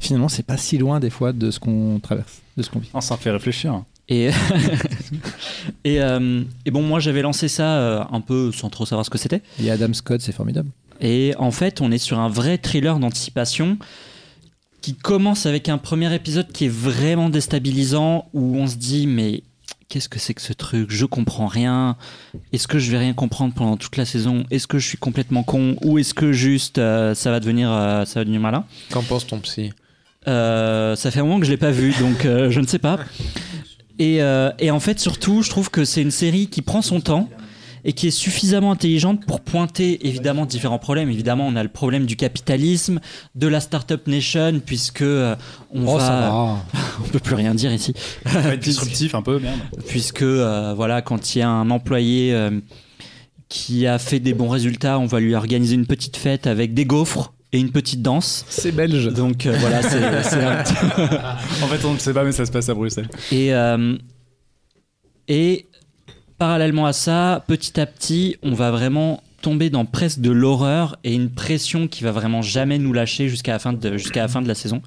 finalement, c'est pas si loin des fois de ce qu'on traverse, de ce qu'on vit. Non, ça fait réfléchir. Et, et, euh, et bon, moi j'avais lancé ça euh, un peu sans trop savoir ce que c'était. Et Adam Scott, c'est formidable. Et en fait, on est sur un vrai thriller d'anticipation qui commence avec un premier épisode qui est vraiment déstabilisant où on se dit mais qu'est-ce que c'est que ce truc? Je comprends rien. Est-ce que je vais rien comprendre pendant toute la saison? Est-ce que je suis complètement con? Ou est-ce que juste euh, ça va devenir euh, ça va devenir malin? Qu'en pense ton psy? Euh, ça fait un moment que je l'ai pas vu, donc euh, je ne sais pas. Et, euh, et en fait, surtout, je trouve que c'est une série qui prend son temps et qui est suffisamment intelligente pour pointer évidemment différents problèmes. Évidemment, on a le problème du capitalisme, de la startup nation, puisque euh, on Oh, va, ça va. on peut plus rien dire ici, Ça va être disruptif un peu, merde. puisque euh, voilà, quand il y a un employé euh, qui a fait des bons résultats, on va lui organiser une petite fête avec des gaufres et une petite danse. C'est belge. Donc euh, voilà, c'est En fait, on ne sait pas, mais ça se passe à Bruxelles. Et, euh, et parallèlement à ça, petit à petit, on va vraiment tomber dans presque de l'horreur et une pression qui va vraiment jamais nous lâcher jusqu'à la fin de, jusqu'à la fin de la saison.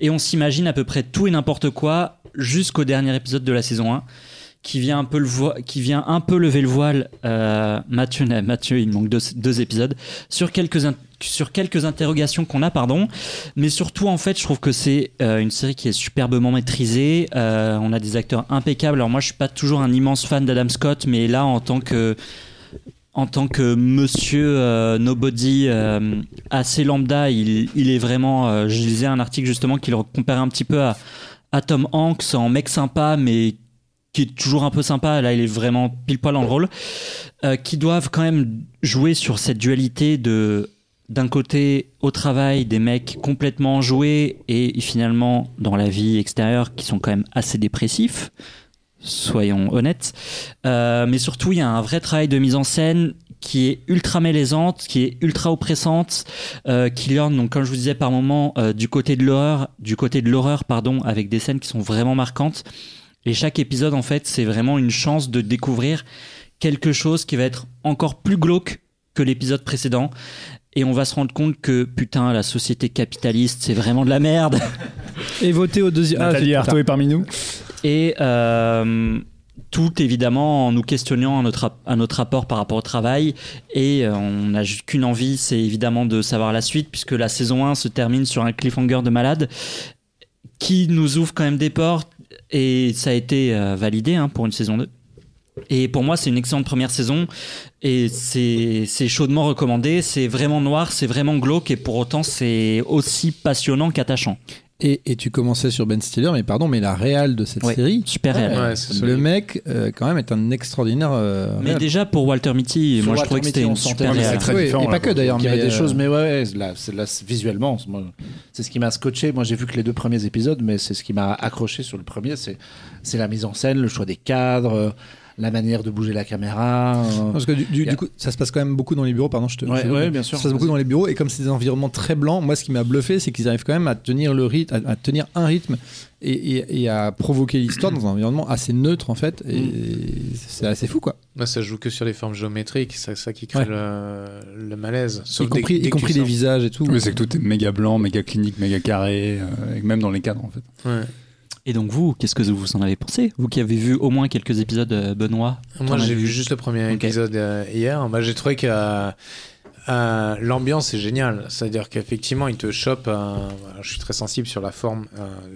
Et on s'imagine à peu près tout et n'importe quoi jusqu'au dernier épisode de la saison 1 qui vient un peu, le qui vient un peu lever le voile, euh, Mathieu, Mathieu, il manque deux, deux épisodes, sur quelques, sur quelques interrogations qu'on a, pardon. Mais surtout, en fait, je trouve que c'est euh, une série qui est superbement maîtrisée. Euh, on a des acteurs impeccables. Alors moi, je suis pas toujours un immense fan d'Adam Scott, mais là, en tant que en tant que monsieur nobody assez lambda, il, il est vraiment. je lisais un article justement qui le comparait un petit peu à, à Tom Hanks en mec sympa, mais qui est toujours un peu sympa. Là, il est vraiment pile poil dans le rôle. Euh, qui doivent quand même jouer sur cette dualité de d'un côté au travail des mecs complètement enjoués et finalement dans la vie extérieure qui sont quand même assez dépressifs soyons honnêtes Euh, mais surtout il y a un vrai travail de mise en scène qui est ultra malaisante qui est ultra oppressante euh, qui lorne donc comme je vous disais par moment euh, du côté de l'horreur du côté de l'horreur pardon avec des scènes qui sont vraiment marquantes et chaque épisode en fait c'est vraiment une chance de découvrir quelque chose qui va être encore plus glauque que l'épisode précédent et on va se rendre compte que putain la société capitaliste c'est vraiment de la merde Et voter au deuxième. Ah, Nathalie c'est- Arthaud est parmi nous. et euh, tout évidemment en nous questionnant à notre, à notre rapport par rapport au travail et euh, on n'a juste qu'une envie c'est évidemment de savoir la suite puisque la saison 1 se termine sur un cliffhanger de malade qui nous ouvre quand même des portes et ça a été euh, validé hein, pour une saison 2 et pour moi, c'est une excellente première saison et c'est c'est chaudement recommandé. C'est vraiment noir, c'est vraiment glauque et pour autant, c'est aussi passionnant qu'attachant. Et, et tu commençais sur Ben Stiller, mais pardon, mais la réal de cette Ouais, série, super. Ouais, c'est le mec, euh, quand même, est un extraordinaire. euh, Mais réal. déjà pour Walter Mitty, Sur moi je trouvais que c'était une super réal. très Oui, différent, et là, pas que d'ailleurs, Il y mais avait des euh, choses, mais ouais, là, c'est- là, c'est- visuellement, c'est ce qui m'a scotché. Moi, j'ai vu que les deux premiers épisodes, mais c'est ce qui m'a accroché sur le premier, c'est c'est la mise en scène, le choix des cadres, euh, la manière de bouger la caméra. euh. Parce que du, du- Y a- du coup, ça se passe quand même beaucoup dans les bureaux, pardon, je te. Ouais, je- ouais, bien sûr. Ça se passe beaucoup dans les bureaux, et comme c'est des environnements très blancs, moi, ce qui m'a bluffé, c'est qu'ils arrivent quand même à tenir le rythme, à, à tenir un rythme et, et- et à provoquer l'histoire dans un environnement assez neutre, en fait, et c'est assez fou, quoi. Moi, ça joue que sur les formes géométriques, c'est ça qui crée Ouais. le, le malaise. Y Sauf compris, y compris les visages et tout. Oui, c'est que tout est méga blanc, méga clinique, méga carré, euh, et même dans les cadres en fait. Ouais. Et donc vous, qu'est-ce que vous en avez pensé? Vous qui avez vu au moins quelques épisodes, euh, Benoît Moi, j'ai vu juste le premier épisode euh, hier. Bah, j'ai trouvé que euh, euh, l'ambiance est géniale. C'est-à-dire qu'effectivement, il te chope. je suis très sensible sur la forme.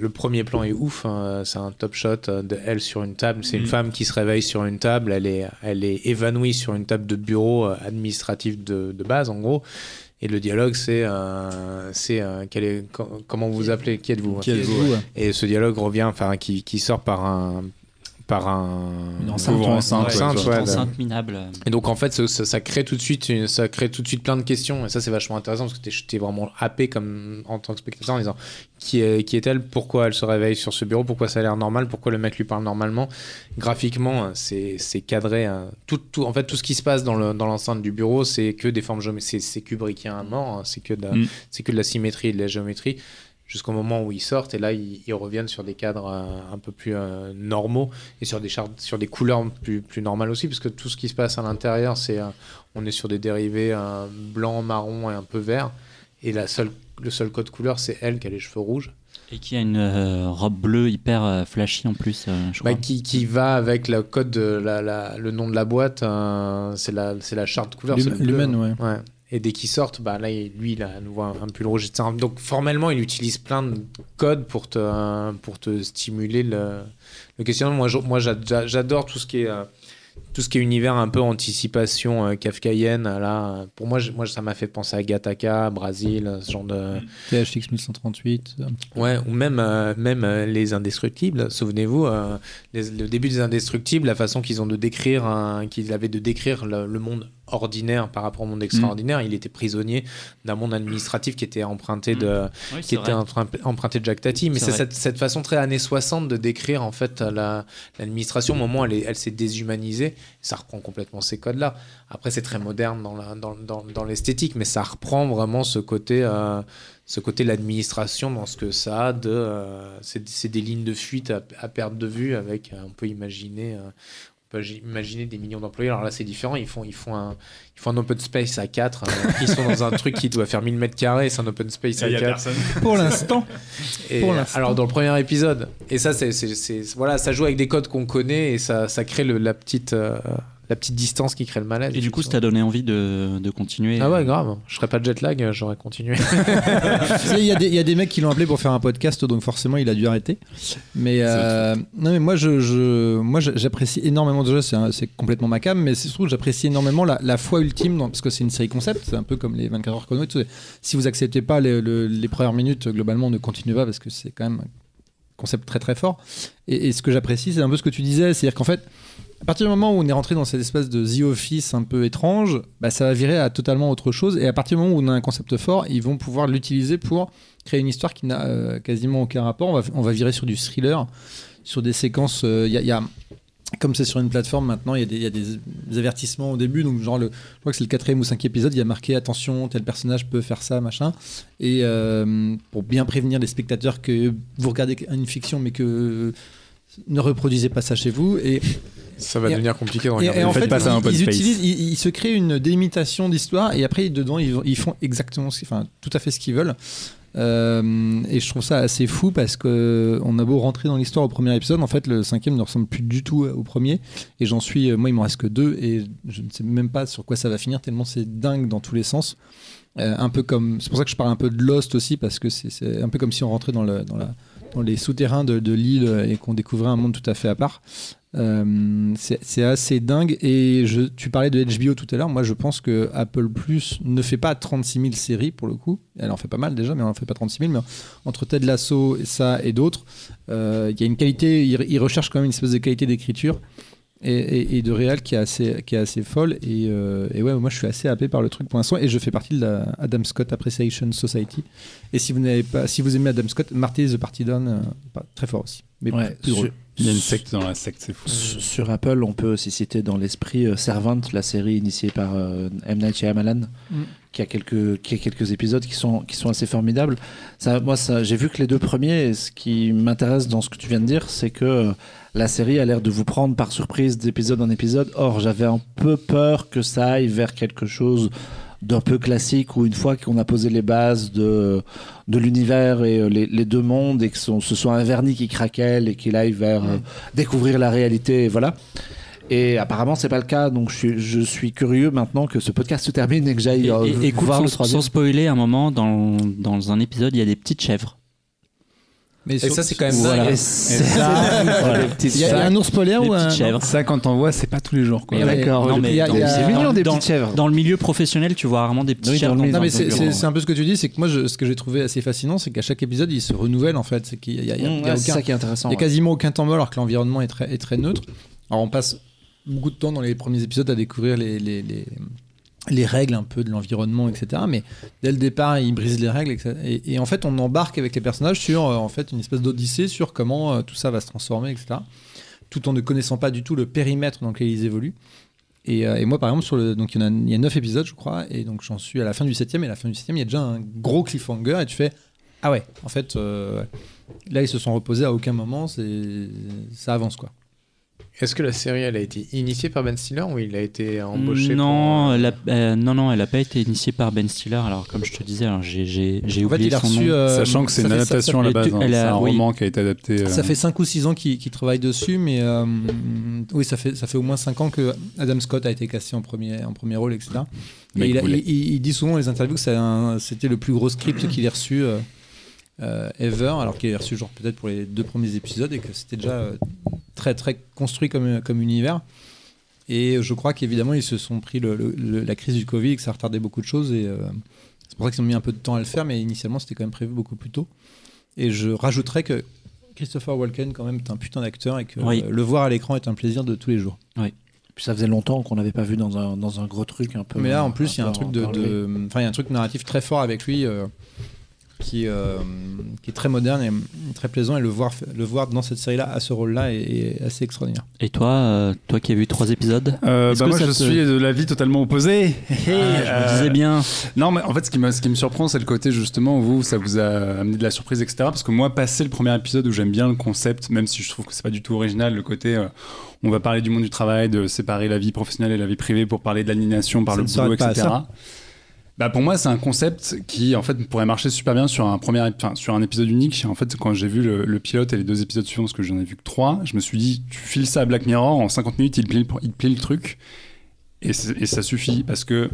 le premier plan est ouf. hein, c'est un top shot de elle sur une table. C'est une Mhm. femme qui se réveille sur une table. Elle est, elle est évanouie sur une table de bureau administratif de, de base, en gros. Et le dialogue, c'est, euh, c'est euh, quel est, co- comment vous appelez, qui êtes-vous Qui êtes-vous. Et ce dialogue revient, enfin, qui, qui sort par un par un Une enceinte, ouvre ouais. enceinte, Ouais, enceinte, Petite ouais, enceinte minable. Et donc en fait, ça, ça- ça crée tout de suite, une- ça crée tout de suite plein de questions. Et ça, c'est vachement intéressant parce que t'es, vraiment happé comme en tant que spectateur en disant qui est, qui est-elle, pourquoi elle se réveille sur ce bureau, pourquoi ça a l'air normal, pourquoi le mec lui parle normalement? Graphiquement, c'est, c'est cadré. hein. Tout, tout, en fait, tout ce qui se passe dans, le, dans l'enceinte du bureau, c'est que des formes géométriques. C'est, c'est kubrickien à mort. hein. C'est que de la, Mm. c'est que de la symétrie et de la géométrie. Jusqu'au moment où ils sortent et là ils, ils reviennent sur des cadres euh, un peu plus euh, normaux et sur des sur des couleurs plus, plus normales aussi parce que tout ce qui se passe à l'intérieur c'est euh, on est sur des dérivés euh, blanc, marron et un peu vert et la seule le seul code couleur c'est elle qui a les cheveux rouges Et qui a une euh, robe bleue hyper euh, flashy en plus, euh, je Bah, crois. qui, qui va avec le code de la, la- le nom de la boîte euh, c'est la c'est la charte couleur. Lumen, ouais. Ouais. Et dès qu'ils sortent, bah là, lui, il a à nouveau un, pull rouge. etc. Donc formellement, il utilise plein de codes pour te, pour te stimuler le, le questionnement. Moi, je- moi, j'a- j'adore tout ce qui est euh, tout ce qui est univers un peu anticipation euh, kafkaïenne. Là, pour moi, moi, ça m'a fait penser à Gattaca, Brésil, ce genre de THX 1138. un petit peu. Ouais, ou même, euh, même euh, les indestructibles. Souvenez-vous, euh, le début des indestructibles, la façon qu'ils ont de décrire, qu'ils avaient de décrire le, le monde ordinaire par rapport au monde extraordinaire. Il était prisonnier d'un monde administratif qui était emprunté de, Oui, qui était emprunté de Jack Tati. Mais C'est cette, cette façon très années 60 de décrire en fait la- l'administration. Au moment où elle, est- elle s'est déshumanisée, ça reprend complètement ces codes-là. Après, c'est très moderne dans la- dans, dans, dans l'esthétique, mais ça reprend vraiment ce côté, euh, ce côté l'administration dans ce que ça a de. euh, c'est, c'est des lignes de fuite à, à perte de vue avec, euh, on peut imaginer. euh, peut imaginer des millions d'employés. Alors là, c'est différent. Ils font, ils font, un, ils font un open space à 4. ils sont dans un truc qui doit faire 1000 mètres carrés. C'est un open space à Il y a 4. personne. Pour l'instant. Alors dans le premier épisode, et ça c'est- voilà, ça joue avec des codes qu'on connaît et ça, ça crée le- la petite euh, la petite distance qui crée le malaise. Et du coup, ça t'a donné envie de, de continuer. ah ouais grave, je serais pas de jet lag, euh, j'aurais continué. Il y, a des- il y a des mecs qui l'ont appelé pour faire un podcast, donc forcément il a dû arrêter. Mais, euh, non, mais moi, je, je- moi j'apprécie énormément déjà, c'est complètement ma cam, mais c'est surtout que j'apprécie énormément la, la foi ultime, dans- parce que c'est une série concept, c'est un peu comme les 24 heures chrono. et tout. Si vous acceptez pas les, le- les premières minutes, globalement, ne continuez pas, parce que c'est quand même un concept très très fort. Et, et ce que j'apprécie, c'est un peu ce que tu disais, c'est-à-dire qu'en fait, à partir du moment où on est rentré dans cette espèce de The Office un peu étrange, bah, ça va virer à totalement autre chose. Et à partir du moment où on a un concept fort, ils vont pouvoir l'utiliser pour créer une histoire qui n'a euh, quasiment aucun rapport. On va, on va virer sur du thriller, sur des séquences. euh, Il il y a comme c'est sur une plateforme maintenant, il y a des avertissements au début. Donc, genre, le, je crois que c'est le quatrième ou cinquième épisode, il y a marqué attention, tel personnage peut faire ça, machin. Et euh, pour bien prévenir les spectateurs que vous regardez une fiction, mais que ne reproduisez pas ça chez vous. Et ça va Et- devenir compliqué de et, regarder. et en fait, pas ça un ils, utilisent, ils, ils se créent une délimitation d'histoire et après dedans ils, ils font exactement, ce, enfin tout à fait ce qu'ils veulent. Euh, et je trouve ça assez fou parce que on a beau rentrer dans l'histoire au premier épisode, en fait le cinquième ne ressemble plus du tout au premier. Et j'en suis, moi il m'en reste que deux et je ne sais même pas sur quoi ça va finir tellement c'est dingue dans tous les sens. Euh, un peu comme, c'est pour ça que je parle un peu de Lost aussi parce que c'est- c'est un peu comme si on rentrait dans, le, dans, la, les souterrains de, l'île et qu'on découvrait un monde tout à fait à part. Euh, c'est assez dingue. Et tu parlais de HBO tout à l'heure. Moi, je pense que Apple Plus ne fait pas 36 000 séries pour le coup. Elle en fait pas mal déjà, mais elle en fait pas 36 000. Mais entre Ted Lasso, et ça et d'autres, euh, il y a une qualité. Ils il recherchent quand même une espèce de qualité d'écriture. Et, et- et de réal qui est assez, qui est assez folle. Et, euh, et ouais, moi je suis assez happé par le truc pour l'instant. Et je fais partie de la Adam Scott Appreciation Society. Et si vous n'avez pas, si vous aimez Adam Scott, Marty the Party Down, euh, très fort aussi. Mais Ouais, plus drôle. Sur, Il y a une secte dans la secte, c'est fou. sur- sur Apple, on peut aussi citer dans l'esprit euh, Servant, la série initiée par euh, M. Night Shyamalan, Mm. qui, a quelques, qui a quelques épisodes qui sont, qui sont assez formidables. Ça, moi, ça, j'ai vu que les deux premiers, et ce qui m'intéresse dans ce que tu viens de dire, c'est que euh, la série a l'air de vous prendre par surprise d'épisode en épisode. Or, j'avais un peu peur que ça aille vers quelque chose d'un peu classique où une fois qu'on a posé les bases de, de l'univers et euh, les, les deux mondes et que son- ce soit un vernis qui craquelle et qu'il aille vers euh, découvrir la réalité, et voilà. Et apparemment, c'est pas le cas, donc je suis, je suis curieux maintenant que ce podcast se termine et que j'aille euh, voir le sans, troisième. sans spoiler, un moment, dans, dans un épisode, il y a des petites chèvres. Mais Et sur- ça, c'est quand même Voilà. dingue. Il y, a il y a un ours polaire ou un. Ça, quand on voit, c'est pas tous les jours. D'accord. Il y a- mignon des dans- petites chèvres. Dans le milieu professionnel, tu vois rarement des petites Oui, chèvres. dans Non mais c'est un peu ce que tu dis, c'est que moi je- ce que j'ai trouvé assez fascinant, c'est qu'à chaque épisode il se renouvelle en fait, c'est qu'il y a, il y a- il y a Mmh, ouais, c'est aucun- ça qui est intéressant. il y a quasiment aucun temps mort alors que l'environnement est très, est très neutre. Alors on passe beaucoup de temps dans les premiers épisodes à découvrir les, les, les, les règles un peu de l'environnement, etc. Mais dès le départ, ils brisent les règles. Et, et en fait, on embarque avec les personnages sur euh, en fait, une espèce d'odyssée sur comment euh, tout ça va se transformer, etc. Tout en ne connaissant pas du tout le périmètre dans lequel ils évoluent. Et, euh, moi, par exemple, sur le, donc il y, a, il y a 9 épisodes, je crois, et donc j'en suis à la fin du septième. Et à la fin du septième, il y a déjà un gros cliffhanger, et tu fais ah ouais, en fait, là ils se sont reposés à aucun moment, ça avance quoi. Est-ce que la série, elle a été initiée par Ben Stiller ou il a été embauché non, pour, euh, elle a- euh, non, non, elle n'a pas été initiée par Ben Stiller. Alors, comme je te disais, alors, j'ai j'ai- j'ai En fait, oublié il a son reçu. nom. euh, Sachant que c'est une fait- ça- adaptation à la base. hein. C'est a- un oui. roman qui a été adapté. euh, Ça fait 5 ou 6 ans qu'il travaille dessus, mais euh, oui, ça fait, ça fait au moins 5 ans que Adam Scott a été cassé en premier, en premier rôle, etc. Et il, a- il- dit souvent dans les interviews que c'était le plus gros script qu'il ait reçu euh, euh, ever, alors qu'il a reçu genre peut-être pour les deux premiers épisodes et que c'était déjà euh, très très construit comme, comme univers. Et je crois qu'évidemment ils se sont pris le- le- le- la crise du Covid et que ça a retardé beaucoup de choses et euh, c'est pour ça qu'ils ont mis un peu de temps à le faire, mais initialement c'était quand même prévu beaucoup plus tôt. Et je rajouterais que Christopher Walken quand même est un putain d'acteur et que Oui. euh, le voir à l'écran est un plaisir de tous les jours. Puis ça faisait longtemps qu'on n'avait pas vu dans un, dans un gros truc un peu. Mais là, en plus, il y a un truc de, enfin, il y a un truc narratif très fort avec lui euh, qui, euh, qui est très moderne et très plaisant. Et le voir, le voir dans cette série-là à ce rôle-là est, est assez extraordinaire. Et toi, euh, toi qui as vu trois épisodes Euh, bah moi, je te- suis de l'avis totalement opposé. Ah, Je me disais bien. Non, mais en fait, ce qui me, ce qui me surprend, c'est le côté justement où vous, ça vous a amené de la surprise, etc. Parce que moi, passer le premier épisode où j'aime bien le concept, même si je trouve que c'est pas du tout original, le côté euh, on va parler du monde du travail, de séparer la vie professionnelle et la vie privée pour parler de l'aliénation par Ça le boulot, etc. Bah pour moi, c'est un concept qui en fait pourrait marcher super bien sur un premier, enfin, sur un épisode unique. En fait, quand j'ai vu le, pilote et les deux épisodes suivants, parce que j'en ai vu que trois, je me suis dit, tu files ça à Black Mirror en 50 minutes, il plie, il plie le truc et, et ça suffit parce que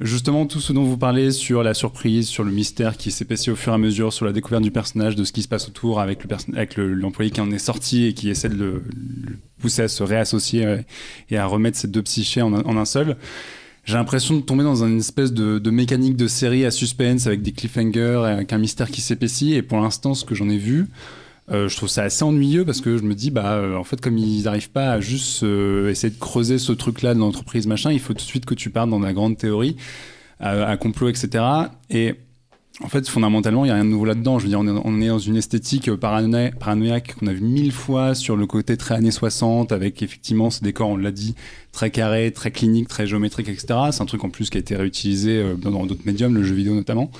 justement tout ce dont vous parlez sur la surprise, sur le mystère qui s'épaissit au fur et à mesure, sur la découverte du personnage, de ce qui se passe autour avec le avec le- l'employé qui en est sorti et qui essaie de le, pousser à se réassocier et à remettre ces deux psychés en en un seul. J'ai l'impression de tomber dans une espèce de, de mécanique de série à suspense avec des cliffhangers, et avec un mystère qui s'épaissit. Et pour l'instant, ce que j'en ai vu, euh, je trouve ça assez ennuyeux parce que je me dis, bah, euh, en fait, comme ils n'arrivent pas à juste euh, essayer de creuser ce truc-là de l'entreprise, machin, il faut tout de suite que tu partes dans la grande théorie, à, à complot, etc. Et en fait, fondamentalement, il n'y a rien de nouveau là-dedans. Je veux dire, on est, dans une esthétique paranoïa- paranoïaque qu'on a vu mille fois sur le côté très années 60, avec effectivement ce décor, on l'a dit, très carré, très clinique, très géométrique, etc. C'est un truc en plus qui a été réutilisé euh, dans d'autres médiums, le jeu vidéo notamment.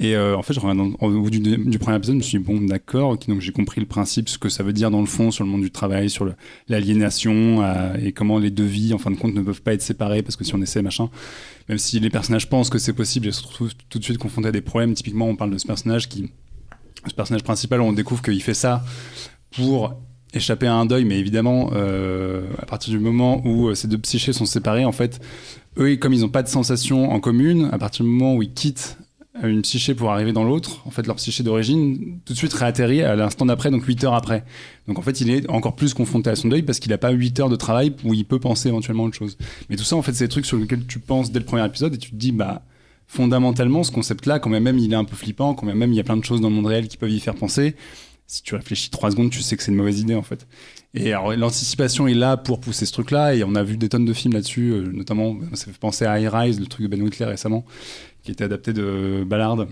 Et euh, en fait, dans- au bout du, premier épisode, je me suis dit, bon, d'accord, donc j'ai compris le principe, ce que ça veut dire dans le fond sur le monde du travail, sur l'aliénation euh, et comment les deux vies, en fin de compte, ne peuvent pas être séparées parce que si on essaie, machin, même si les personnages pensent que c'est possible, ils se retrouvent tout de suite confrontés à des problèmes. Typiquement, on parle de ce personnage qui, ce personnage principal, on découvre qu'il fait ça pour échapper à un deuil, mais évidemment, euh, à partir du moment où ces deux psychés sont séparés, en fait, eux, comme ils n'ont pas de sensations en commune, à partir du moment où ils quittent une psyché pour arriver dans l'autre, en fait, leur psyché d'origine, tout de suite réatterrit à l'instant d'après, donc 8 heures après. Donc en fait, il est encore plus confronté à son deuil parce qu'il n'a pas 8 heures de travail où il peut penser éventuellement autre chose. Mais tout ça, en fait, c'est des trucs sur lesquels tu penses dès le premier épisode et tu te dis, bah, fondamentalement, ce concept-là, quand même, il est un peu flippant, quand même, il y a plein de choses dans le monde réel qui peuvent y faire penser. Si tu réfléchis trois secondes, tu sais que c'est une mauvaise idée, en fait. Et l'anticipation est là pour pousser ce truc-là, et on a vu des tonnes de films là-dessus, euh, notamment, ça fait penser à High Rise, le truc de Ben Whitler récemment, qui était adapté de Ballard,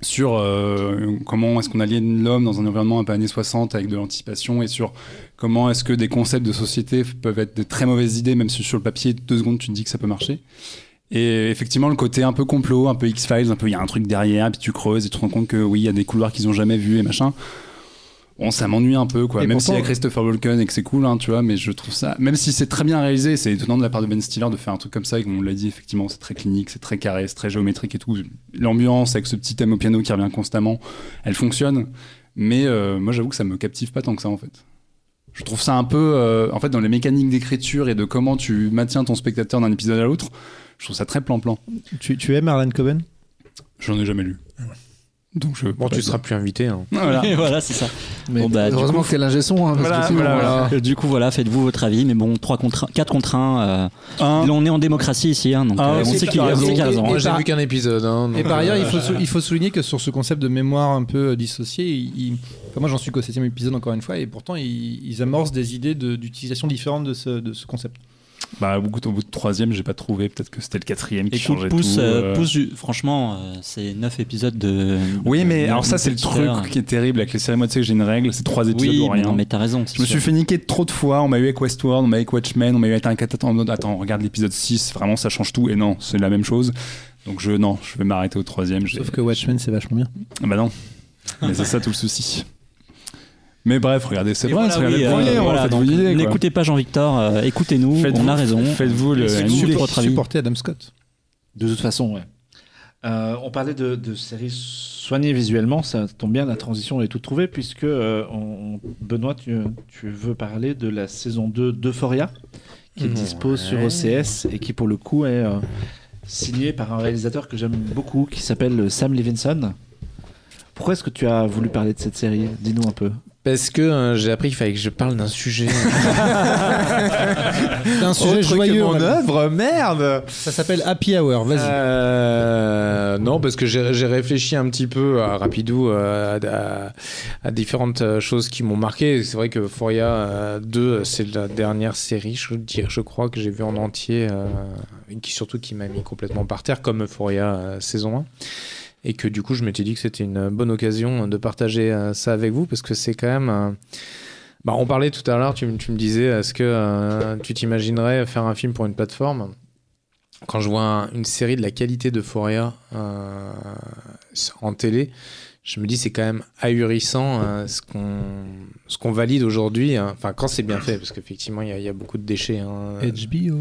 sur euh, comment est-ce qu'on aliène l'homme dans un environnement un peu années 60 avec de l'anticipation, et sur comment est-ce que des concepts de société peuvent être de très mauvaises idées, même si sur le papier, deux secondes, tu te dis que ça peut marcher. Et effectivement, le côté un peu complot, un peu X-Files, un peu il y a un truc derrière, puis tu creuses et tu te rends compte que oui, il y a des couloirs qu'ils ont jamais vus et machin. Bon, ça m'ennuie un peu, quoi. Et même s'il y a Christopher Walken et que c'est cool, hein, tu vois, mais je trouve ça, même si c'est très bien réalisé, c'est étonnant de la part de Ben Stiller de faire un truc comme ça, et comme on l'a dit, effectivement, c'est très clinique, c'est très carré, c'est très géométrique et tout. L'ambiance avec ce petit thème au piano qui revient constamment, elle fonctionne, mais euh, moi j'avoue que ça me captive pas tant que ça, en fait. Je trouve ça un peu, euh, en fait, dans les mécaniques d'écriture et de comment tu maintiens ton spectateur d'un épisode à l'autre, je trouve ça très plan-plan. Tu, tu aimes Marlène Coben? J'en ai jamais lu. Donc je. Bon, tu seras plus invité. Hein. Voilà. voilà, c'est ça. Mais Bon, bah, heureusement que t'es l'ingé son. hein, parce Voilà, que sinon, voilà, voilà. Euh, Du coup, voilà, faites-vous votre avis. Mais bon, 3 contre 1, 4 contre 1. Un. là, on est en démocratie ici. Hein, donc, Ah, euh, on sait qu'il y a, raison. Moi, j'ai vu qu'un épisode. hein, Et par ailleurs, euh, il faut, sou- il faut souligner que sur ce concept de mémoire un peu euh, dissociée, il- il- enfin, moi j'en suis qu'au septième épisode encore une fois, et pourtant ils, ils amorcent des idées de- d'utilisation différentes de ce, de ce concept. Bah, au bout, au bout de troisième, j'ai pas trouvé. Peut-être que c'était le quatrième qui Écoute, changeait pousse, tout. euh, euh. pousse franchement, euh, c'est 9 épisodes de. Oui, mais de- alors ça, c'est le truc qui est terrible avec les séries. Moi, tu sais que j'ai une règle, c'est trois épisodes Oui, ou mais rien. non, mais t'as raison. Je me sûr. suis fait niquer trop de fois. On m'a eu avec Westworld, on m'a eu avec Watchmen, on m'a eu avec un attends, attends, regarde l'épisode 6, vraiment ça change tout. Et non, c'est la même chose. Donc je, non, je vais m'arrêter au troisième. Sauf que Watchmen c'est vachement bien. Ah bah non. Mais c'est ça tout le souci. Mais bref, regardez, c'est vrai, voilà, c'est regardez oui, le euh, voilà. N'écoutez pas Jean-Victor, euh, écoutez-nous, on a raison. Faites-vous le. Supporter Adam Scott. De toute façon, ouais. Euh, on parlait de, de séries soignées visuellement, ça tombe bien, la transition est toute trouvée, puisque euh, on- Benoît, tu, tu veux parler de la saison 2 d'Euphoria, qui est dispo sur OCS et qui pour le coup est euh, signée par un réalisateur que j'aime beaucoup, qui s'appelle Sam Levinson. Pourquoi est-ce que tu as voulu parler de cette série? Dis-nous un peu. Parce que euh, j'ai appris qu'il fallait que je parle d'un sujet. C'est un sujet Autre que joyeux. mon dire. œuvre, merde Ça s'appelle Happy Hour, vas-y. Euh, non, parce que j'ai réfléchi un petit peu à rapidou euh, à, à- à différentes choses qui m'ont marqué. C'est vrai que euh, 2, c'est la dernière série, je, dirais- je crois, que j'ai vu en entier, euh, et qui surtout qui m'a mis complètement par terre, comme euh, saison 1. Et que du coup, je m'étais dit que c'était une bonne occasion de partager euh, ça avec vous, parce que c'est quand même... euh, bah, on parlait tout à l'heure, tu, me- disais, est-ce que euh, tu t'imaginerais faire un film pour une plateforme? Quand je vois un- une série de la qualité d'Euphoria euh, en télé, je me dis c'est quand même ahurissant euh, ce qu'on ce qu'on valide aujourd'hui. hein. Enfin, quand c'est bien fait, parce qu'effectivement il y, a- il y a beaucoup de déchets. hein. HBO.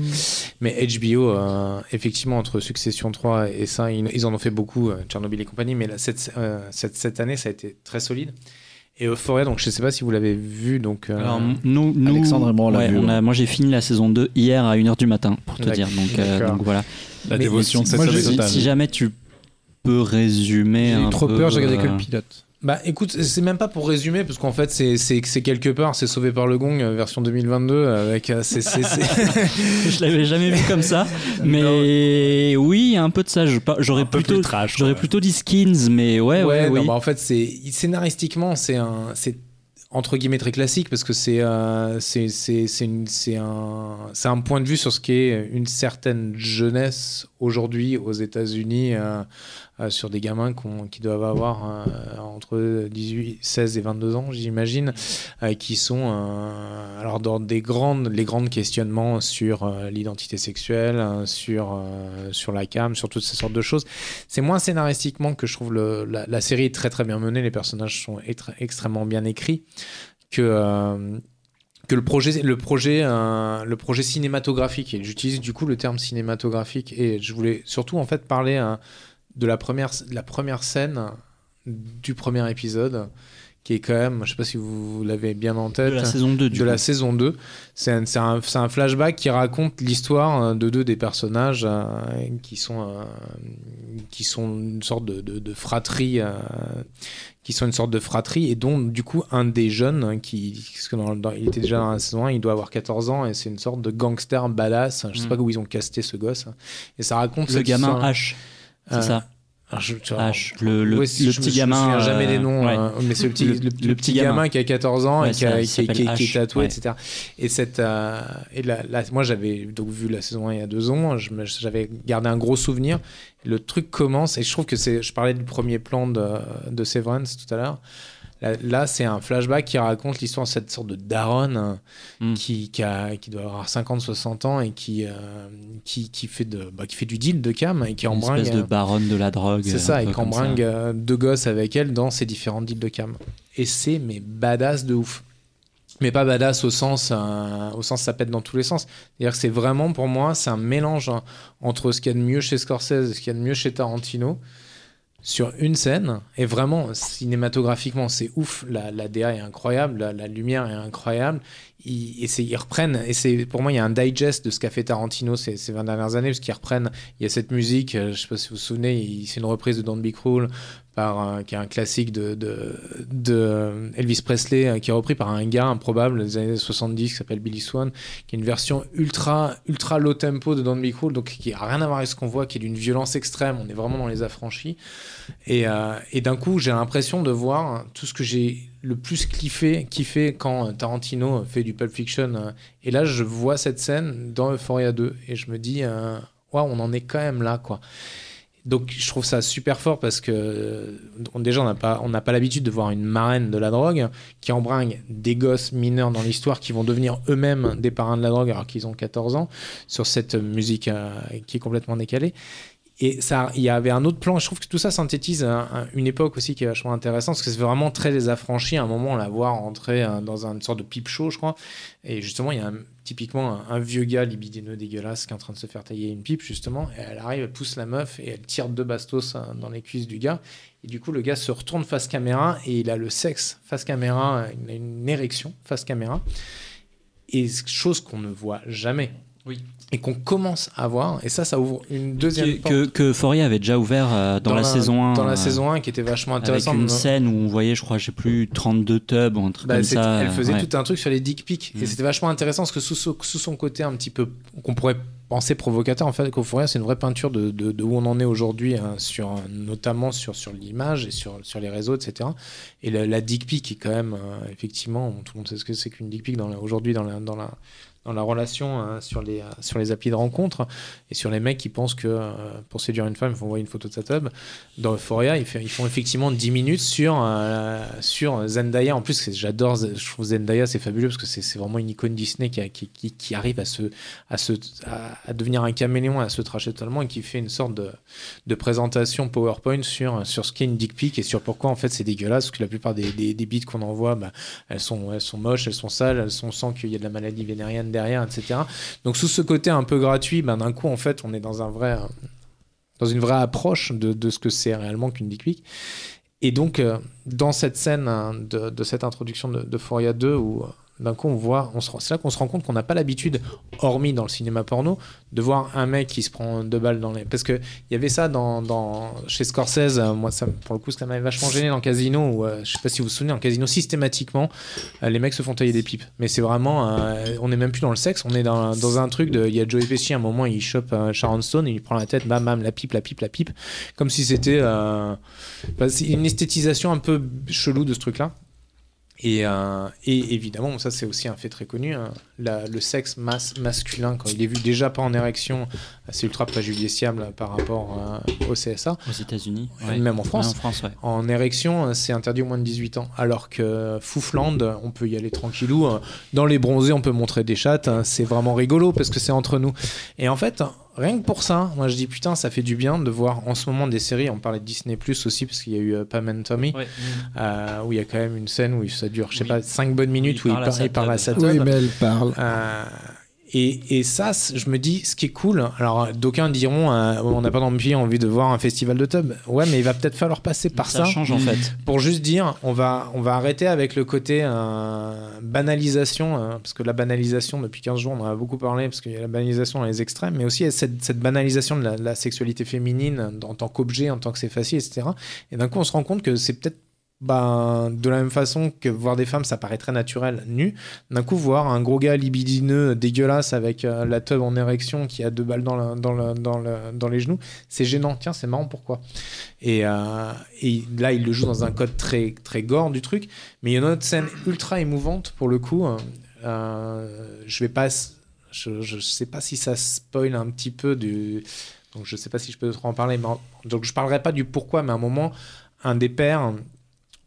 Mais HBO, euh, effectivement, entre Succession 3 et ça, ils, ils en ont fait beaucoup, euh, Tchernobyl et compagnie, mais là, cette, euh, cette, cette année, ça a été très solide. Et Euphoria, donc je sais pas si vous l'avez vu, donc. euh, Alors, nous, nous- Alexandre et moi, on l'a ouais, vu, on ouais. a- moi, j'ai fini la saison 2 hier à 1h du matin, pour te dire. Donc, euh, voilà. La Mais- dévotion de cette moi, je- série Si, si jamais tu peux résumer. J'ai eu trop peu, peur, j'ai regardé que le pilote. Bah écoute, c'est même pas pour résumer, parce qu'en fait, c'est c'est- c'est quelque part, c'est Sauvé par le Gong, euh, version 2022, avec. euh, c'est- c'est- c'est- je l'avais jamais vu comme ça, mais oui, un peu de ça. J'aurais plutôt, j'aurais plutôt dit skins, mais ouais, ouais, non, oui. bah, en fait, c'est scénaristiquement, c'est un, c'est entre guillemets très classique parce que c'est euh, c'est c'est c'est une- c'est un c'est un point de vue sur ce qu'est une certaine jeunesse aujourd'hui aux États-Unis euh, euh, sur des gamins qui doivent avoir euh, entre 18 16 et 22 ans j'imagine euh, qui sont alors dans des grandes les grands questionnements sur l'identité sexuelle sur sur la cam sur toutes ces sortes de choses. C'est moins scénaristiquement que je trouve la, série est très très bien menée, les personnages sont extrêmement bien écrits, que, que le projet, le, projet, le projet cinématographique, et j'utilise du coup le terme cinématographique, et je voulais surtout en fait parler de, la première, de la première scène du premier épisode, qui est quand même, je sais pas si vous l'avez bien en de tête, la saison 2 du de coup. la saison 2. C'est un, un- un flashback qui raconte l'histoire euh, de deux des personnages euh, qui, sont, euh, qui sont une sorte de, de- de fratrie. euh, qui sont une sorte de fratrie et dont du coup un des jeunes hein, qui parce que dans- dans- il était déjà dans la saison 1 il doit avoir 14 ans et c'est une sorte de gangster badass je sais Mm. pas où ils ont casté ce gosse hein. et ça raconte Le gamin H, c'est Euh, ça. alors, je- tu vois, H, le, le, Ouais, le si, je petit je me gamin. jamais euh, des noms, ouais. euh, mais c'est le petit, Le- petit petit gamin. gamin. qui a 14 ans Ouais, et qui, a- qui- qui- est H, tatoué, etc. Et cette, euh, et la, la- moi j'avais donc vu la saison 1 il y a deux ans, je j'avais gardé un gros souvenir. Le truc commence et je trouve que c'est, je parlais du premier plan de, de Severance tout à l'heure. Là, là, c'est un flashback qui raconte l'histoire de cette sorte de daronne hein, Mm. qui, qui, a- qui doit avoir 50-60 ans et qui, euh, qui, qui, fait de, bah, qui fait du deal de cam et qui Une embringue. espèce de baronne de la drogue. C'est ça, et qu'embringue ça. euh, deux gosses avec elle dans ses différentes deals de cam. Et c'est mais badass de ouf. Mais pas badass au sens, euh, au sens ça pète dans tous les sens. C'est-à-dire que c'est vraiment pour moi, c'est un mélange hein, entre ce qu'il y a de mieux chez Scorsese et ce qu'il y a de mieux chez Tarantino sur une scène. Et vraiment, cinématographiquement, c'est ouf. La, la DA est incroyable, la, lumière est incroyable. Ils, et ils reprennent, et c'est pour moi, il y a un digest de ce qu'a fait Tarantino ces, ces 20 dernières années, parce qu'ils reprennent, il y a cette musique, euh, je sais pas si vous vous souvenez, c'est une reprise de Don't Be Cruel qui est un classique de, de Elvis Presley, euh, qui est repris par un gars improbable des années 70 qui s'appelle Billy Swan, qui est une version ultra, ultra low tempo de Don't Be Cruel, donc qui a rien à voir avec ce qu'on voit, qui est d'une violence extrême. On est vraiment dans les affranchis. Et, euh, et d'un coup, j'ai l'impression de voir tout ce que j'ai le plus kiffé, kiffé quand Tarantino fait du Pulp Fiction. euh, Et là, je vois cette scène dans Euphoria 2 et je me dis, euh, waouh, on en est quand même là, quoi. Donc, je trouve ça super fort parce que euh, on- déjà, on n'a pas, pas l'habitude de voir une marraine de la drogue qui embringue des gosses mineurs dans l'histoire qui vont devenir eux-mêmes des parrains de la drogue alors qu'ils ont 14 ans sur cette musique euh, qui est complètement décalée. Et ça, il y avait un autre plan. Je trouve que tout ça synthétise un- un- une époque aussi qui est vachement intéressante parce que c'est vraiment très les affranchis. À un moment, on la voit rentrer euh, dans une sorte de pipe show, je crois. Et justement, il y a un- typiquement un, un vieux gars libidineux dégueulasse qui est en train de se faire tailler une pipe, justement. Et elle arrive, elle pousse la meuf et elle tire deux bastos euh, dans les cuisses du gars. Et du coup, le gars se retourne face caméra et il a le sexe face caméra, euh, il a une érection face caméra. Et chose qu'on ne voit jamais. Oui. Et qu'on commence à voir. Et ça, ça ouvre une deuxième Que, porte. que, que Foria avait déjà ouvert euh, dans, la, saison 1. Dans la euh, saison 1 qui était vachement Avec intéressante. une scène où on voyait, je crois, je sais plus, 32 tubs ou un truc Bah, comme ça. elle faisait ouais. tout un truc sur les dick pics et Mm. c'était vachement intéressant parce que sous, son côté un petit peu qu'on pourrait penser provocateur en fait qu'Euphoria c'est une vraie peinture de, de- de où on en est aujourd'hui hein, sur notamment sur sur l'image et sur sur les réseaux etc et la, la dick pic est quand même euh, effectivement tout le monde sait ce que c'est qu'une dick pic aujourd'hui dans la dans la dans la relation hein, sur les euh, sur les applis de rencontre et sur les mecs qui pensent que euh, pour séduire une femme il faut envoyer une photo de sa tub dans Euphoria ils, font effectivement 10 minutes sur euh, sur Zendaya. En plus j'adore je trouve Zendaya c'est fabuleux parce que c'est vraiment une icône Disney qui, a- qui, arrive à se à se à, devenir un caméléon à se tracher totalement et qui fait une sorte de, de présentation PowerPoint sur sur ce qu'est une dick pic et sur pourquoi en fait c'est dégueulasse. Parce que la plupart des des, des bites qu'on envoie bah, elles sont elles sont moches elles sont sales elles sont sans qu'il y ait de la maladie vénérienne derrière etc donc sous ce côté un peu gratuit ben d'un coup en fait on est dans un vrai dans une vraie approche de, ce que c'est réellement qu'une dick pic. Et donc, euh, dans cette scène hein, de, cette introduction de, de Foria 2, où d'un coup on se c'est là qu'on se rend compte qu'on n'a pas l'habitude, hormis dans le cinéma porno, de voir un mec qui se prend deux balles dans les. Parce qu'il y avait ça dans, chez Scorsese, euh, moi, ça, pour le coup, ça m'avait vachement gêné dans Casino, où euh, je sais pas si vous vous souvenez, en Casino, systématiquement, euh, les mecs se font tailler des pipes. Mais c'est vraiment. euh, on n'est même plus dans le sexe, on est dans, dans un truc de. Il y a Joey Pesci, à un moment, il chope Sharon Stone, et il prend la tête, bam, bam, la pipe, la pipe, la pipe. Comme si c'était. bah, une esthétisation un peu chelou de ce truc-là. Et, euh, et évidemment, ça c'est aussi un fait très connu, hein, la- le sexe mas- masculin, quand il est vu déjà pas en érection, c'est ultra préjudiciable par rapport euh, au CSA. Aux États-Unis. Même en France. Ouais, en France, ouais. En érection, euh, c'est interdit au moins de 18 ans. Alors que Foufland, on peut y aller tranquillou. Dans les bronzés, on peut montrer des chattes. hein, C'est vraiment rigolo parce que c'est entre nous. Et en fait, rien que pour ça, moi je dis putain, ça fait du bien de voir en ce moment des séries. On parlait de Disney Plus aussi parce qu'il y a eu euh, Pam and Tommy. Ouais. euh, où il y a quand même une scène où ça dure, je sais Oui. pas, 5 bonnes minutes il où il, parle à sa il parle à tub. sa tub. Oui, mais elle parle. Et, et ça, je me dis, ce qui est cool, alors d'aucuns diront, euh, on n'a pas d'envie envie de voir un festival de tub. Ouais, mais il va peut-être falloir passer par ça, ça change en fait. pour juste dire, on va, on va arrêter avec le côté euh, banalisation, euh, parce que la banalisation, depuis 15 jours, on en a beaucoup parlé, parce qu'il y a la banalisation dans les extrêmes, mais aussi cette, cette banalisation de la, la sexualité féminine en tant qu'objet, en tant que c'est facile, etc. Et d'un coup, on se rend compte que c'est peut-être ben, de la même façon que voir des femmes, ça paraît très naturel, nu. D'un coup, voir un gros gars libidineux, dégueulasse, avec euh, la teub en érection, qui a deux balles dans, dans, dans, dans les genoux, c'est gênant. Tiens, c'est marrant, pourquoi? Et, euh, et là, il le joue dans un code très, très gore du truc. Mais il y a une autre scène ultra émouvante, pour le coup. Euh, je vais pas... Je, je sais pas si ça spoil un petit peu du... Donc je sais pas si je peux en parler. Mais en- donc je parlerai pas du pourquoi, mais à un moment, un des pères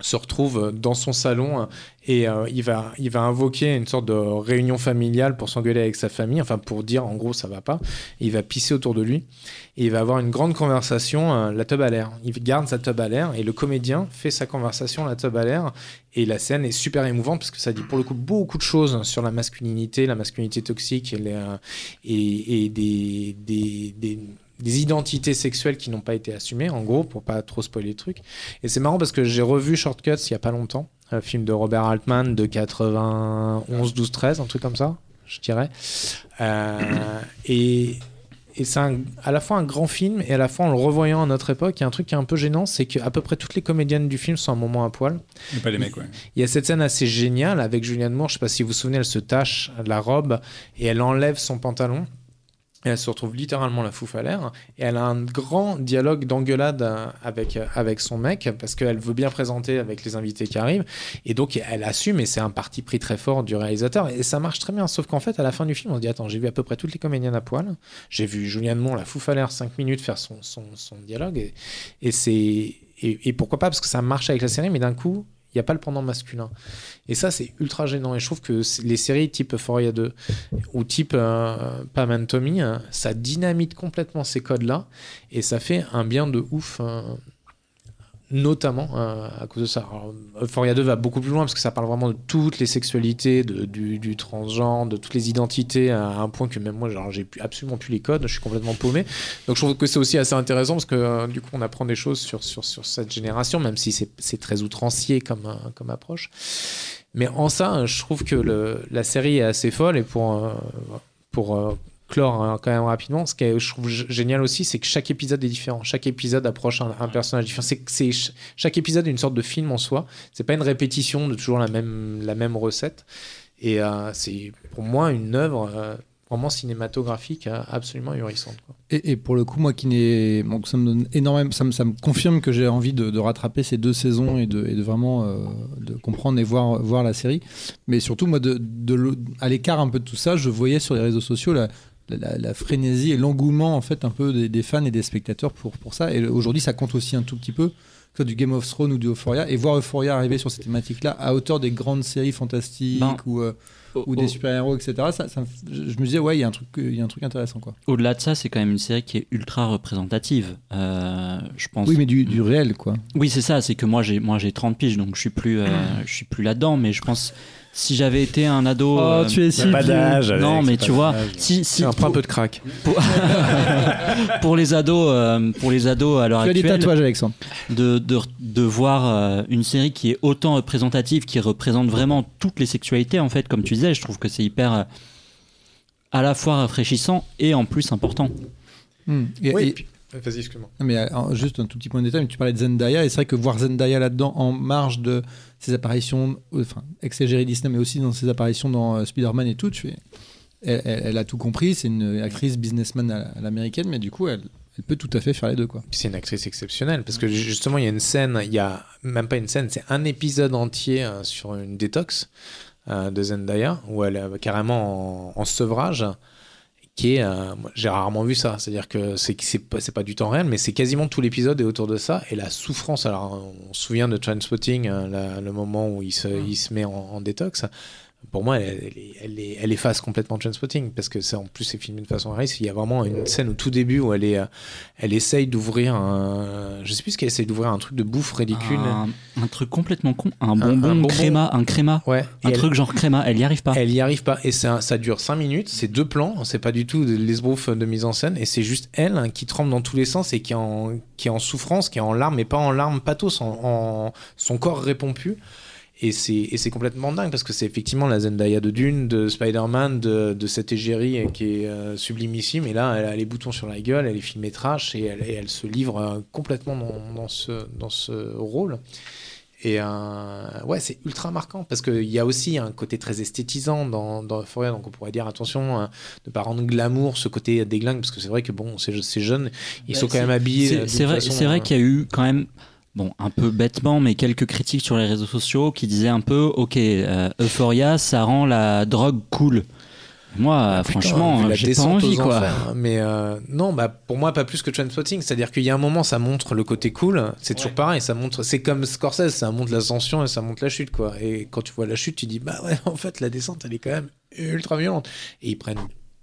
se retrouve dans son salon euh, et euh, il, va, il va invoquer une sorte de réunion familiale pour s'engueuler avec sa famille, enfin pour dire en gros ça va pas. Il va pisser autour de lui et il va avoir une grande conversation, euh, la tub à l'air. Il garde sa tub à l'air et le comédien fait sa conversation, la tub à l'air. Et la scène est super émouvante parce que ça dit pour le coup beaucoup de choses sur la masculinité, la masculinité toxique et, des, des identités sexuelles qui n'ont pas été assumées, en gros, pour pas trop spoiler le truc. Et c'est marrant parce que j'ai revu Shortcuts il y a pas longtemps, un film de Robert Altman de 91, 12, 13, un truc comme ça, je dirais. Euh, et, et c'est à la fois un grand film et à la fois en le revoyant à notre époque, il y a un truc qui est un peu gênant, c'est qu'à peu près toutes les comédiennes du film sont à un moment à poil. Et pas les mecs, ouais. Il y a cette scène assez géniale avec Julianne Moore, je sais pas si vous vous souvenez, elle se tache la robe et elle enlève son pantalon. Elle se retrouve littéralement la fouf à l'air. Et elle a un grand dialogue d'engueulade euh, avec, euh, avec son mec parce qu'elle veut bien présenter avec les invités qui arrivent. Et donc elle assume et c'est un parti pris très fort du réalisateur. Et ça marche très bien. Sauf qu'en fait, à la fin du film, on se dit Attends, j'ai vu à peu près toutes les comédiennes à poil. J'ai vu Julianne Moore, la fouf à l'air, 5 minutes faire son, dialogue. Et, et c'est. Et pourquoi pas Parce que ça marche avec la série, mais d'un coup, il n'y a pas le pendant masculin. Et ça, c'est ultra gênant. Et je trouve que les séries type Euphoria 2 ou type euh, Pam and Tommy, euh, ça dynamite complètement ces codes-là et ça fait un bien de ouf. euh, notamment euh, à cause de ça. Euphoria 2 va beaucoup plus loin parce que ça parle vraiment de toutes les sexualités, de, du, transgenre, de toutes les identités à un point que même moi, genre, j'ai absolument plus les codes, je suis complètement paumé. Donc je trouve que c'est aussi assez intéressant parce que euh, du coup, on apprend des choses sur, sur, cette génération, même si c'est très outrancier comme, euh, comme approche. Mais en ça, je trouve que la série est assez folle et pour, euh, pour clore hein, quand même rapidement, ce que je trouve génial aussi, c'est que chaque épisode est différent. Chaque épisode approche un, personnage différent. C'est que c'est ch- chaque épisode est une sorte de film en soi. C'est pas une répétition de toujours la même, la même recette. Et euh, c'est pour moi une œuvre euh, vraiment cinématographique euh, absolument ahurissante. quoi. Et, pour le coup, moi qui n'ai. bon, ça me donne énormément. Ça me, ça me confirme que j'ai envie de, rattraper ces deux saisons et de, vraiment de comprendre et voir, voir la série. Mais surtout, moi, à l'écart un peu de tout ça, je voyais sur les réseaux sociaux la, la- frénésie et l'engouement, en fait, un peu des, des fans et des spectateurs pour, pour ça. Et aujourd'hui, ça compte aussi un tout petit peu. Que ce soit du Game of Thrones ou du Euphoria. Et voir Euphoria arriver sur ces thématiques-là à hauteur des grandes séries fantastiques Ben, ou, euh, ou des super-héros, etc. Ça, ça me- je me disais, ouais, il y, a un truc- y a un truc intéressant, quoi. Au-delà de ça, c'est quand même une série qui est ultra représentative. Euh, je pense. Oui, mais du, du réel, quoi. Oui, c'est ça. C'est que moi, j'ai moi j'ai 30 piges, donc je suis plus, euh, je suis plus là-dedans. Mais je pense, si j'avais été un ado. euh, es Y a pas d'âge. non, mais tu vois, si, si un peu de crack. pour, pour les ados, euh, pour les ados à l'heure Tu as des actuelle, tatouages, Alexandre. de, de, de voir euh, une série qui est autant représentative, qui représente vraiment toutes les sexualités, en fait, comme tu disais, je trouve que c'est hyper euh, à la fois rafraîchissant et en plus important. Hmm. Et- Oui, et- et puis- Vas-y, excuse-moi. mais euh, juste un tout petit point de détail, mais tu parlais de Zendaya, et c'est vrai que voir Zendaya là-dedans, en marge de ses apparitions, euh, enfin, ex-égérie Disney, mais aussi dans ses apparitions dans euh, Spider-Man et tout, tu fais- elle, elle- elle a tout compris, c'est une actrice businessman à, à l'américaine, mais du coup, elle, elle peut tout à fait faire les deux, quoi. C'est une actrice exceptionnelle parce que justement il y a une scène, il y a même pas une scène, c'est un épisode entier euh, sur une détox euh, de Zendaya où elle est carrément en, en sevrage qui est, euh, j'ai rarement vu ça, c'est-à-dire que c'est pas, du temps réel, mais c'est quasiment tout l'épisode est autour de ça et la souffrance. Alors on se souvient de Transpotting, euh, la- le moment où il se, il se met en, en détox. Pour moi, elle, elle, est- elle, est- elle efface complètement Transpotting parce que c'est en plus c'est filmé de façon réaliste. Il y a vraiment une scène au tout début où elle est, euh, elle essaye d'ouvrir un, je sais plus ce qu'elle essaye d'ouvrir un truc de bouffe ridicule. Un, un truc complètement con, un un bonbon, bonbon. créma, un créma, Ouais. un Et elle- truc genre créma, elle y arrive pas. Elle y arrive pas et ça, ça dure 5 minutes, c'est deux plans, c'est pas du tout l'esbrouf de mise en scène et c'est juste elle hein, qui tremble dans tous les sens et qui est en, qui est en souffrance, qui est en larmes, mais pas en larmes pathos, en, en- son corps répond plus. Et c'est, et c'est complètement dingue parce que c'est effectivement la Zendaya de Dune, de Spider-Man, de, de cette égérie qui est euh, sublimissime. Et là, elle a les boutons sur la gueule, elle est filmée trash et elle, et elle se livre euh, complètement dans, dans ce, dans ce rôle. Et euh, ouais, c'est ultra marquant parce qu'il y a aussi un côté très esthétisant dans, dans Euphoria. Donc on pourrait dire attention hein, de pas rendre glamour ce côté déglingue parce que c'est vrai que bon, ces, ces jeunes, ils Bah, sont quand même habillés. euh, C'est c'est vrai, façon, c'est vrai euh, qu'il y a eu quand même, bon, un peu bêtement, mais quelques critiques sur les réseaux sociaux qui disaient un peu, ok, euh, Euphoria, ça rend la drogue cool. Moi, Putain, franchement, j'ai pas descente envie, quoi. enfers. Mais euh, non, bah pour moi pas plus que Trainspotting. C'est-à-dire qu'il y a un moment, ça montre le côté cool. C'est toujours pareil. Ça montre, c'est comme Scorsese, ça montre l'ascension et ça montre la chute, quoi. Et quand tu vois la chute, tu dis bah ouais, en fait la descente, elle est quand même ultra violente. Et ils prennent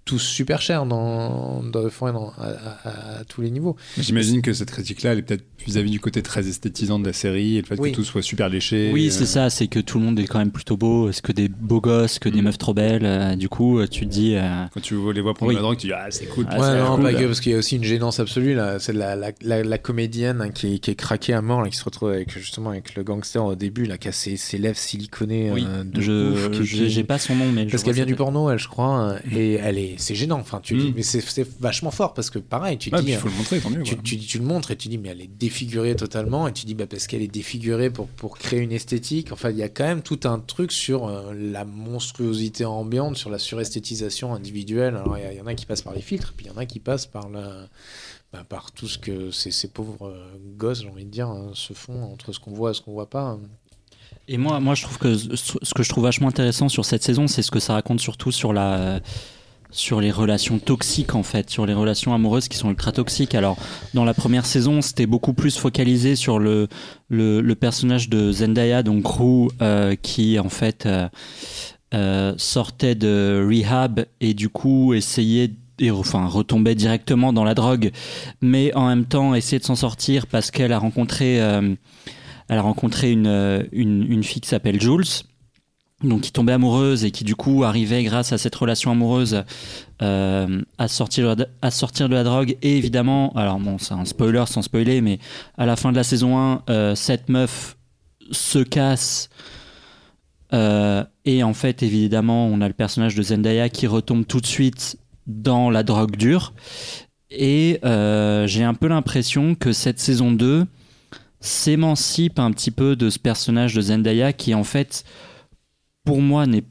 tous super cher dans, dans Euphoria, dans- à, à- à tous les niveaux. J'imagine que cette critique-là, elle est peut-être vis-à-vis du côté très esthétisant de la série et le fait Oui. que tout soit super léché. Oui, euh, c'est ça, c'est que tout le monde est quand même plutôt beau, est-ce que des beaux gosses, que des Mm. meufs trop belles, euh, du coup, euh, tu te dis... euh, Quand tu les vois prendre Oui. la drogue, tu dis ah c'est cool. Ah, ouais, c'est non, cool. pas que, parce qu'il y a aussi une gênance absolue là. C'est la, la, la, la comédienne hein, qui, est, qui est craquée à mort, là, qui se retrouve avec justement avec le gangster au début, là, qui a ses, ses lèvres siliconées oui, euh, de je j'ai qui- j'ai pas son nom, mais... je Parce qu'elle vient du porno, elle, je crois, et elle est, c'est gênant. Enfin, tu Mm. dis, mais c'est vachement fort parce que pareil, tu Ah, dis. puis il faut le montrer, tant mieux. Tu, tu, tu le montres et tu dis mais elle est défigurée totalement et tu dis bah parce qu'elle est défigurée pour, pour créer une esthétique enfin il y a quand même tout un truc sur euh, la monstruosité ambiante sur la suresthétisation individuelle alors il y en a qui passent par les filtres puis il y en a qui passent par la bah, par tout ce que ces, ces pauvres euh, gosses j'ai envie de dire hein, se font entre ce qu'on voit et ce qu'on voit pas Et moi, moi, je trouve que ce ce que je trouve vachement intéressant sur cette saison, c'est ce que ça raconte surtout sur la sur les relations toxiques en fait, sur les relations amoureuses qui sont ultra toxiques. Alors dans la première saison, c'était beaucoup plus focalisé sur le le, personnage de Zendaya, donc Gru, euh, qui en fait euh, euh, sortait de rehab et du coup essayait et enfin retombait directement dans la drogue, mais en même temps essayait de s'en sortir parce qu'elle a rencontré elle a rencontré une, une, une fille qui s'appelle Jules, donc qui tombait amoureuse et qui du coup arrivait grâce à cette relation amoureuse euh, à, sortir, de la- drogue. Et évidemment, alors bon, c'est un spoiler sans spoiler, mais à la fin de la saison 1, euh, cette meuf se casse. euh, et en fait, évidemment, on a le personnage de Zendaya qui retombe tout de suite dans la drogue dure. Et j'ai un peu l'impression que cette saison 2 s'émancipe un petit peu de ce personnage de Zendaya qui en fait pour moi n'est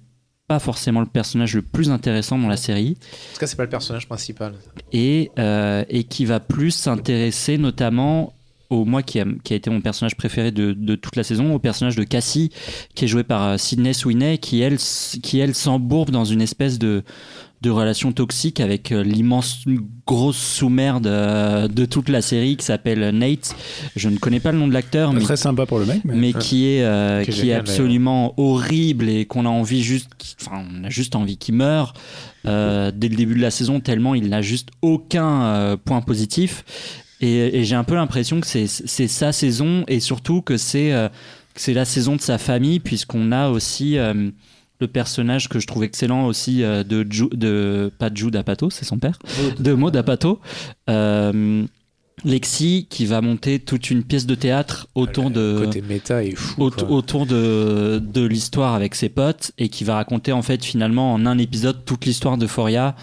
pas forcément le personnage le plus intéressant dans la série. En tout cas c'est pas le personnage principal. Et, euh, et qui va plus s'intéresser notamment au moi qui a, qui a été mon personnage préféré de, de toute la saison au personnage de Cassie qui est joué par euh, Sydney Sweeney qui elle qui elle s'embourbe dans une espèce de de relation toxique avec euh, l'immense grosse sous-merde euh, de toute la série qui s'appelle Nate. Je ne connais pas le nom de l'acteur mais Très sympa pour le mec, mais. mais qui est, euh, Qui est qui est absolument horrible et qu'on a envie juste, enfin, on a juste envie qu'il meure. Euh, dès le début de la saison tellement il n'a juste aucun euh, point positif. Et, et j'ai un peu l'impression que c'est c'est sa saison et surtout que c'est c'est la saison de sa famille puisqu'on a aussi le personnage que je trouve excellent aussi euh, de, Ju- de pas de Jude Apatow, c'est son père, de Maud Apatow. Euh, Lexi qui va monter toute une pièce de théâtre autour de côté méta est fou aut- quoi. autour de, de l'histoire avec ses potes et qui va raconter en fait finalement en un épisode toute l'histoire de Foria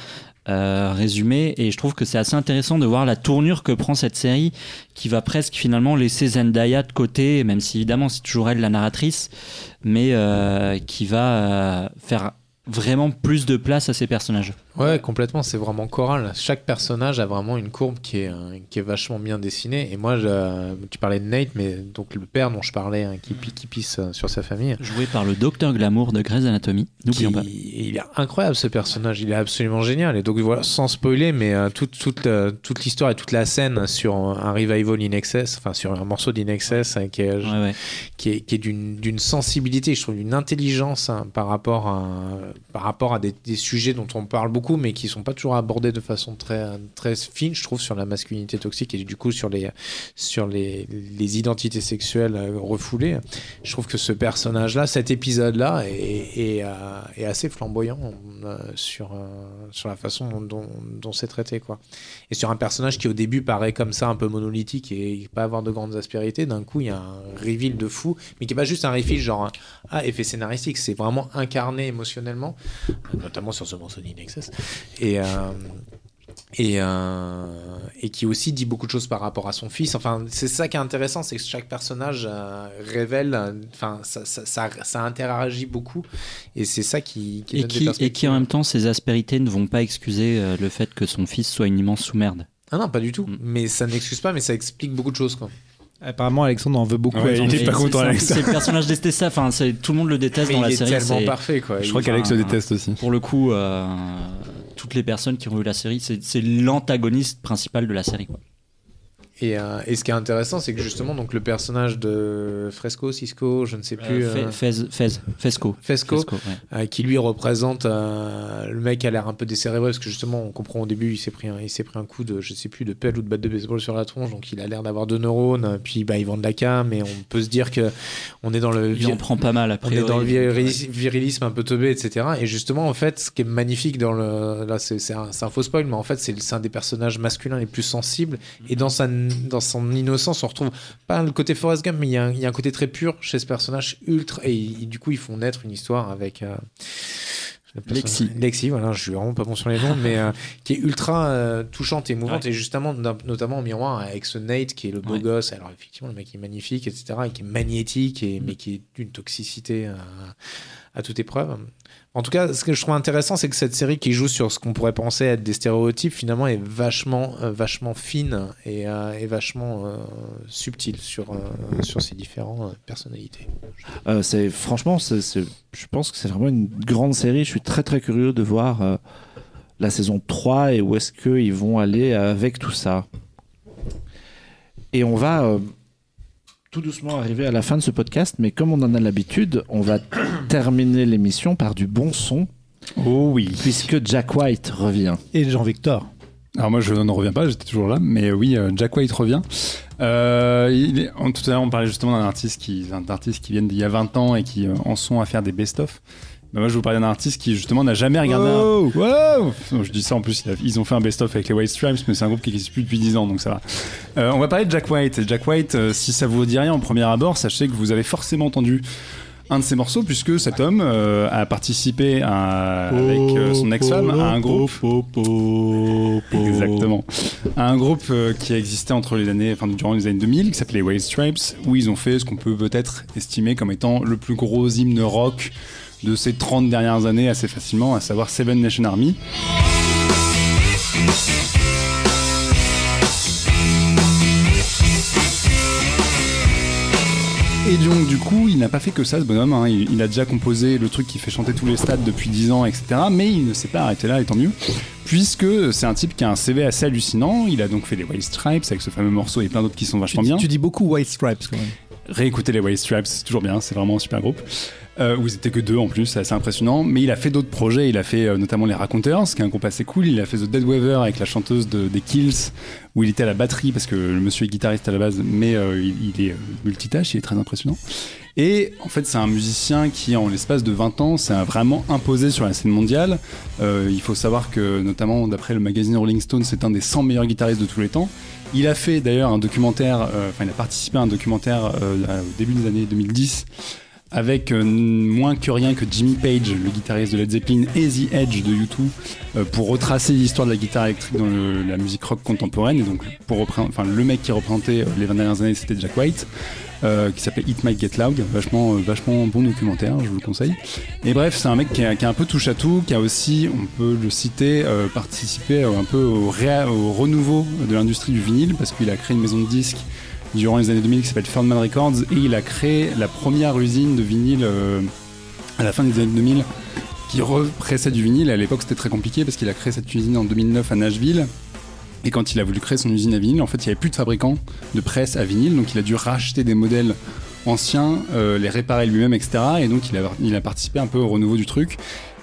euh, résumée et je trouve que c'est assez intéressant de voir la tournure que prend cette série qui va presque finalement laisser Zendaya de côté même si évidemment c'est toujours elle la narratrice mais euh, qui va euh, faire vraiment plus de place à ses personnages Ouais, complètement, c'est vraiment choral. Chaque personnage a vraiment une courbe qui est, euh, qui est vachement bien dessinée. Et moi, je- tu parlais de Nate, mais donc le père dont je parlais, hein, qui, qui pisse euh, sur sa famille. joué par le docteur Glamour de Grey's Anatomy n'oublions pas Il est incroyable ce personnage, il est absolument génial. Et donc voilà, sans spoiler, mais euh, toute, toute, euh, toute l'histoire et toute la scène sur un revival in excess, enfin sur un morceau d'in excess euh, qui est, ouais, ouais. qui est, qui est d'une d'une sensibilité, je trouve, d'une intelligence hein, par rapport à, par rapport à des, des sujets dont on parle beaucoup, mais qui sont pas toujours abordés de façon très, très fine, je trouve, sur la masculinité toxique et du coup sur les, sur les, les identités sexuelles euh, refoulées. Je trouve que ce personnage-là, cet épisode-là, est, est, euh, assez flamboyant euh, sur, sur la façon dont, dont, c'est traité. Quoi. Et sur un personnage qui au début paraît comme ça, un peu monolithique et pas avoir de grandes aspérités, d'un coup il y a un reveal de fou, mais qui n'est pas juste un reveal genre ah, effet scénaristique, c'est vraiment incarné émotionnellement, notamment sur ce morceau d'In Excess. Et. euh, et, euh, et qui aussi dit beaucoup de choses par rapport à son fils. Enfin, c'est ça qui est intéressant, c'est que chaque personnage euh, révèle, enfin, ça, ça, ça, ça interagit beaucoup, et c'est ça qui, qui et donne des qui, et qui en même temps ses aspérités ne vont pas excuser euh, le fait que son fils soit une immense sous-merde Ah non, pas du tout. Mm. Mais ça n'excuse pas, mais ça explique beaucoup de choses, quoi. Apparemment, Alexandre en veut beaucoup. Ouais, Alexandre. il est pas c'est- content c'est- le personnage détesté, enfin, c'est- tout le monde le déteste Mais dans il la est série. tellement c'est- parfait, quoi. Je Il- crois qu'Alex le enfin, déteste aussi. Pour le coup, euh, toutes les personnes qui ont vu la série, c'est c'est l'antagoniste principal de la série. Quoi. Et, euh, et ce qui est intéressant, c'est que justement, donc le personnage de Fresco, Cisco, je ne sais plus, Euh, euh, Fez, Fez, Fesco. Fesco, Fesco, ouais. euh, qui lui représente euh, le mec a l'air un peu décérébré parce que justement, on comprend au début, il s'est pris, un, il pris un coup de, je sais plus, de pelle ou de batte de baseball sur la tronche, donc il a l'air d'avoir deux neurones. Puis bah, il vend de la cam, et on peut se dire que on est dans le Il en prend pas mal On après. est dans le virilis- virilisme un peu teubé, etc. Et justement, en fait, ce qui est magnifique dans le. Là, c'est un, faux spoil, mais en fait, c'est c'est un des personnages masculins les plus sensibles. Et dans, sa, dans son innocence, on retrouve pas le côté Forrest Gump, mais il y, a un- il y a un côté très pur chez ce personnage ultra. Et, du coup, ils font naître une histoire avec. euh, Lexi. Lexi, voilà, je suis vraiment pas bon sur les noms, mais euh, qui est ultra euh, touchante et émouvante, et justement, no- notamment en miroir avec ce Nate qui est le beau Ouais. gosse. Alors, effectivement, le mec est magnifique, etc., et qui est magnétique, et, Mm. mais qui est d'une toxicité à, toute épreuve. En tout cas, ce que je trouve intéressant, c'est que cette série qui joue sur ce qu'on pourrait penser être des stéréotypes, finalement, est vachement, euh, vachement fine et, euh, vachement euh, subtile sur, sur ses différentes personnalités. C'est franchement, je pense que c'est vraiment une grande série. Je suis très très curieux de voir la saison 3 et où est-ce qu'ils vont aller avec tout ça. Et on va tout doucement arriver à la fin de ce podcast, mais comme on en a l'habitude, on va terminer l'émission par du bon son, Oh oui. puisque Jack White revient. Et Jean-Victor. Alors moi je ne reviens pas, j'étais toujours là, mais oui, euh, Jack White revient. Euh, il est- tout à l'heure on parlait justement d'un artiste qui, d'un artiste qui vient d'il y a 20 ans et qui euh, en sont à faire des best-of. Bah, moi je vous parlais d'un artiste qui justement n'a jamais regardé un... Wow. Wow Non, Je dis ça en plus, ils ont fait un best-of avec les White Stripes, mais c'est un groupe qui existe plus depuis 10 ans, donc ça va. Euh, on va parler de Jack White. Et Jack White, euh, si ça vous dit rien en premier abord, sachez que vous avez forcément entendu un de ses morceaux, puisque cet homme euh, a participé à- avec euh, son ex-femme à un groupe Exactement. Un groupe euh, qui a existé entre les années, enfin, durant les années 2000, qui s'appelait White Stripes, où ils ont fait ce qu'on peut peut-être estimer comme étant le plus gros hymne rock de ces 30 dernières années assez facilement, à savoir Seven Nation Army. Et donc du coup, il n'a pas fait que ça, ce bonhomme. hein. Il, il a déjà composé le truc qui fait chanter tous les stades depuis 10 ans, etc. Mais il ne s'est pas arrêté là, et tant mieux. Puisque c'est un type qui a un CV assez hallucinant. Il a donc fait les White Stripes avec ce fameux morceau et plein d'autres qui sont Tu, vachement bien. tu dis beaucoup White Stripes quand même. Réécoutez les White Stripes, c'est toujours bien, c'est vraiment un super groupe. Euh, où ils étaient que deux en plus, c'est assez impressionnant. Mais il a fait d'autres projets, il a fait euh, notamment Les Raconteurs, ce qui est un groupe assez cool. Il a fait The Dead Weaver avec la chanteuse de- des Kills, où il était à la batterie parce que le monsieur est guitariste à la base, mais euh, il, est euh, multitâche, il est très impressionnant. Et en fait, c'est un musicien qui, en l'espace de 20 ans, s'est vraiment imposé sur la scène mondiale. Euh, il faut savoir que, notamment d'après le magazine Rolling Stone, c'est un des 100 meilleurs guitaristes de tous les temps. Il a fait d'ailleurs un documentaire, euh, enfin, il a participé à un documentaire au début des années 2010 avec euh, moins que rien que Jimmy Page, le guitariste de Led Zeppelin, et The Edge de U2, euh, pour retracer l'histoire de la guitare électrique dans le- la musique rock contemporaine. Et donc, pour enfin, le mec qui représentait euh, les 20 dernières années, c'était Jack White, euh, qui s'appelait It Might Get Loud, vachement, euh, vachement bon documentaire, je vous le conseille. Et bref, c'est un mec qui a, qui a un peu touche à tout, qui a aussi, on peut le citer, euh, participé un peu au, au renouveau de l'industrie du vinyle, parce qu'il a créé une maison de disques durant les années 2000 qui s'appelle Ferdman Records et il a créé la première usine de vinyle euh, à la fin des années 2000 qui repressait du vinyle. À l'époque, c'était très compliqué parce qu'il a créé cette usine en 2009 à Nashville. Et quand il a voulu créer son usine à vinyle, en fait, il n'y avait plus de fabricants de presse à vinyle, donc il a dû racheter des modèles anciens, euh, les réparer lui-même, etc. Et donc il a participé un peu au renouveau du truc.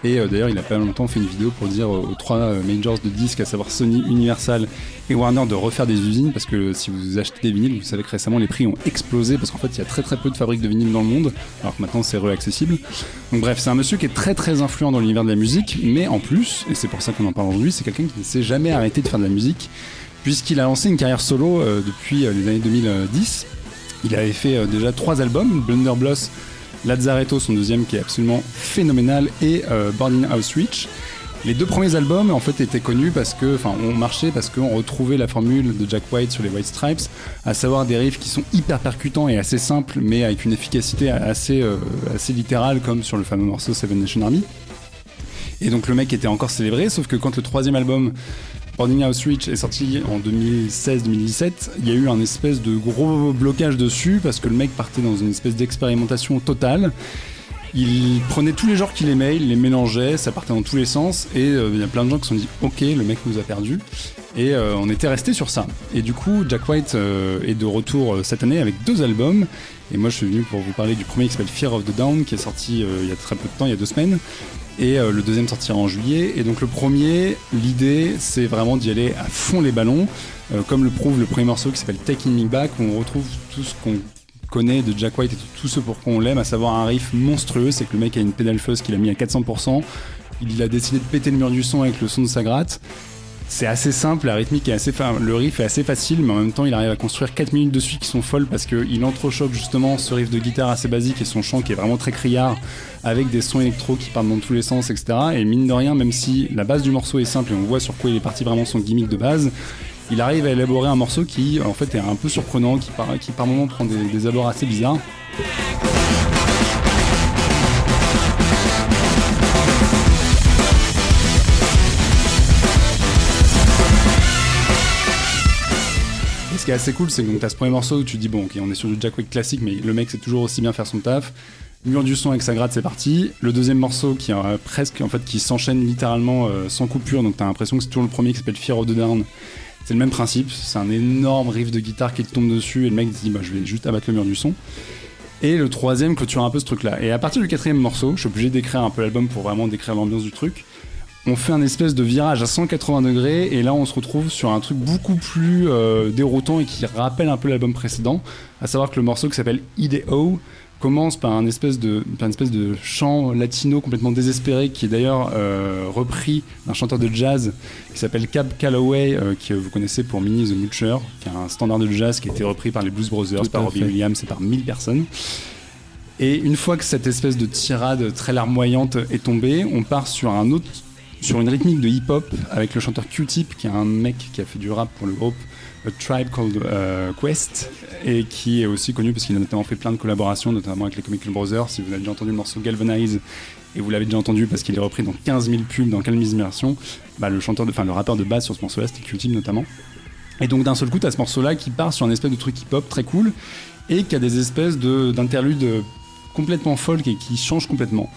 Et euh, d'ailleurs, il a pas longtemps fait une vidéo pour dire aux trois euh, majors de disques, à savoir Sony, Universal et Warner, de refaire des usines parce que si vous achetez des vinyles, vous savez que récemment les prix ont explosé parce qu'en fait, il y a très très peu de fabriques de vinyles dans le monde, alors que maintenant c'est réaccessible. Donc bref, c'est un monsieur qui est très très influent dans l'univers de la musique, mais en plus, et c'est pour ça qu'on en parle aujourd'hui, c'est quelqu'un qui ne s'est jamais arrêté de faire de la musique puisqu'il a lancé une carrière solo euh, depuis les années 2010. Il avait fait déjà trois albums, Blunderbloss, Lazzaretto, son deuxième qui est absolument phénoménal, et euh, Boarding House Reach. Les deux premiers albums en fait étaient connus parce que, enfin, marché parce qu'on retrouvait la formule de Jack White sur les White Stripes, à savoir des riffs qui sont hyper percutants et assez simples, mais avec une efficacité assez, euh, assez littérale, comme sur le fameux morceau Seven Nation Army. Et donc le mec était encore célébré, sauf que quand le troisième album House Reach est sorti en 2016-2017, il y a eu un espèce de gros blocage dessus parce que le mec partait dans une espèce d'expérimentation totale. Il prenait tous les genres qu'il aimait, il les mélangeait, ça partait dans tous les sens et euh, il y a plein de gens qui se sont dit ok le mec nous a perdu et euh, on était resté sur ça. Et du coup Jack White euh, est de retour cette année avec deux albums et moi je suis venu pour vous parler du premier qui s'appelle Fear of the Down qui est sorti il y a très peu de temps, il y a deux semaines et euh, le deuxième sortira en juillet. Et donc le premier, l'idée, c'est vraiment d'y aller à fond les ballons, euh, comme le prouve le premier morceau qui s'appelle Taking Me Back, où on retrouve tout ce qu'on connaît de Jack White et tout ce pour quoi on l'aime, à savoir un riff monstrueux, c'est que le mec a une pédale fuzz qu'il a mis à 400%, il a décidé de péter le mur du son avec le son de sa gratte, c'est assez simple, la rythmique est assez, fa- le riff est assez facile, mais en même temps, il arrive à construire 4 minutes de suite qui sont folles parce qu'il entrechoque justement ce riff de guitare assez basique et son chant qui est vraiment très criard avec des sons électro qui partent dans tous les sens, etc. Et mine de rien, même si la base du morceau est simple et on voit sur quoi il est parti vraiment son gimmick de base, il arrive à élaborer un morceau qui en fait est un peu surprenant, qui par, qui par moments prend des, des abords assez bizarres. Ce qui est assez cool, c'est que tu as ce premier morceau où tu dis, bon, ok, on est sur du Jack White classique, mais le mec sait toujours aussi bien faire son taf. Mur du son avec sa gratte, c'est parti. Le deuxième morceau qui est presque, en fait, qui s'enchaîne littéralement euh, sans coupure, donc t'as l'impression que c'est toujours le premier qui s'appelle Fear of the Down. C'est le même principe, c'est un énorme riff de guitare qui te tombe dessus et le mec dit, bah, je vais juste abattre le mur du son. Et le troisième clôture un peu ce truc-là. Et à partir du quatrième morceau, je suis obligé d'écrire un peu l'album pour vraiment décrire l'ambiance du truc. On fait un espèce de virage à 180 degrés et là on se retrouve sur un truc beaucoup plus euh, déroutant et qui rappelle un peu l'album précédent. À savoir que le morceau qui s'appelle IDO commence par un espèce de, par une espèce de chant latino complètement désespéré qui est d'ailleurs euh, repris d'un chanteur de jazz qui s'appelle Cab Calloway, euh, que vous connaissez pour Minnie the Moocher, qui est un standard de jazz qui a été repris par les Blues Brothers, Tout par Robbie. Williams et par mille personnes. Et une fois que cette espèce de tirade très larmoyante est tombée, on part sur un autre, sur une rythmique de hip-hop avec le chanteur Q-Tip, qui est un mec qui a fait du rap pour le groupe A Tribe Called euh, Quest, et qui est aussi connu parce qu'il a notamment fait plein de collaborations, notamment avec les Chemical Brothers. Si vous avez déjà entendu le morceau Galvanize, et vous l'avez déjà entendu parce qu'il est repris dans 15 000 pubs, dans 15 000 versions, bah, le chanteur, le rappeur de base sur ce morceau-là, c'était Q-Tip notamment. Et donc d'un seul coup, t'as ce morceau-là qui part sur un espèce de truc hip-hop très cool et qui a des espèces de- d'interludes complètement folk et qui changent complètement.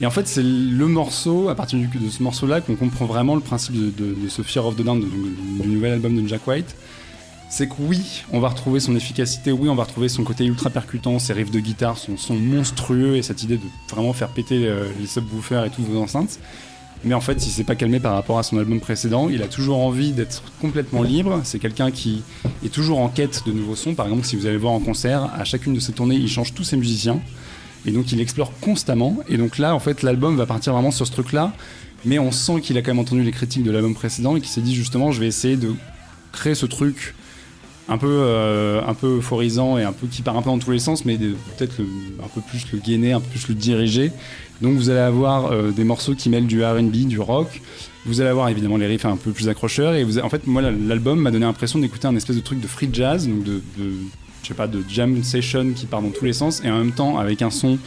Et en fait, c'est le morceau, à partir de ce morceau-là, qu'on comprend vraiment le principe de, ce Fear of the Down, du nouvel album de Jack White. C'est que oui, on va retrouver son efficacité, oui, on va retrouver son côté ultra percutant, ses riffs de guitare, son son monstrueux et cette idée de vraiment faire péter euh, les subwoofers et toutes vos enceintes. Mais en fait, il s'est pas calmé par rapport à son album précédent. Il a toujours envie d'être complètement libre. C'est quelqu'un qui est toujours en quête de nouveaux sons. Par exemple, si vous allez le voir en concert, à chacune de ses tournées, il change tous ses musiciens. Et donc, il explore constamment. Et donc là, en fait, l'album va partir vraiment sur ce truc-là. Mais on sent qu'il a quand même entendu les critiques de l'album précédent et qu'il s'est dit justement, je vais essayer de créer ce truc un peu, euh, un peu euphorisant et un peu qui part un peu dans tous les sens, mais peut-être un peu plus le gainer, un peu plus le diriger. Donc vous allez avoir euh, des morceaux qui mêlent du R&B, du rock. Vous allez avoir évidemment les riffs un peu plus accrocheurs. Et en fait, moi, l'album m'a donné l'impression d'écouter un espèce de truc de free jazz, donc de je sais pas, de jam session qui part dans tous les sens, et en même temps avec un son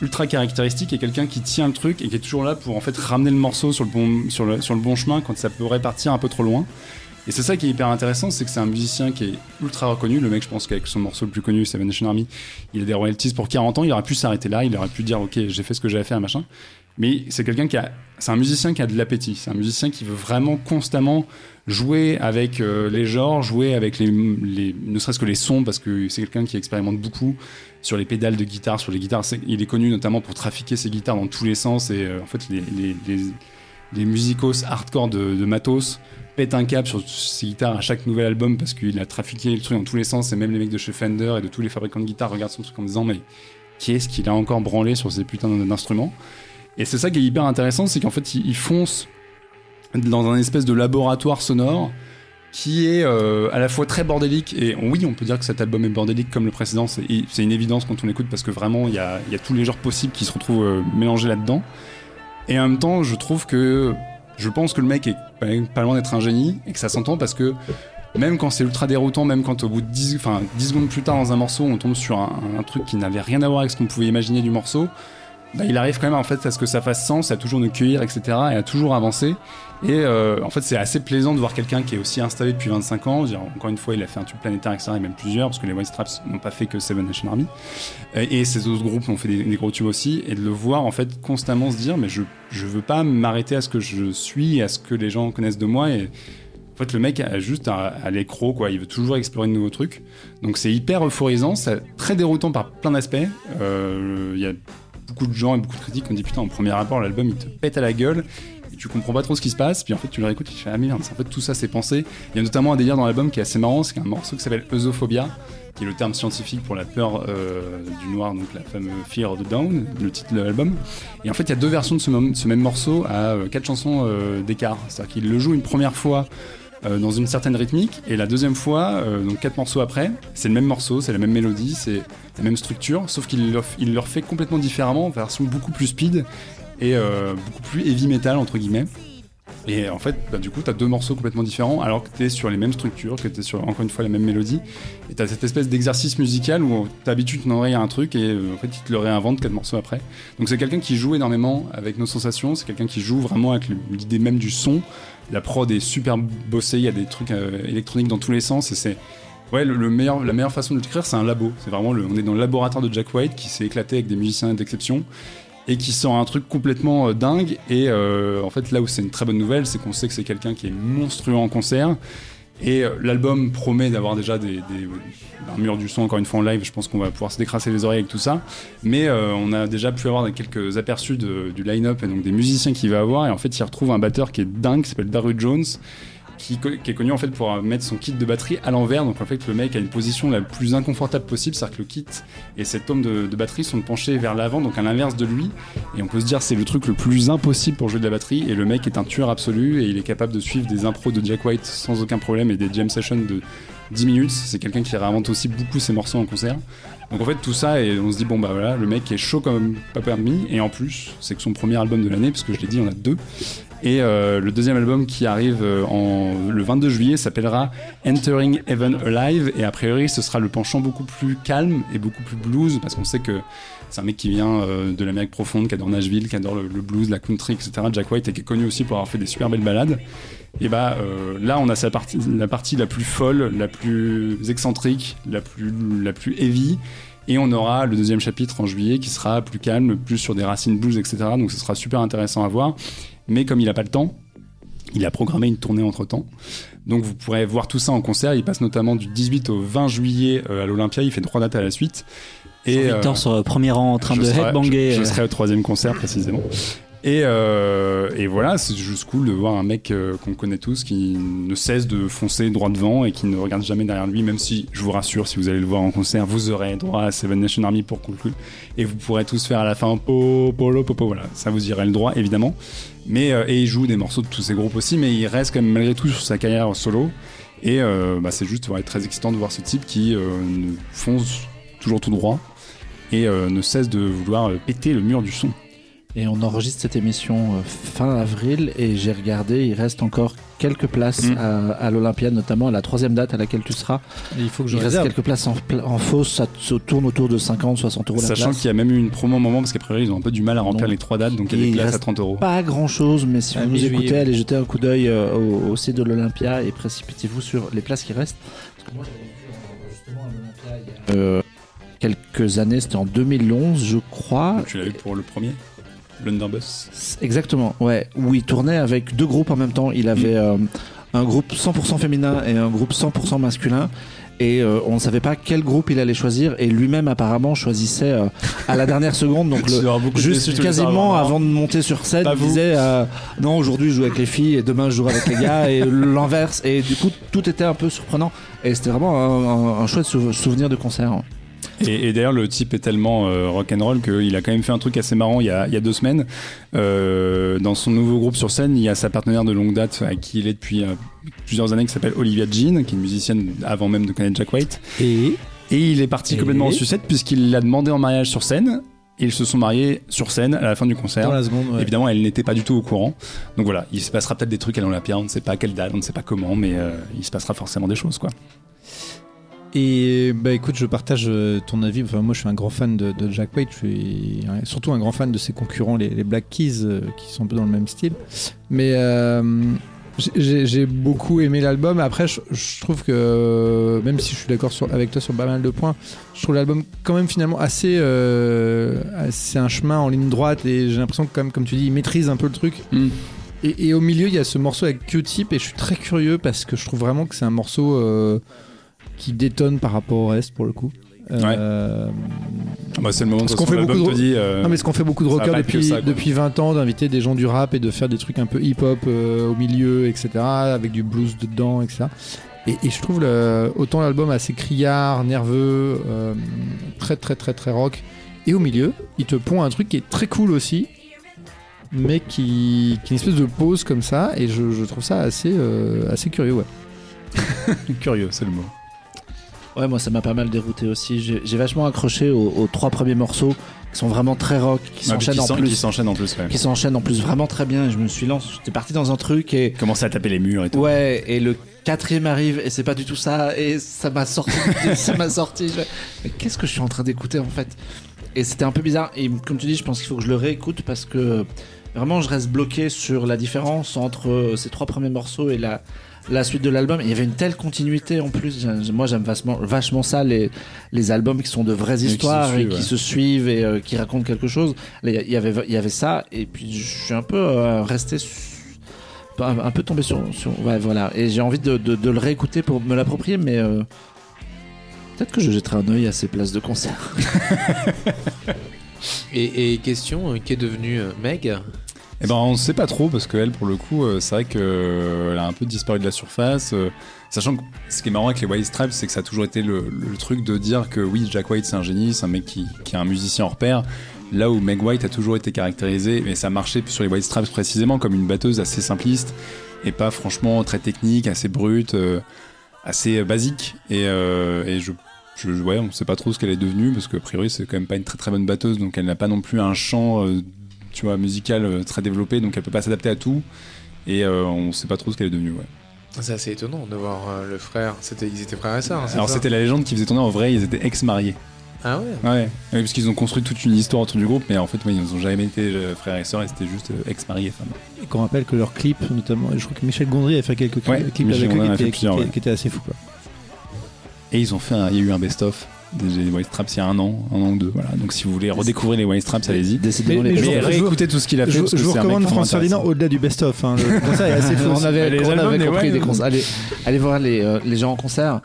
ultra caractéristique et quelqu'un qui tient le truc et qui est toujours là pour en fait ramener le morceau sur le bon, sur le, sur le bon chemin quand ça pourrait partir un peu trop loin. Et c'est ça qui est hyper intéressant, c'est que c'est un musicien qui est ultra reconnu. Le mec, je pense qu'avec son morceau le plus connu, Seven Nation Army, il a des royalties pour 40 ans. Il aurait pu s'arrêter là, il aurait pu dire, ok, j'ai fait ce que j'avais fait, un machin. Mais c'est quelqu'un qui a, c'est un musicien qui a de l'appétit. C'est un musicien qui veut vraiment constamment jouer avec euh, les genres, jouer avec les, ne serait-ce que les sons, parce que c'est quelqu'un qui expérimente beaucoup sur les pédales de guitare, sur les guitares. Il est connu notamment pour trafiquer ses guitares dans tous les sens et euh, en fait les, les, les, les musicos hardcore de, Matos pètent un cap sur ses guitares à chaque nouvel album parce qu'il a trafiqué le truc dans tous les sens et même les mecs de chez Fender et de tous les fabricants de guitares regardent son truc en disant mais qui est-ce qu'il a encore branlé sur ces putains d'instruments? Et c'est ça qui est hyper intéressant c'est qu'en fait il, il fonce dans un espèce de laboratoire sonore qui est euh, à la fois très bordélique et oui on peut dire que cet album est bordélique comme le précédent c'est une évidence quand on l'écoute parce que vraiment il y a, tous les genres possibles qui se retrouvent euh, mélangés là-dedans et en même temps je trouve que je pense que le mec est pas, loin d'être un génie et que ça s'entend parce que même quand c'est ultra déroutant, même quand au bout de 10, enfin, 10 secondes plus tard dans un morceau, on tombe sur un, un truc qui n'avait rien à voir avec ce qu'on pouvait imaginer du morceau, bah, il arrive quand même en fait à ce que ça fasse sens, à toujours nous cueillir, etc. et à toujours avancer. Et euh, en fait, c'est assez plaisant de voir quelqu'un qui est aussi installé depuis 25 ans. Encore une fois, il a fait un tube planétaire, etc. et même plusieurs, parce que les White Straps n'ont pas fait que Seven Nation Army. Et, et ces autres groupes ont fait des, des gros tubes aussi. Et de le voir en fait constamment se dire, mais je, je veux pas m'arrêter à ce que je suis, à ce que les gens connaissent de moi. Et en fait, le mec a juste à, à l'écro, quoi. Il veut toujours explorer de nouveaux trucs. Donc c'est hyper euphorisant, c'est très déroutant par plein d'aspects. Euh, Il y a beaucoup de gens et beaucoup de critiques qui ont dit putain, en premier rapport, l'album il te pète à la gueule. Tu comprends pas trop ce qui se passe, puis en fait tu le réécoutes, tu fais ah merde, en fait tout ça c'est pensé. Il y a notamment un délire dans l'album qui est assez marrant, c'est un morceau qui s'appelle Eusophobia, qui est le terme scientifique pour la peur euh, du noir, donc la fameuse Fear of the Down, le titre de l'album. Et en fait il y a deux versions de ce, même morceau à euh, quatre chansons euh, d'écart, c'est-à-dire qu'il le joue une première fois dans une certaine rythmique et la deuxième fois, donc quatre morceaux après, c'est le même morceau, c'est la même mélodie, c'est la même structure, sauf qu'il le, il le refait complètement différemment, en version beaucoup plus speed et euh, beaucoup plus heavy metal entre guillemets. Et en fait, bah, du coup, tu as deux morceaux complètement différents alors que tu es sur les mêmes structures, que tu es sur encore une fois la même mélodie. Et tu as cette espèce d'exercice musical où d'habitude tu n'aurais un truc et euh, en fait, il te le réinvente quatre morceaux après. Donc c'est quelqu'un qui joue énormément avec nos sensations, c'est quelqu'un qui joue vraiment avec l'idée même du son. La prod est super bossée, il y a des trucs euh, électroniques dans tous les sens et c'est. Ouais, la meilleure façon de l'écrire, c'est un labo. C'est vraiment, le, on est dans le laboratoire de Jack White qui s'est éclaté avec des musiciens d'exception et qui sort un truc complètement euh, dingue. Et euh, en fait, là où c'est une très bonne nouvelle, c'est qu'on sait que c'est quelqu'un qui est monstrueux en concert. Et euh, l'album promet d'avoir déjà des, un mur du son, encore une fois en live. Je pense qu'on va pouvoir se décrasser les oreilles avec tout ça. Mais on a déjà pu avoir quelques aperçus du line-up et donc des musiciens qu'il va avoir. Et en fait, il retrouve un batteur qui est dingue, qui s'appelle Daru Jones. Qui, est connu en fait pour euh, mettre son kit de batterie à l'envers, donc en fait le mec a une position la plus inconfortable possible, c'est-à-dire que le kit et cette tome de, de batterie sont penchés vers l'avant, donc à l'inverse de lui, et on peut se dire c'est le truc le plus impossible pour jouer de la batterie. Et le mec est un tueur absolu et il est capable de suivre des impros de Jack White sans aucun problème et des jam sessions de 10 minutes. C'est quelqu'un qui réinvente aussi beaucoup ses morceaux en concert. Donc en fait tout ça et on se dit bon bah voilà le mec est chaud comme pas permis et en plus c'est que son premier album de l'année parce que je l'ai dit on a deux et euh, le deuxième album qui arrive euh, en, le 22 juillet s'appellera Entering Heaven Alive et a priori ce sera le penchant beaucoup plus calme et beaucoup plus blues parce qu'on sait que c'est un mec qui vient euh, de l'Amérique profonde, qui adore Nashville, qui adore le, blues, la country, etc. Jack White et qui est connu aussi pour avoir fait des super belles balades. Et bah euh, là on a la partie la plus folle, la plus excentrique, la plus, la plus heavy. Et on aura le deuxième chapitre en juillet qui sera plus calme, plus sur des racines blues, etc. Donc ce sera super intéressant à voir. Mais comme il n'a pas le temps, il a programmé une tournée entre temps. Donc vous pourrez voir tout ça en concert. Il passe notamment du 18 au 20 juillet euh, à l'Olympia. Il fait trois dates à la suite. Et Victor euh, sur le premier rang en train de serai- headbanger. Je, je euh, serai au troisième concert précisément. Et, euh, et voilà, c'est juste cool de voir un mec euh, qu'on connaît tous qui ne cesse de foncer droit devant et qui ne regarde jamais derrière lui, même si, je vous rassure, si vous allez le voir en concert, vous aurez droit à Seven Nation Army pour conclure. Et vous pourrez tous faire à la fin po, polo, popo, voilà. Ça vous irez le droit, évidemment. Mais, euh, et il joue des morceaux de tous ces groupes aussi, mais il reste quand même malgré tout sur sa carrière solo. Et euh, bah, c'est juste ouais, très excitant de voir ce type qui euh, fonce toujours tout droit et euh, ne cesse de vouloir euh, péter le mur du son. Et on enregistre cette émission euh, fin avril et j'ai regardé, il reste encore quelques places Mm. à, à l'Olympia, notamment à la troisième date à laquelle tu seras. Et il faut que je Il reste quelques places en, fausse, ça se tourne autour de 50, 60 euros la Sachant qu'il y a même eu une promo au moment parce qu'à priori ils ont un peu du mal à remplir les trois dates donc il y a des places à reste 30 euros. Pas grand chose, mais si vous nous écoutez, allez jeter un coup d'œil euh, au, au site de l'Olympia et précipitez-vous sur les places qui restent. Parce que moi, j'avais vu, justement à l'Olympia il y a euh, quelques années, c'était en 2011, je crois. Tu l'as vu pour le premier Blunderbuss Exactement, ouais, où il tournait avec deux groupes en même temps. Il avait euh, un groupe 100% féminin et un groupe 100% masculin. Et euh, on ne savait pas quel groupe il allait choisir. Et lui-même, apparemment, choisissait euh, à la dernière seconde. Donc, le, juste quasiment avant de monter sur scène, il disait euh, Non, aujourd'hui, je joue avec les filles et demain, je jouerai avec les gars. Et l'inverse. Et du coup, tout était un peu surprenant. Et c'était vraiment un, un- un chouette sou- souvenir de concert. Et, et d'ailleurs, le type est tellement euh, rock'n'roll qu'il a quand même fait un truc assez marrant il y a, il y a deux semaines. Euh, dans son nouveau groupe sur scène, il y a sa partenaire de longue date avec qui il est depuis euh, plusieurs années qui s'appelle Olivia Jean, qui est une musicienne avant même de connaître Jack White. Et Et il est parti Et complètement en sucette puisqu'il l'a demandé en mariage sur scène. Et ils se sont mariés sur scène à la fin du concert. dans la seconde, ouais. Évidemment, elle n'était pas du tout au courant. Donc voilà, il se passera peut-être des trucs à l'Olympia, on ne sait pas à quelle date, on ne sait pas comment, mais euh, il se passera forcément des choses, quoi. Et bah écoute, je partage euh, ton avis. Enfin, moi, je suis un grand fan de, de Jack White. Je suis surtout un grand fan de ses concurrents, les, les Black Keys, euh, qui sont un peu dans le même style. Mais euh, j'ai- beaucoup aimé l'album. Après, je, je trouve que même si je suis d'accord avec toi sur pas mal de points, je trouve l'album quand même finalement assez, euh, c'est un chemin en ligne droite. Et j'ai l'impression que, quand même, comme tu dis, il maîtrise un peu le truc. Mm. Et, et au milieu, il y a ce morceau avec Q-Tip, et je suis très curieux parce que je trouve vraiment que c'est un morceau qui détonne par rapport au reste pour le coup. Euh, Bah, c'est le moment de qu'on fait beaucoup de- dit, euh, Non mais ce qu'on fait beaucoup de rockers depuis, ça, depuis 20 ans, d'inviter des gens du rap et de faire des trucs un peu hip-hop euh, au milieu, etc. Avec du blues dedans, etc. Et, et je trouve le- autant l'album assez criard, nerveux, très très très très rock. Et au milieu, il te pond un truc qui est très cool aussi, mais qui, qui est une espèce de pause comme ça. Et je, je trouve ça assez, assez curieux, ouais. curieux, c'est le mot. Ouais, moi ça m'a pas mal dérouté aussi. J'ai vachement accroché aux, aux trois premiers morceaux qui sont vraiment très rock, qui s'enchaînent en plus. Qui s'enchaînent en plus, qui s'enchaînent en plus vraiment très bien. Et je me suis lancé, j'étais parti dans un truc et Commencer à taper les murs et tout. ouais, et le quatrième arrive et c'est pas du tout ça et ça m'a sorti, ça m'a sorti. Je- qu'est-ce que je suis en train d'écouter en fait? Et c'était un peu bizarre. Et comme tu dis, je pense qu'il faut que je le réécoute parce que vraiment je reste bloqué sur la différence entre euh, ces trois premiers morceaux et la la suite de l'album. Il y avait une telle continuité en plus. Moi, j'aime vachement, vachement ça, les, les albums qui sont de vraies qui histoires et suivent, qui ouais. se suivent et euh, qui racontent quelque chose. Là, il y avait, il y avait ça. Et puis, je suis un peu euh, resté. su- Un, un peu tombé sur, sur. Ouais, voilà. Et j'ai envie de, de- de le réécouter pour me l'approprier, mais. euh, Peut-être que je jetterai un œil à ces places de concert. Et, et question, euh, qu'est devenu euh, Meg? Eh ben, on sait pas trop parce qu'elle, pour le coup, euh, c'est vrai qu'elle a un peu disparu de la surface. euh, Sachant que ce qui est marrant avec les White Stripes, c'est que ça a toujours été le, truc de dire que oui, Jack White c'est un génie, c'est un mec qui, qui est un musicien hors pair. Là où Meg White a toujours été caractérisé, mais ça marchait sur les White Stripes précisément comme une batteuse assez simpliste et pas franchement très technique, assez brute, euh, assez euh, basique. Et, euh, je, ouais, on sait pas trop ce qu'elle est devenue parce qu'a priori c'est quand même pas une très très bonne batteuse, donc elle n'a pas non plus un chant, euh, tu vois, musical euh, très développé, donc elle peut pas s'adapter à tout. Et euh, on sait pas trop ce qu'elle est devenue. Ouais. C'est assez étonnant de voir euh, le frère. C'était, ils étaient frères et sœurs. hein, Alors c'était la légende qui faisait tourner en vrai, ils étaient ex-mariés. Ah ouais Ouais, ouais, parce qu'ils ont construit toute une histoire autour du groupe, mais en fait, ouais, ils ont jamais été euh, frères et sœurs, et c'était juste euh, ex-mariés. Et qu'on rappelle que leurs clips, notamment, je crois que Michel Gondry a fait quelques Ouais, clips Michel avec eux qui, étaient- ouais. étaient assez fous. Quoi. Et ils ont fait un, il y a eu un best-of des White Straps il y a un an, un an ou deux. Voilà. Donc si vous voulez redécouvrir les White Straps, allez-y. Décidément, Mais- les mais réécoutez tout ce qu'il a fait. Je, vous recommande France Ferdinand au-delà du best-of. Hein. Le concert est assez fou. on avait, Les on albums, avait les- compris ouais, des concerts. Allez, allez voir les, euh, les gens en concert.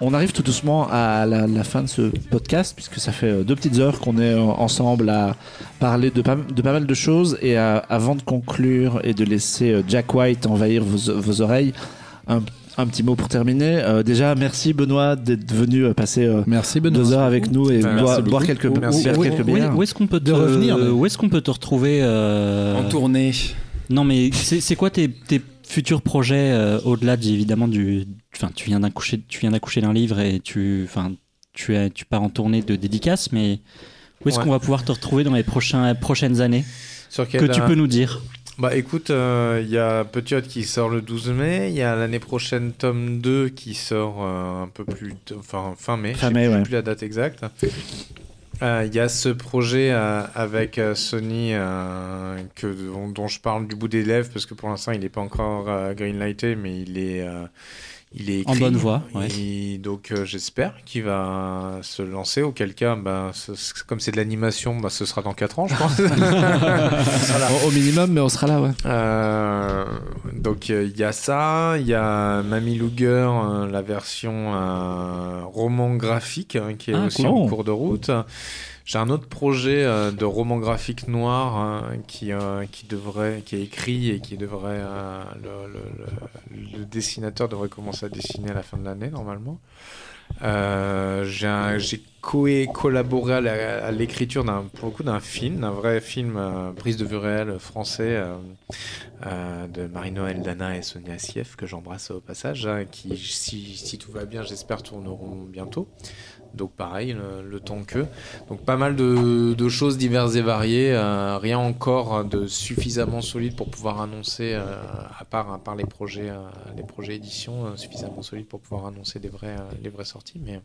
On arrive tout doucement à la, la fin de ce podcast, puisque ça fait euh, deux petites heures qu'on est euh, ensemble à parler de pas, de pas mal de choses. Et à- avant de conclure et de laisser Jack White envahir vos, vos oreilles, un, un petit mot pour terminer. Euh, déjà, merci Benoît d'être venu euh, passer euh, Merci Benoît. deux heures avec nous et Bah, boire, boire quelques, Merci. boire Où- quelques bières. Où est-ce qu'on peut te De revenir, Où est-ce qu'on peut te retrouver euh, En tournée. Non, mais c'est quoi tes, tes futurs projets euh, au-delà évidemment du. Enfin, tu viens d'accoucher, tu viens d'accoucher d'un livre et tu, enfin, tu es, tu pars en tournée de dédicaces, mais où est-ce Ouais. qu'on va pouvoir te retrouver dans les prochains, prochaines années? Sur que tu euh, peux nous dire Bah écoute, euh, il y a Petit Hot qui sort le 12 mai, il y a l'année prochaine tome 2 qui sort euh, un peu plus, enfin fin mai, Fin je sais mai, plus- ouais. plus la date exacte. Euh, Il y a ce projet euh, avec euh, Sony euh, que, dont, dont je parle du bout des lèvres parce que pour l'instant il n'est pas encore euh, greenlighté mais il est, euh, il est En écrit. bonne voie, ouais. Et donc euh, j'espère qu'il va se lancer, auquel cas, bah, ce- comme c'est de l'animation, bah, ce sera dans 4 ans je pense. Au, au minimum, mais on sera là, ouais. Euh, donc euh, il y a ça, il y a Mamie Luger, la version roman graphique hein, qui est Ah, aussi cool. en cours de route. J'ai un autre projet euh, de roman graphique noir hein, qui, euh, qui devrait, qui est écrit et qui devrait, euh, le, dessinateur devrait commencer à dessiner à la fin de l'année normalement. J'ai co collaboré à l'écriture d'un film, d'un vrai film prise de vue réelle français de Marie-Noël Dana et Sonia Sief que j'embrasse au passage, hein, qui si tout va bien j'espère tourneront bientôt. Donc pareil, le, temps que. Donc pas mal de, choses diverses et variées, euh, rien encore de suffisamment solide pour pouvoir annoncer, euh, à part les projets, euh, les projets édition, euh, suffisamment solides pour pouvoir annoncer des les vraies sorties. Mais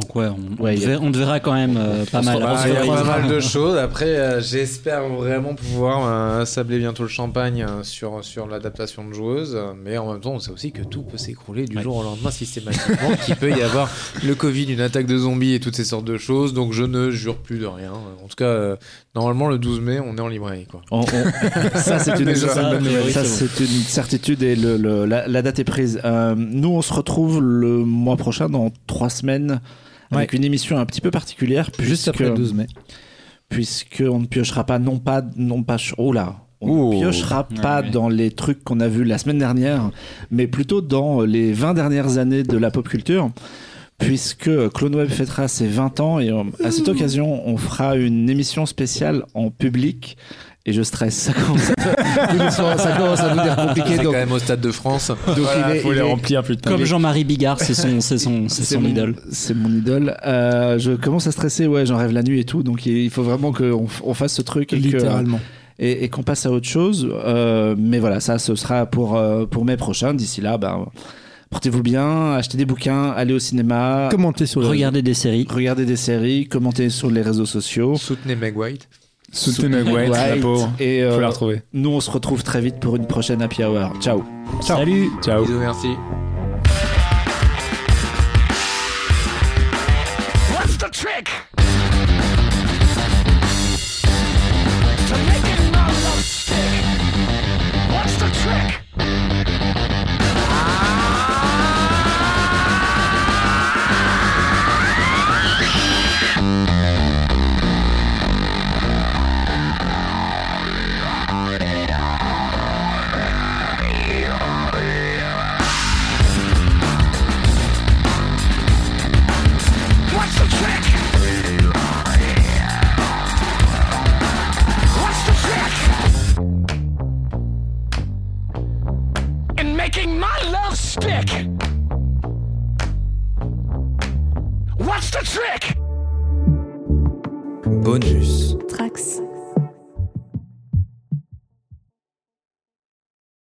Donc ouais, on, Ouais, on il y te a- verra- on te verra quand même euh, pas mal. il y a pas mal de choses. Après, euh, j'espère vraiment pouvoir euh, sabler bientôt le champagne euh, sur, sur l'adaptation de joueuse. Mais en même temps, on sait aussi que tout peut s'écrouler du Ouais. jour au lendemain systématiquement. qu'il peut y avoir le Covid, une attaque de zombies et toutes ces sortes de choses. Donc je ne jure plus de rien. En tout cas, euh, normalement, le 12 mai, on est en librairie. Quoi. On- on- ça, c'est une, Déjà, ça, bonne nouvelle. ça, c'est une certitude et le, le- la, la date est prise. Euh, nous, on se retrouve le mois prochain, dans trois semaines, avec une émission un petit peu particulière. Juste puisque- après le 12 mai. puisqu'on ne piochera pas, non pas, non pas, oh là, on ne piochera pas ouais. dans les trucs qu'on a vus la semaine dernière, mais plutôt dans les 20 dernières années de la pop culture. Puisque Clone Web fêtera ses 20 ans et euh, à cette occasion, on fera une émission spéciale en public. Et je stresse, ça commence à, ça commence à devenir compliqué. C'est quand même au stade de France. donc il est- faut il les est- remplir plus tard. Comme Jean-Marie Bigard, c'est son, c'est son, c'est son mon- idole. C'est mon idole. Euh, je commence à stresser, ouais, j'en rêve la nuit et tout. Donc il faut vraiment qu'on on fasse ce truc. et que- Littéralement. et, et qu'on passe à autre chose. Euh, mais voilà, ça, ce sera pour, euh, pour mai prochain. D'ici là, ben, portez-vous bien, achetez des bouquins, allez au cinéma, Commentez sur Regardez des séries. regardez des séries, commentez sur les réseaux sociaux. Soutenez Meg White. Soutenez Meg White, pauvre. Et Faut euh, la retrouver. nous, on se retrouve très vite pour une prochaine Happy Hour. Ciao. Salut Ciao. Bisous, merci.